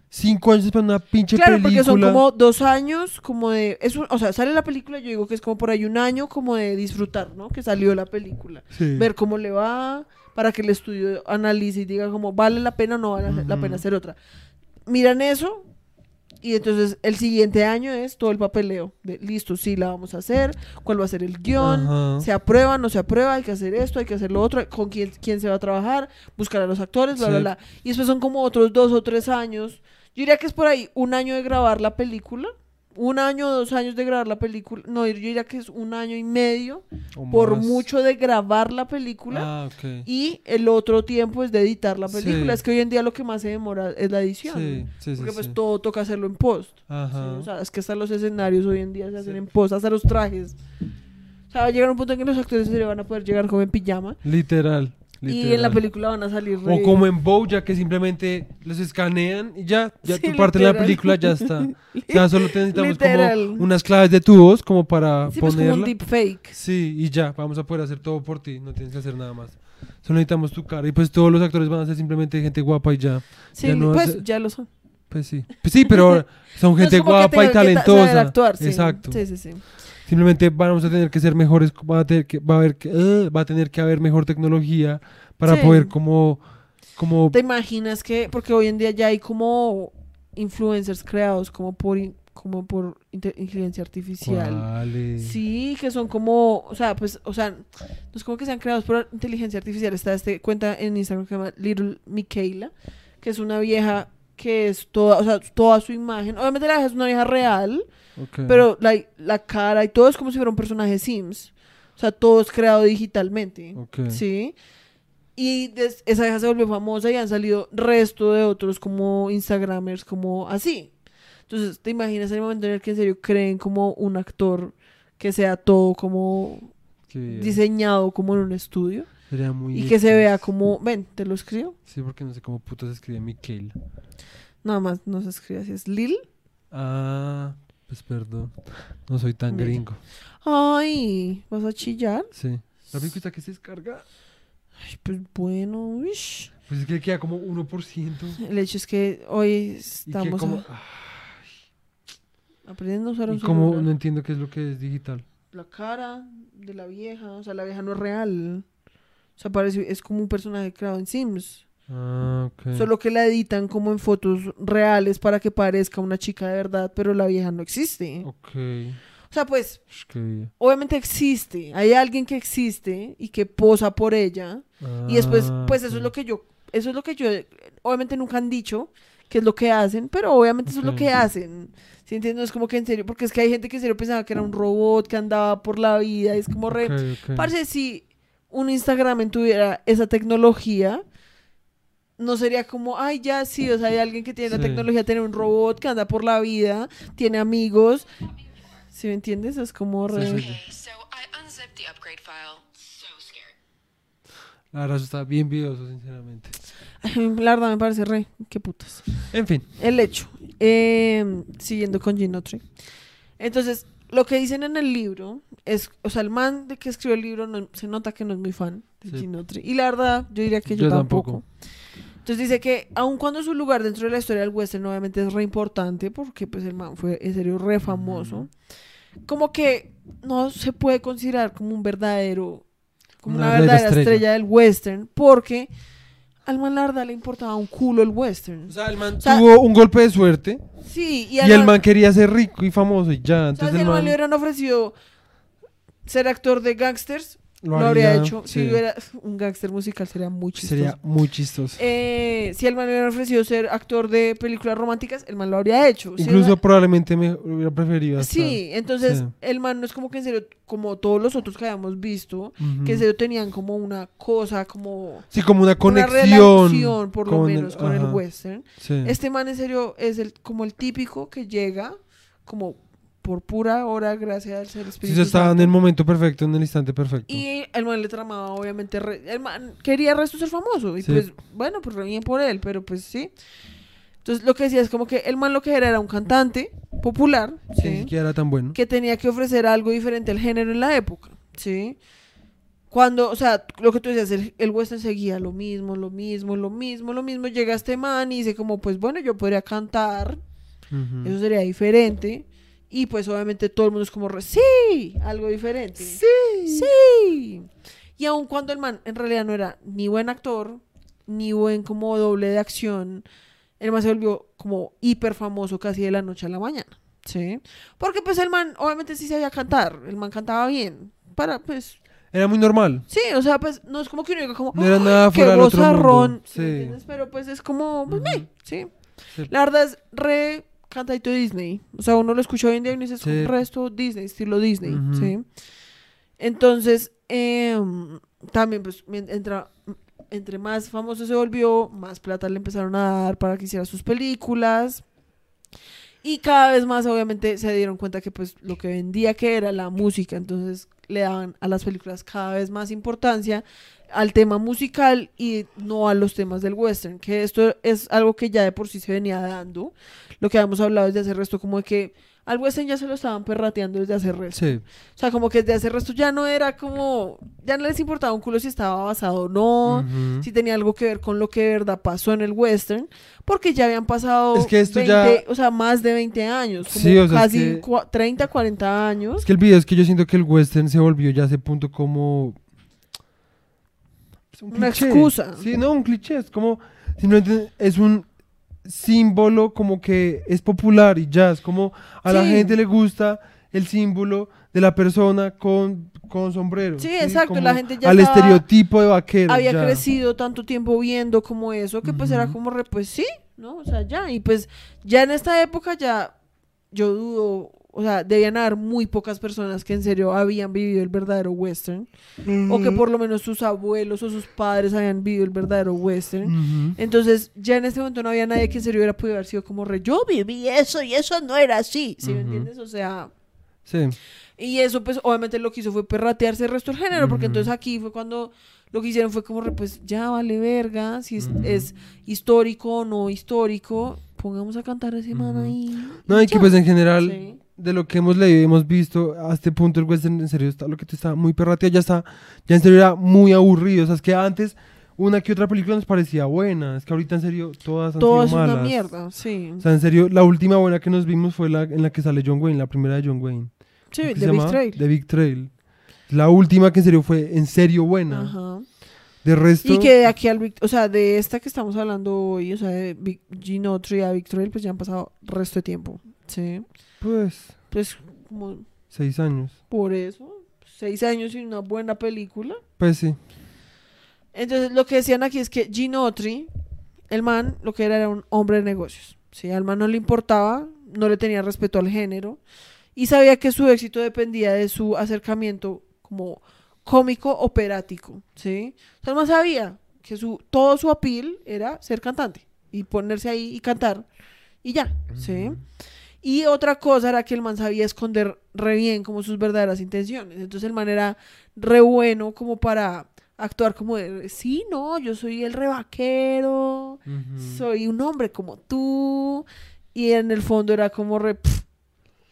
Cinco años para una pinche
Claro,
película.
porque son como dos años, como de... Es un- o sea, sale la película, yo digo que es como por ahí un año como de disfrutar, ¿no? Que salió la película.
Sí.
Ver cómo le va, para que el estudio analice y diga como vale la pena o no vale la
Ujú.
pena hacer otra. Miran eso y entonces el siguiente año es todo el papeleo. De, listo, sí, la vamos a hacer, cuál va a ser el guion,
Ajá.
se aprueba, no se aprueba, hay que hacer esto, hay que hacer lo otro, con quién, quién se va a trabajar, buscar a los actores, bla, bla, bla. Y después son como otros dos o tres años. Yo diría que es por ahí un año de grabar la película, un año o dos años de grabar la película. No, yo diría que es un año y medio,
O
por
más.
mucho de grabar la película.
Ah.
Y el otro tiempo es de editar la película.
Sí.
Es que hoy en día lo que más se demora es la edición.
Sí, sí, sí.
Porque pues todo toca hacerlo en post. O sea, es que hasta los escenarios hoy en día se hacen en post, hasta los trajes. O sea, va a llegar un punto en que los actores serio van a poder llegar como en pijama.
Literal.
Y en la
literal.
película van a salir
O
re-
como en Bojack que simplemente los escanean y ya, ya
Sí,
tu parte de la
literal.
película ya está. O sea, solo necesitamos
Literal.
como unas claves de tu voz como para
Sí, pues como
ponerla.
un deepfake.
Sí, y ya, vamos a poder hacer todo por ti, no tienes que hacer nada más. Solo necesitamos tu cara y pues todos los actores van a ser simplemente gente guapa y ya.
Sí,
Ya no
pues
hace-
ya lo son.
Pues sí. Pues sí, pero son
No
gente
que
guapa y talentosa.
actuar, sí.
Exacto.
Sí, sí, sí.
Simplemente vamos a tener que ser mejores, va a tener que, va a haber que, eh, va a tener que haber mejor tecnología para
Sí.
poder como, como,
¿Te imaginas que, porque hoy en día ya hay como influencers creados como por, como por inte- inteligencia artificial?
¿Cuáles?
Sí, que son como, o sea, pues, o sea, no es como que sean creados por inteligencia artificial. Está este cuenta en Instagram que se llama Little Michaela, que es una vieja que es toda, o sea, toda su imagen. Obviamente la vieja es una vieja real, pero la, la cara y todo es como si fuera un personaje Sims. O sea, todo es creado digitalmente.
Ok.
Sí. Y des- esa vieja se volvió famosa y han salido resto de otros como Instagramers, como así. Entonces, ¿te imaginas el momento en el que en serio creen como un actor que sea todo como diseñado como en un estudio?
Sería muy
Y que se vea como, ven, te lo escribo.
Sí, porque no sé cómo puto se escribe Michael.
Nada más no se escribe así, es Lil.
Ah, pues perdón. No soy tan
Mira.
gringo.
Ay, ¿vas a chillar?
Sí. ¿La película que se descarga?
Ay, pues bueno, uish.
Pues es que queda como 1%.
El hecho es que hoy
que
estamos
como,
a- aprendiendo a usar un
y como
celular.
no entiendo qué es lo que es digital.
la cara de la vieja, o sea, la vieja no es real. O sea, parece, es como un personaje creado en Sims.
Ah.
Solo que la editan como en fotos reales para que parezca una chica de verdad, pero la vieja no existe. O sea, pues, obviamente existe. Hay alguien que existe y que posa por ella. Y después,
Ah,
pues eso es lo que yo, eso es lo que yo, obviamente nunca han dicho que es lo que hacen, pero obviamente eso es lo que hacen. ¿Sí entiendes? No es como que en serio, porque es que hay gente que en serio pensaba que era un robot que andaba por la vida, y es como re... Parce, si un Instagram tuviera esa tecnología, no sería como, ay, ya sí, o sea, hay alguien que tiene la tecnología, tiene un robot que anda por la vida, tiene amigos. ¿Sí me entiendes? Es como re...
Sí, sí, sí.
Okay, so.
La verdad, eso está bien videoso, sinceramente.
La verdad me parece re, qué putas.
En fin.
El hecho. eh, siguiendo con Ginotri. Entonces, lo que dicen en el libro es, o sea, el man de que escribió el libro no- se nota que no es muy fan de
Sí.
Ginotri. Y la verdad, yo diría que yo,
Yo
tampoco.
tampoco.
Entonces dice que aun cuando su lugar dentro de la historia del western obviamente es re importante porque pues el man fue en serio re famoso, como que no se puede considerar como un verdadero, como
Una
una,
verdadera
estrella.
estrella.
del western porque al man la verdad le importaba un culo el western.
O sea, el man
sea-
tuvo un golpe de suerte
Sí, y,
y, el man quería ser rico y famoso y ya.
o sea,
Entonces
si
el
man
man
le hubieran ofrecido ser actor de gangsters,
lo,
lo, habría hecho.
sí.
Si hubiera un gangster musical sería muy chistoso.
Sería muy chistoso.
Eh, si el man le hubiera ofrecido ser actor de películas románticas, el man lo habría hecho. Si
Incluso
man-
probablemente me hubiera preferido. hasta-
Sí, entonces
Sí.
el man no es como que en serio, como todos los otros que habíamos visto, que en serio tenían como una cosa, como
Sí, como una
una
conexión.
relación, por lo
el-
menos, con el western.
Sí.
Este man en serio es el como el típico que llega como por pura hora gracias al ser
Sí,
espíritu
se estaba en el momento perfecto, en el instante perfecto.
Y el man le tramaba, obviamente, re- el man quería resto ser famoso. Y
Sí.
pues, bueno, pues bien por él, pero pues sí. Entonces lo que decía es como que el man lo que era era un cantante popular,
Sí,
¿sí?
Ni siquiera era tan bueno.
que tenía que ofrecer algo diferente al género en la época, ¿sí? Cuando, o sea, lo que tú decías, el, el western seguía lo mismo, lo mismo, lo mismo, lo mismo. Llega este man y dice como, pues bueno, yo podría cantar,
Ujú.
eso sería diferente. Y pues obviamente todo el mundo es como, re- sí, algo diferente. Sí. Sí. Y aun cuando el man en realidad no era ni buen actor, ni buen como doble de acción, el man se volvió como hiper famoso casi de la noche a la mañana. ¿Sí? Porque pues el man obviamente sí sabía cantar, el man cantaba bien. Para pues,
Era muy normal.
sí, o sea, pues no es como que uno diga como,
No era
"Ay,
nada fuera del otro
vozarrón",
mundo.
¿sí me
Sí.
entiendes? Pero pues es como, pues, meh, sí.
Sí.
La verdad es re cantadito Disney. O sea, uno lo escucha hoy en día y uno dice, es
Sí.
un resto Disney, estilo Disney,
Ujú.
¿sí? Entonces, em, también, pues, entra, entre más famoso se volvió, más plata le empezaron a dar para que hiciera sus películas. Y cada vez más, obviamente, se dieron cuenta que, pues, lo que vendía que era la música. Entonces, le daban a las películas cada vez más importancia al tema musical y no a los temas del western, que esto es algo que ya de por sí se venía dando, lo que habíamos hablado desde hace resto, como de que al western ya se lo estaban perrateando desde hace resto.
Sí.
O sea, como que desde hace resto ya no era como, ya no les importaba un culo si estaba basado o no, si tenía algo que ver con lo que de verdad pasó en el western, porque ya habían pasado
Es que esto
20,
ya-
o sea, más de 20 años, como
Sí, o sea, es
casi
que-
cua- 30, 40 años.
Es que el video es que yo siento que el western se volvió ya a ese punto como. Es un
Una
cliché.
excusa.
Sí, no, un cliché. Es como. simplemente es un símbolo como que es popular y ya. Es como a la gente le gusta el símbolo de la persona con, con sombrero.
Sí, exacto,
Como
la gente ya
Al
estaba-
estereotipo de vaquero.
había
ya.
crecido tanto tiempo viendo como eso que pues era como re, pues sí, ¿no? O sea, ya, y pues ya en esta época ya yo dudo, o sea, debían haber muy pocas personas que en serio habían vivido el verdadero western, o que por lo menos sus abuelos o sus padres habían vivido el verdadero western. Entonces, ya en este momento no había nadie que en serio hubiera podido haber sido como re, yo viví eso y eso no era así, ¿sí me entiendes? O sea,
Sí.
y eso, pues, obviamente lo que hizo fue perratearse el resto del género, porque entonces aquí fue cuando lo que hicieron fue como, re, pues, ya vale verga, si es, es histórico o no histórico, pongamos a cantar a ese man
Ujú.
ahí.
No, y que pues en general,
Sí.
De lo que hemos leído y hemos visto, a este punto el western en serio está, lo que te está muy perrateado, ya está, ya en serio era muy aburrido. O sea, es que antes una que otra película nos parecía buena, es que ahorita en serio todas han
Todo es
sido malas.
una mierda, sí.
O sea, en serio, la última buena que nos vimos fue la en la que sale John Wayne, la primera de John Wayne.
Sí,
¿Cómo que
de
se
Big? Trail.
The Big Trail. La última que en serio fue en serio buena.
Ajá.
De resto,
Y que de aquí al, Vic- o sea, de esta que estamos hablando hoy, o sea, de Big Gino Tree a Big Trail, pues ya han pasado resto de tiempo, sí.
Pues,
Pues como
Seis años.
Por eso, seis años y una buena película.
Pues sí.
Entonces, lo que decían aquí es que Gene Autry, el man, lo que era era un hombre de negocios. Sí, al man no le importaba, no le tenía respeto al género y sabía que su éxito dependía de su acercamiento como cómico operático, ¿sí? O sea, el man sabía que su, todo su appeal era ser cantante y ponerse ahí y cantar y ya, ¿sí? Y otra cosa era que el man sabía esconder re bien como sus verdaderas intenciones. Entonces el man era re bueno como para actuar como de, sí, no, yo soy el revaquero,
Ujú.
soy un hombre como tú. Y en el fondo era como re, pff,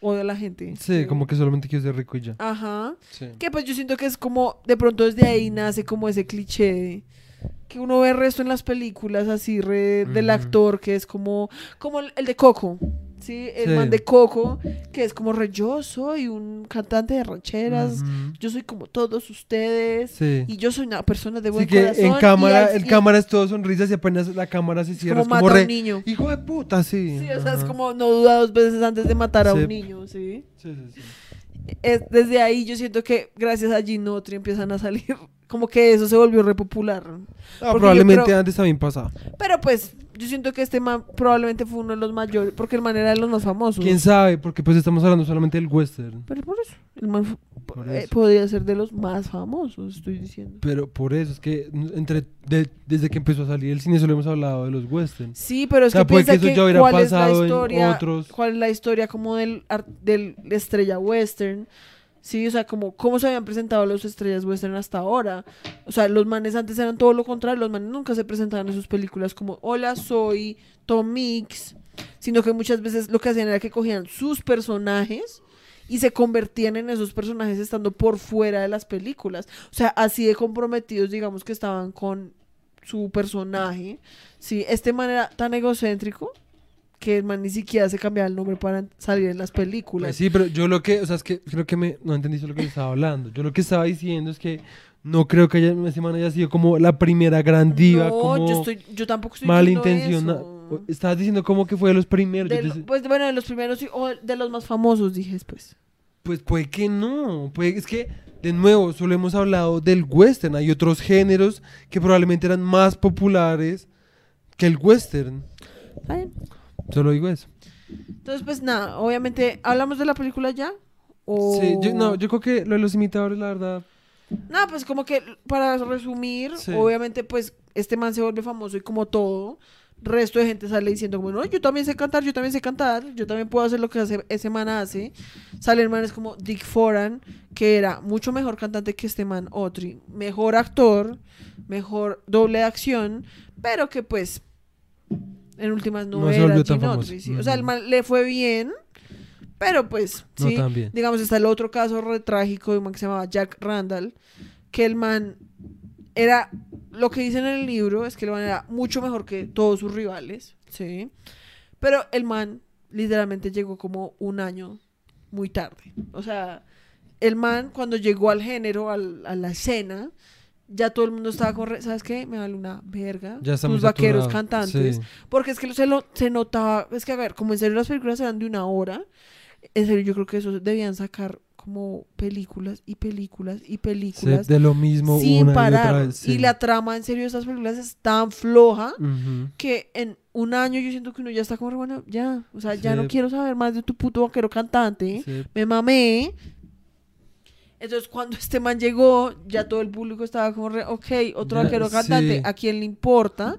odio a la gente.
Sí, como que solamente quiero ser rico y ya.
Ajá.
Sí.
Que pues yo siento que es como, de pronto desde ahí nace como ese cliché de- que uno ve el resto en las películas así re, del actor que es como, como el, el de Coco. Sí, el
Sí.
man de Coco, que es como re, yo soy un cantante de rancheras, yo soy como todos ustedes,
Sí.
y yo soy una persona de
Sí
buen
que
corazón.
en cámara,
y
cámara es todo sonrisas y apenas la cámara se
es
cierra.
como
Es
mata
como
a un
re.
niño.
Hijo de puta, sí.
Sí, o sea, es como no duda dos veces antes de matar a
Sí.
un niño, ¿sí?
Sí, sí, sí.
es- desde ahí yo siento que gracias a Ginotri empiezan a salir, como que eso se volvió re popular.
Ah, probablemente
creo-
antes también pasaba.
Pero pues yo siento que este man probablemente fue uno de los mayores, porque el man era de los más famosos.
¿Quién sabe? Porque pues estamos hablando solamente del western.
Pero por eso, el man
Por
eh,
eso.
podría ser de los más famosos, estoy diciendo.
Pero por eso es que entre de- desde que empezó a salir el cine solo hemos hablado de los westerns.
Sí, pero es
O sea,
que piensa
que eso ya hubiera
cuál es la
pasado en
historia,
otros.
cuál es la historia como del, del estrella western. Sí, o sea, como cómo se habían presentado los estrellas western hasta ahora. O sea, los manes antes eran todo lo contrario, los manes nunca se presentaban en sus películas como hola, soy Tom Mix, sino que muchas veces lo que hacían era que cogían sus personajes y se convertían en esos personajes estando por fuera de las películas. O sea, así de comprometidos, digamos, que estaban con su personaje. Sí, este man era tan egocéntrico que el man ni siquiera se cambiaba el nombre para salir en las películas.
Pues sí, pero yo lo que, o sea, es que creo que me, no entendiste lo que yo estaba hablando. Yo lo que estaba diciendo es que no creo que haya, ese man haya sido como la primera gran diva,
no,
como
yo, estoy, yo tampoco estoy
malintencionada. Estabas diciendo como que fue de los primeros.
De lo- pues bueno, de los primeros o de los más famosos, dije después.
Pues puede que no. Puede, es que, de nuevo, solo hemos hablado del western. Hay otros géneros que probablemente eran más populares que el western. Solo digo eso.
Entonces, pues nada, obviamente, ¿hablamos de la película ya? O...
Sí, yo, no, yo creo que lo de los imitadores, la verdad.
Nada, pues como que para resumir,
Sí.
obviamente pues este man se vuelve famoso y como todo, resto de gente sale diciendo como, no, yo también sé cantar, yo también sé cantar, yo también puedo hacer lo que hace, ese man hace. Salen manes como Dick Foran, que era mucho mejor cantante que este man Otri, mejor actor, mejor doble de acción, pero que pues en últimas no,
No se
era
volvió tan
Gene
famoso.
Autry, sí. O sea, el man le fue bien, pero pues
No
sí.
tan bien.
Digamos, está el otro caso re trágico de un man que se llamaba Jack Randall, que el man era, lo que dicen en el libro es que el man era mucho mejor que todos sus rivales, ¿sí? Pero el man literalmente llegó como un año muy tarde. O sea, el man cuando llegó al género, al- a la escena, ya todo el mundo estaba re- ¿sabes qué? Me vale una verga.
Ya
tus vaqueros
saturado.
cantantes.
Sí.
Porque es que se, lo, se notaba, es que a ver, como en serio las películas eran de una hora, en serio yo creo que eso debían sacar como películas y películas y
Sí,
películas
de lo mismo
sin
una y
parar.
otra vez. sí.
Y la trama en serio de estas películas es tan floja que en un año yo siento que uno ya está como, bueno, ya, o sea, ya no quiero saber más de tu puto vaquero cantante, me mamé. Entonces cuando este man llegó, ya todo el público estaba como, re, ok, otro
Ya,
vaquero cantante,
sí.
¿a quién le importa?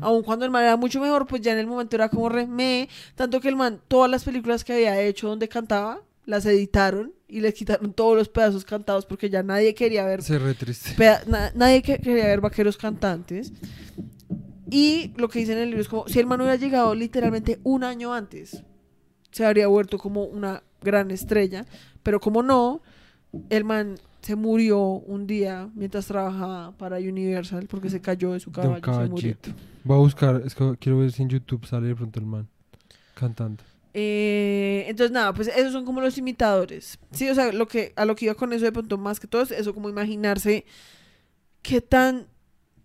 Aun cuando el man era mucho mejor, pues ya en el momento era como re me. Tanto que el man, todas las películas que había hecho donde cantaba, las editaron y le quitaron todos los pedazos cantados porque ya nadie quería ver, peda- na- nadie que- quería ver vaqueros cantantes. Y lo que dice en el libro es como, si el man hubiera llegado literalmente un año antes, se habría vuelto como una gran estrella. Pero como no, el man se murió un día mientras trabajaba para Universal porque se cayó de su
De
caballo y se murió.
caballito. Voy a buscar, es que quiero ver si en YouTube sale de pronto el man cantando.
Eh, entonces, nada, pues esos son como los imitadores. Sí, o sea, lo que, a lo que iba con eso de pronto más que todo es eso, como imaginarse qué tan,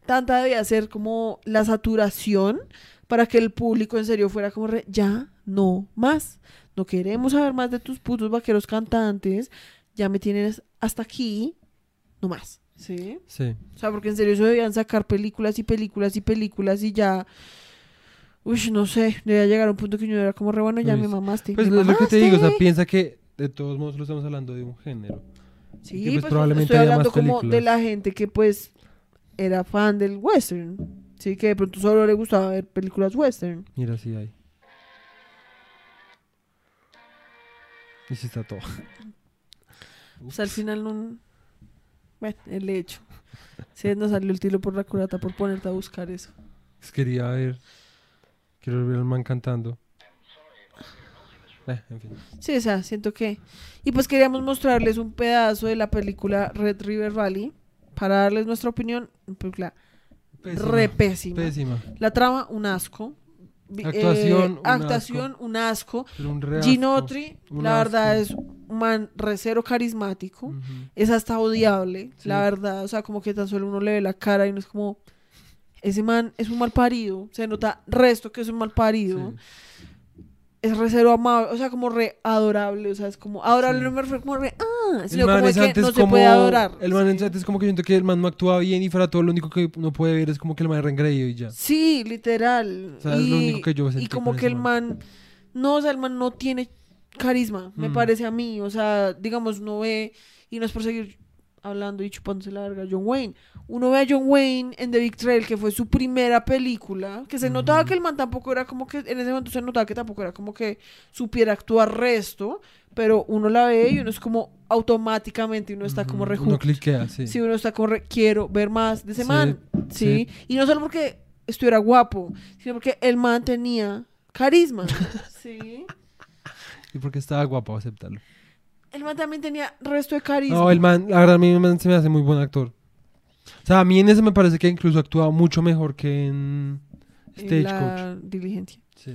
tanta debía ser como la saturación para que el público en serio fuera como, re, ya, no más. No queremos saber más de tus putos vaqueros cantantes. Ya me tienes hasta aquí, no más. ¿Sí?
Sí.
O sea, porque en serio eso debían sacar películas y películas y películas y ya. Uy, no sé, debía llegar a un punto que yo era como re bueno, ya me mamaste.
Pues
me
es lo que te digo, o sea, piensa que de todos modos lo estamos hablando de un género.
Sí,
que, pues,
pues,
probablemente
estoy hablando como de la gente que pues era fan del western. Sí, que de pronto solo le gustaba ver películas western.
Mira, sí hay. Y sí está todo.
Pues al final no... Bueno, el hecho. Sí, nos salió el tiro por la curata por ponerte a buscar eso.
Quería ver. Quiero ver al man cantando. Eh, en fin.
Sí, o sea, siento que... Y pues queríamos mostrarles un pedazo de la película Red River Valley para darles nuestra opinión. Película
Pésima.
re pésima.
Pésima.
La trama, un asco.
Actuación, un
actuación, un asco.
Pero un
Ginotri,
Un
la verdad
asco.
es un man recero carismático.
Ujú.
Es hasta odiable,
Sí.
la verdad. O sea, como que tan solo uno le ve la cara y no es como... Ese man es un mal parido. Se nota resto que es un mal parido.
Sí.
Es recero amable, o sea, como re adorable. O sea, es como... Adorable
Sí.
no me refiero como re... Ah, sino como
es
que no se
como-
puede adorar.
El man es
sí.
antes como que siento que el man no actúa bien y fuera todo lo único que uno puede ver es como que el man es reengreído y ya.
Sí, literal.
O sea, es
y,
lo único que yo sentí
y como que el
man.
man, no, o sea, el man no tiene carisma, me
Mm.
parece a mí. O sea, digamos, no ve, y no es por seguir hablando y chupándose la verga a John Wayne. Uno ve a John Wayne en The Big Trail, que fue su primera película, que se notaba
Ujú.
que el man tampoco era como que, en ese momento se notaba que tampoco era como que supiera actuar resto, pero uno la ve y uno es como automáticamente, uno está como
Ujú.
re
Uno cliquea, sí.
Sí, uno está como re, quiero ver más de ese
Sí,
man. Sí. Y no solo porque estuviera guapo, sino porque el man tenía carisma. sí.
Y porque estaba guapo, aceptarlo.
El man también tenía resto de carisma.
No, el man, la verdad, a mí el man se me hace muy buen actor. O sea, a mí en ese me parece que incluso actúa mucho mejor que en Stagecoach.
la diligencia.
Sí.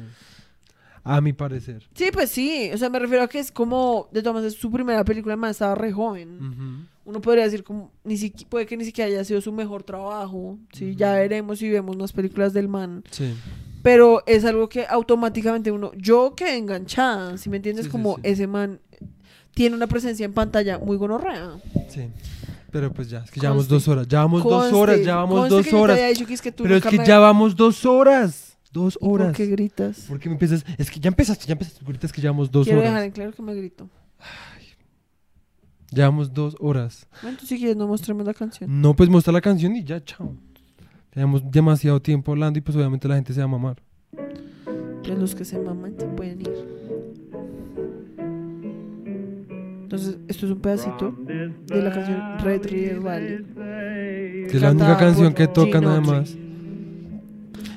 A mi parecer.
Sí, pues sí. O sea, me refiero a que es como, de todas maneras, su primera película, el man estaba re joven. Uno podría decir como, ni siqui- puede que ni siquiera haya sido su mejor trabajo. Sí, ya veremos si vemos más películas del man.
Sí.
Pero es algo que automáticamente uno, yo quedé enganchada, si me entiendes,
Sí,
como
sí.
ese man tiene una presencia en pantalla muy gonorrea.
Sí. Pero pues ya, es que llevamos dos horas. Ya vamos dos horas, ya vamos
conste
dos horas. Pero es que ya vamos dos horas. Dos
¿Y ¿Por
horas.
qué gritas?
¿Por qué me empiezas? Es que ya empezaste, ya empezaste. Ahorita es que llevamos dos
Quiero
horas.
dejar en claro que me grito.
Llevamos dos horas.
Bueno, tú si quieres no mostrarme la canción.
No, pues muestra la canción y ya, chao. Tenemos demasiado tiempo hablando y pues obviamente la gente se va a mamar.
Pues los que se maman se pueden ir. Entonces, esto es un pedacito de la canción Red River Valley.
Que es la única canción que tocan
Gene
además.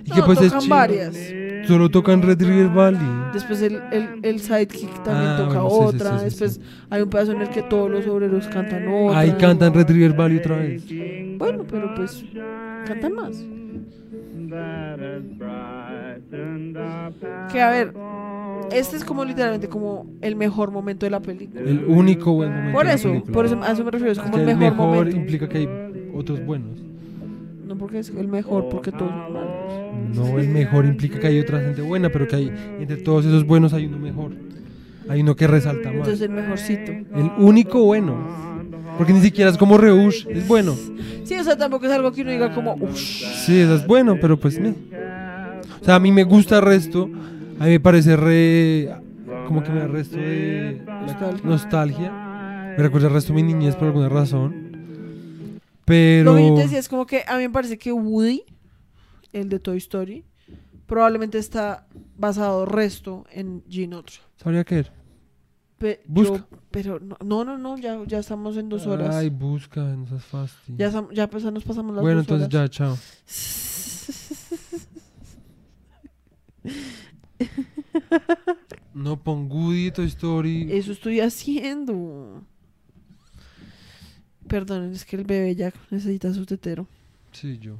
Y
No,
que pues es
tocan
chido.
varias.
Solo tocan Red River Valley.
Después el, el, el sidekick también
Ah,
toca
bueno, sí,
otra.
sí, sí,
Después hay un pedazo en el que todos los obreros cantan otra.
Ahí cantan Red River Valley otra vez.
Bueno, pero pues cantan más. Que a ver, este es como literalmente como el mejor momento de la película.
El único buen momento.
Por
de la
eso,
película.
por eso a eso me refiero, es como
que
el mejor, momento.
implica que hay otros buenos.
No porque es el mejor, porque todos son malos.
No, el mejor implica que hay otra gente buena, pero que hay entre todos esos buenos hay uno mejor. Hay uno que resalta más.
Entonces el mejorcito.
El único bueno. Porque ni siquiera es como Reush, es bueno.
Sí, o sea, tampoco es algo que uno diga como, uff.
Sí, eso es bueno, pero pues me. O sea, a mí me gusta el resto. A mí me parece re. Como que me da resto de.
Nostalgia.
Me recuerda el resto de mi niñez por alguna razón. Pero.
Lo que yo te decía es como que a mí me parece que Woody, el de Toy Story, probablemente está basado resto en Ginotro.
¿Sabría qué?
Pe-
Busca.
yo- pero no, no, no, ya, ya estamos en dos horas.
Ay, busca, no seas fácil.
Ya, ya pues, nos pasamos las
bueno,
dos
entonces
horas.
ya, chao. No pon Woody, Toy Story.
Eso estoy haciendo. Perdón, es que el bebé ya necesita su tetero.
Sí, yo.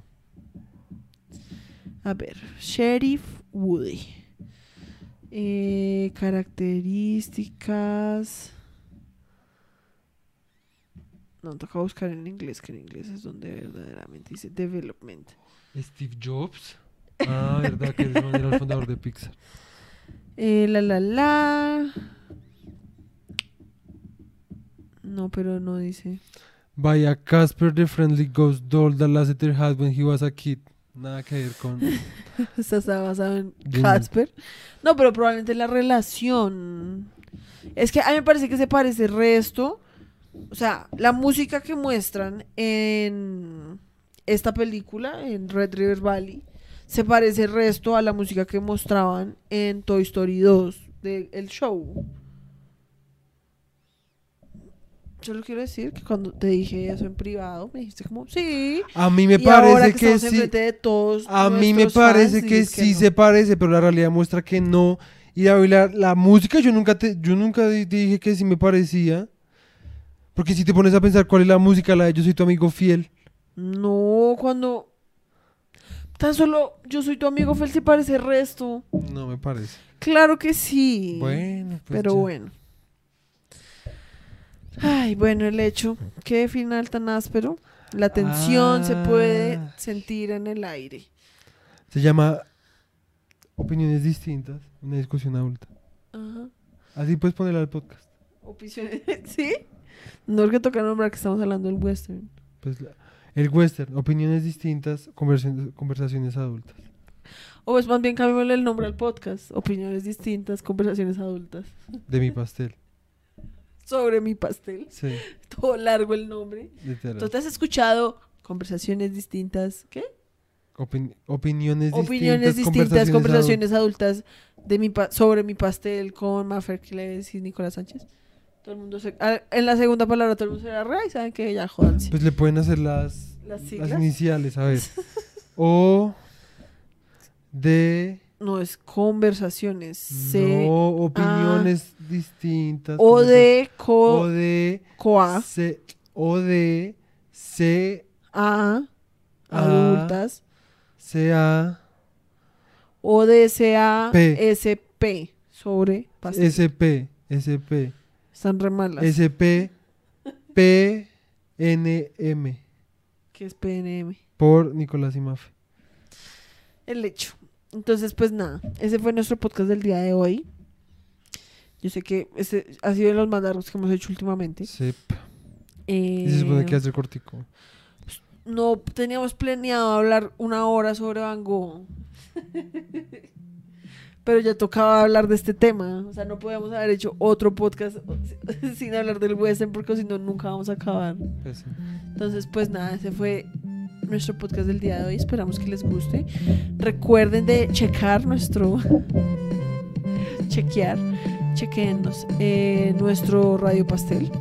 A ver, Sheriff Woody. Eh, características. No, toca buscar en inglés, que en inglés es donde verdaderamente dice development.
Steve Jobs. Ah, verdad que era el fundador de Pixar.
Eh, la la la. No, pero no dice.
By a Casper the Friendly Ghost doll that Lasseter had when he was a kid. Nada que ver con.
Esta está basado en. Casper. No, pero probablemente la relación. Es que a mí me parece que se parece el resto. O sea, la música que muestran en esta película, en Red River Valley, se parece el resto a la música que mostraban en Toy Story 2 del show. Solo quiero decir que cuando te dije eso en privado, me dijiste como, sí.
A mí me
y ahora
parece
que,
que sí.
enfrente de todos
A mí me
fans,
parece que sí
no.
se parece, pero la realidad muestra que no. Y la, la, la música, yo nunca te, yo nunca di- dije que sí me parecía. Porque si te pones a pensar cuál es la música, la de Yo soy tu amigo fiel.
No, cuando. Tan solo yo soy tu amigo Fel, se parece el resto.
No me parece.
Claro que sí.
Bueno, pues
pero
ya.
bueno. Ay, bueno, el hecho. Qué final tan áspero. La tensión se puede
Ah.
sentir en el aire.
Se llama Opiniones distintas, una discusión adulta.
Ajá.
Así puedes ponerla al podcast.
Opiniones. ¿Sí? No es que toca nombrar que estamos hablando del western.
Pues la- el western, opiniones distintas, conversaciones, conversaciones adultas.
O es más bien cambiémosle el nombre al podcast. Opiniones distintas, conversaciones adultas.
De mi pastel.
Sobre mi pastel.
Sí,
Todo largo el nombre.
literal.
¿Tú te has escuchado conversaciones distintas? ¿Qué?
Opin- opiniones,
Opiniones distintas, conversaciones adultas de mi pa- sobre mi pastel con Mafer Cleves y Nicolás Sánchez. Todo el mundo se, ah, en la segunda palabra todo el mundo se la rea y saben que ya jodanse.
Pues le pueden hacer las,
Las
iniciales, a ver. O de
No es conversaciones. C
no opiniones distintas.
o de co
o de
coa
C o de C
a adultas
C A
o de S A
P.
S P sobre pastel.
S P S P
Están re malas.
S P P N M
Que es PNM.
por Nicolás y Mafe.
El hecho. Entonces, pues nada, ese fue nuestro podcast del día de hoy. Yo sé que este ha sido de los más largos que hemos hecho últimamente.
Sí.
Eh,
Y se supone que hace cortico.
No teníamos planeado hablar una hora sobre Van Gogh. Pero ya tocaba hablar de este tema. O sea, no podíamos haber hecho otro podcast sin hablar del western porque si no, nunca vamos a acabar.
Pues sí.
Entonces, pues nada, ese fue nuestro podcast del día de hoy. Esperamos que les guste. Recuerden de checar nuestro. chequear. Chequennos. eh, nuestro Radio Pastel.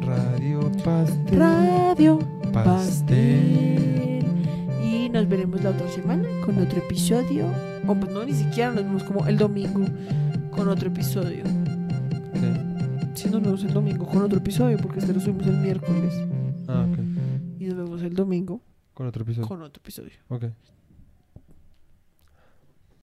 Radio Pastel.
Radio
Pastel.
Pastel. Y nos veremos la otra semana con otro episodio. O pues no, ni siquiera nos vemos como el domingo con otro episodio. Si nos vemos el domingo con otro episodio, porque este lo subimos el miércoles.
Ah, ok.
Y nos vemos el domingo
Con otro episodio.
con otro episodio.
Ok.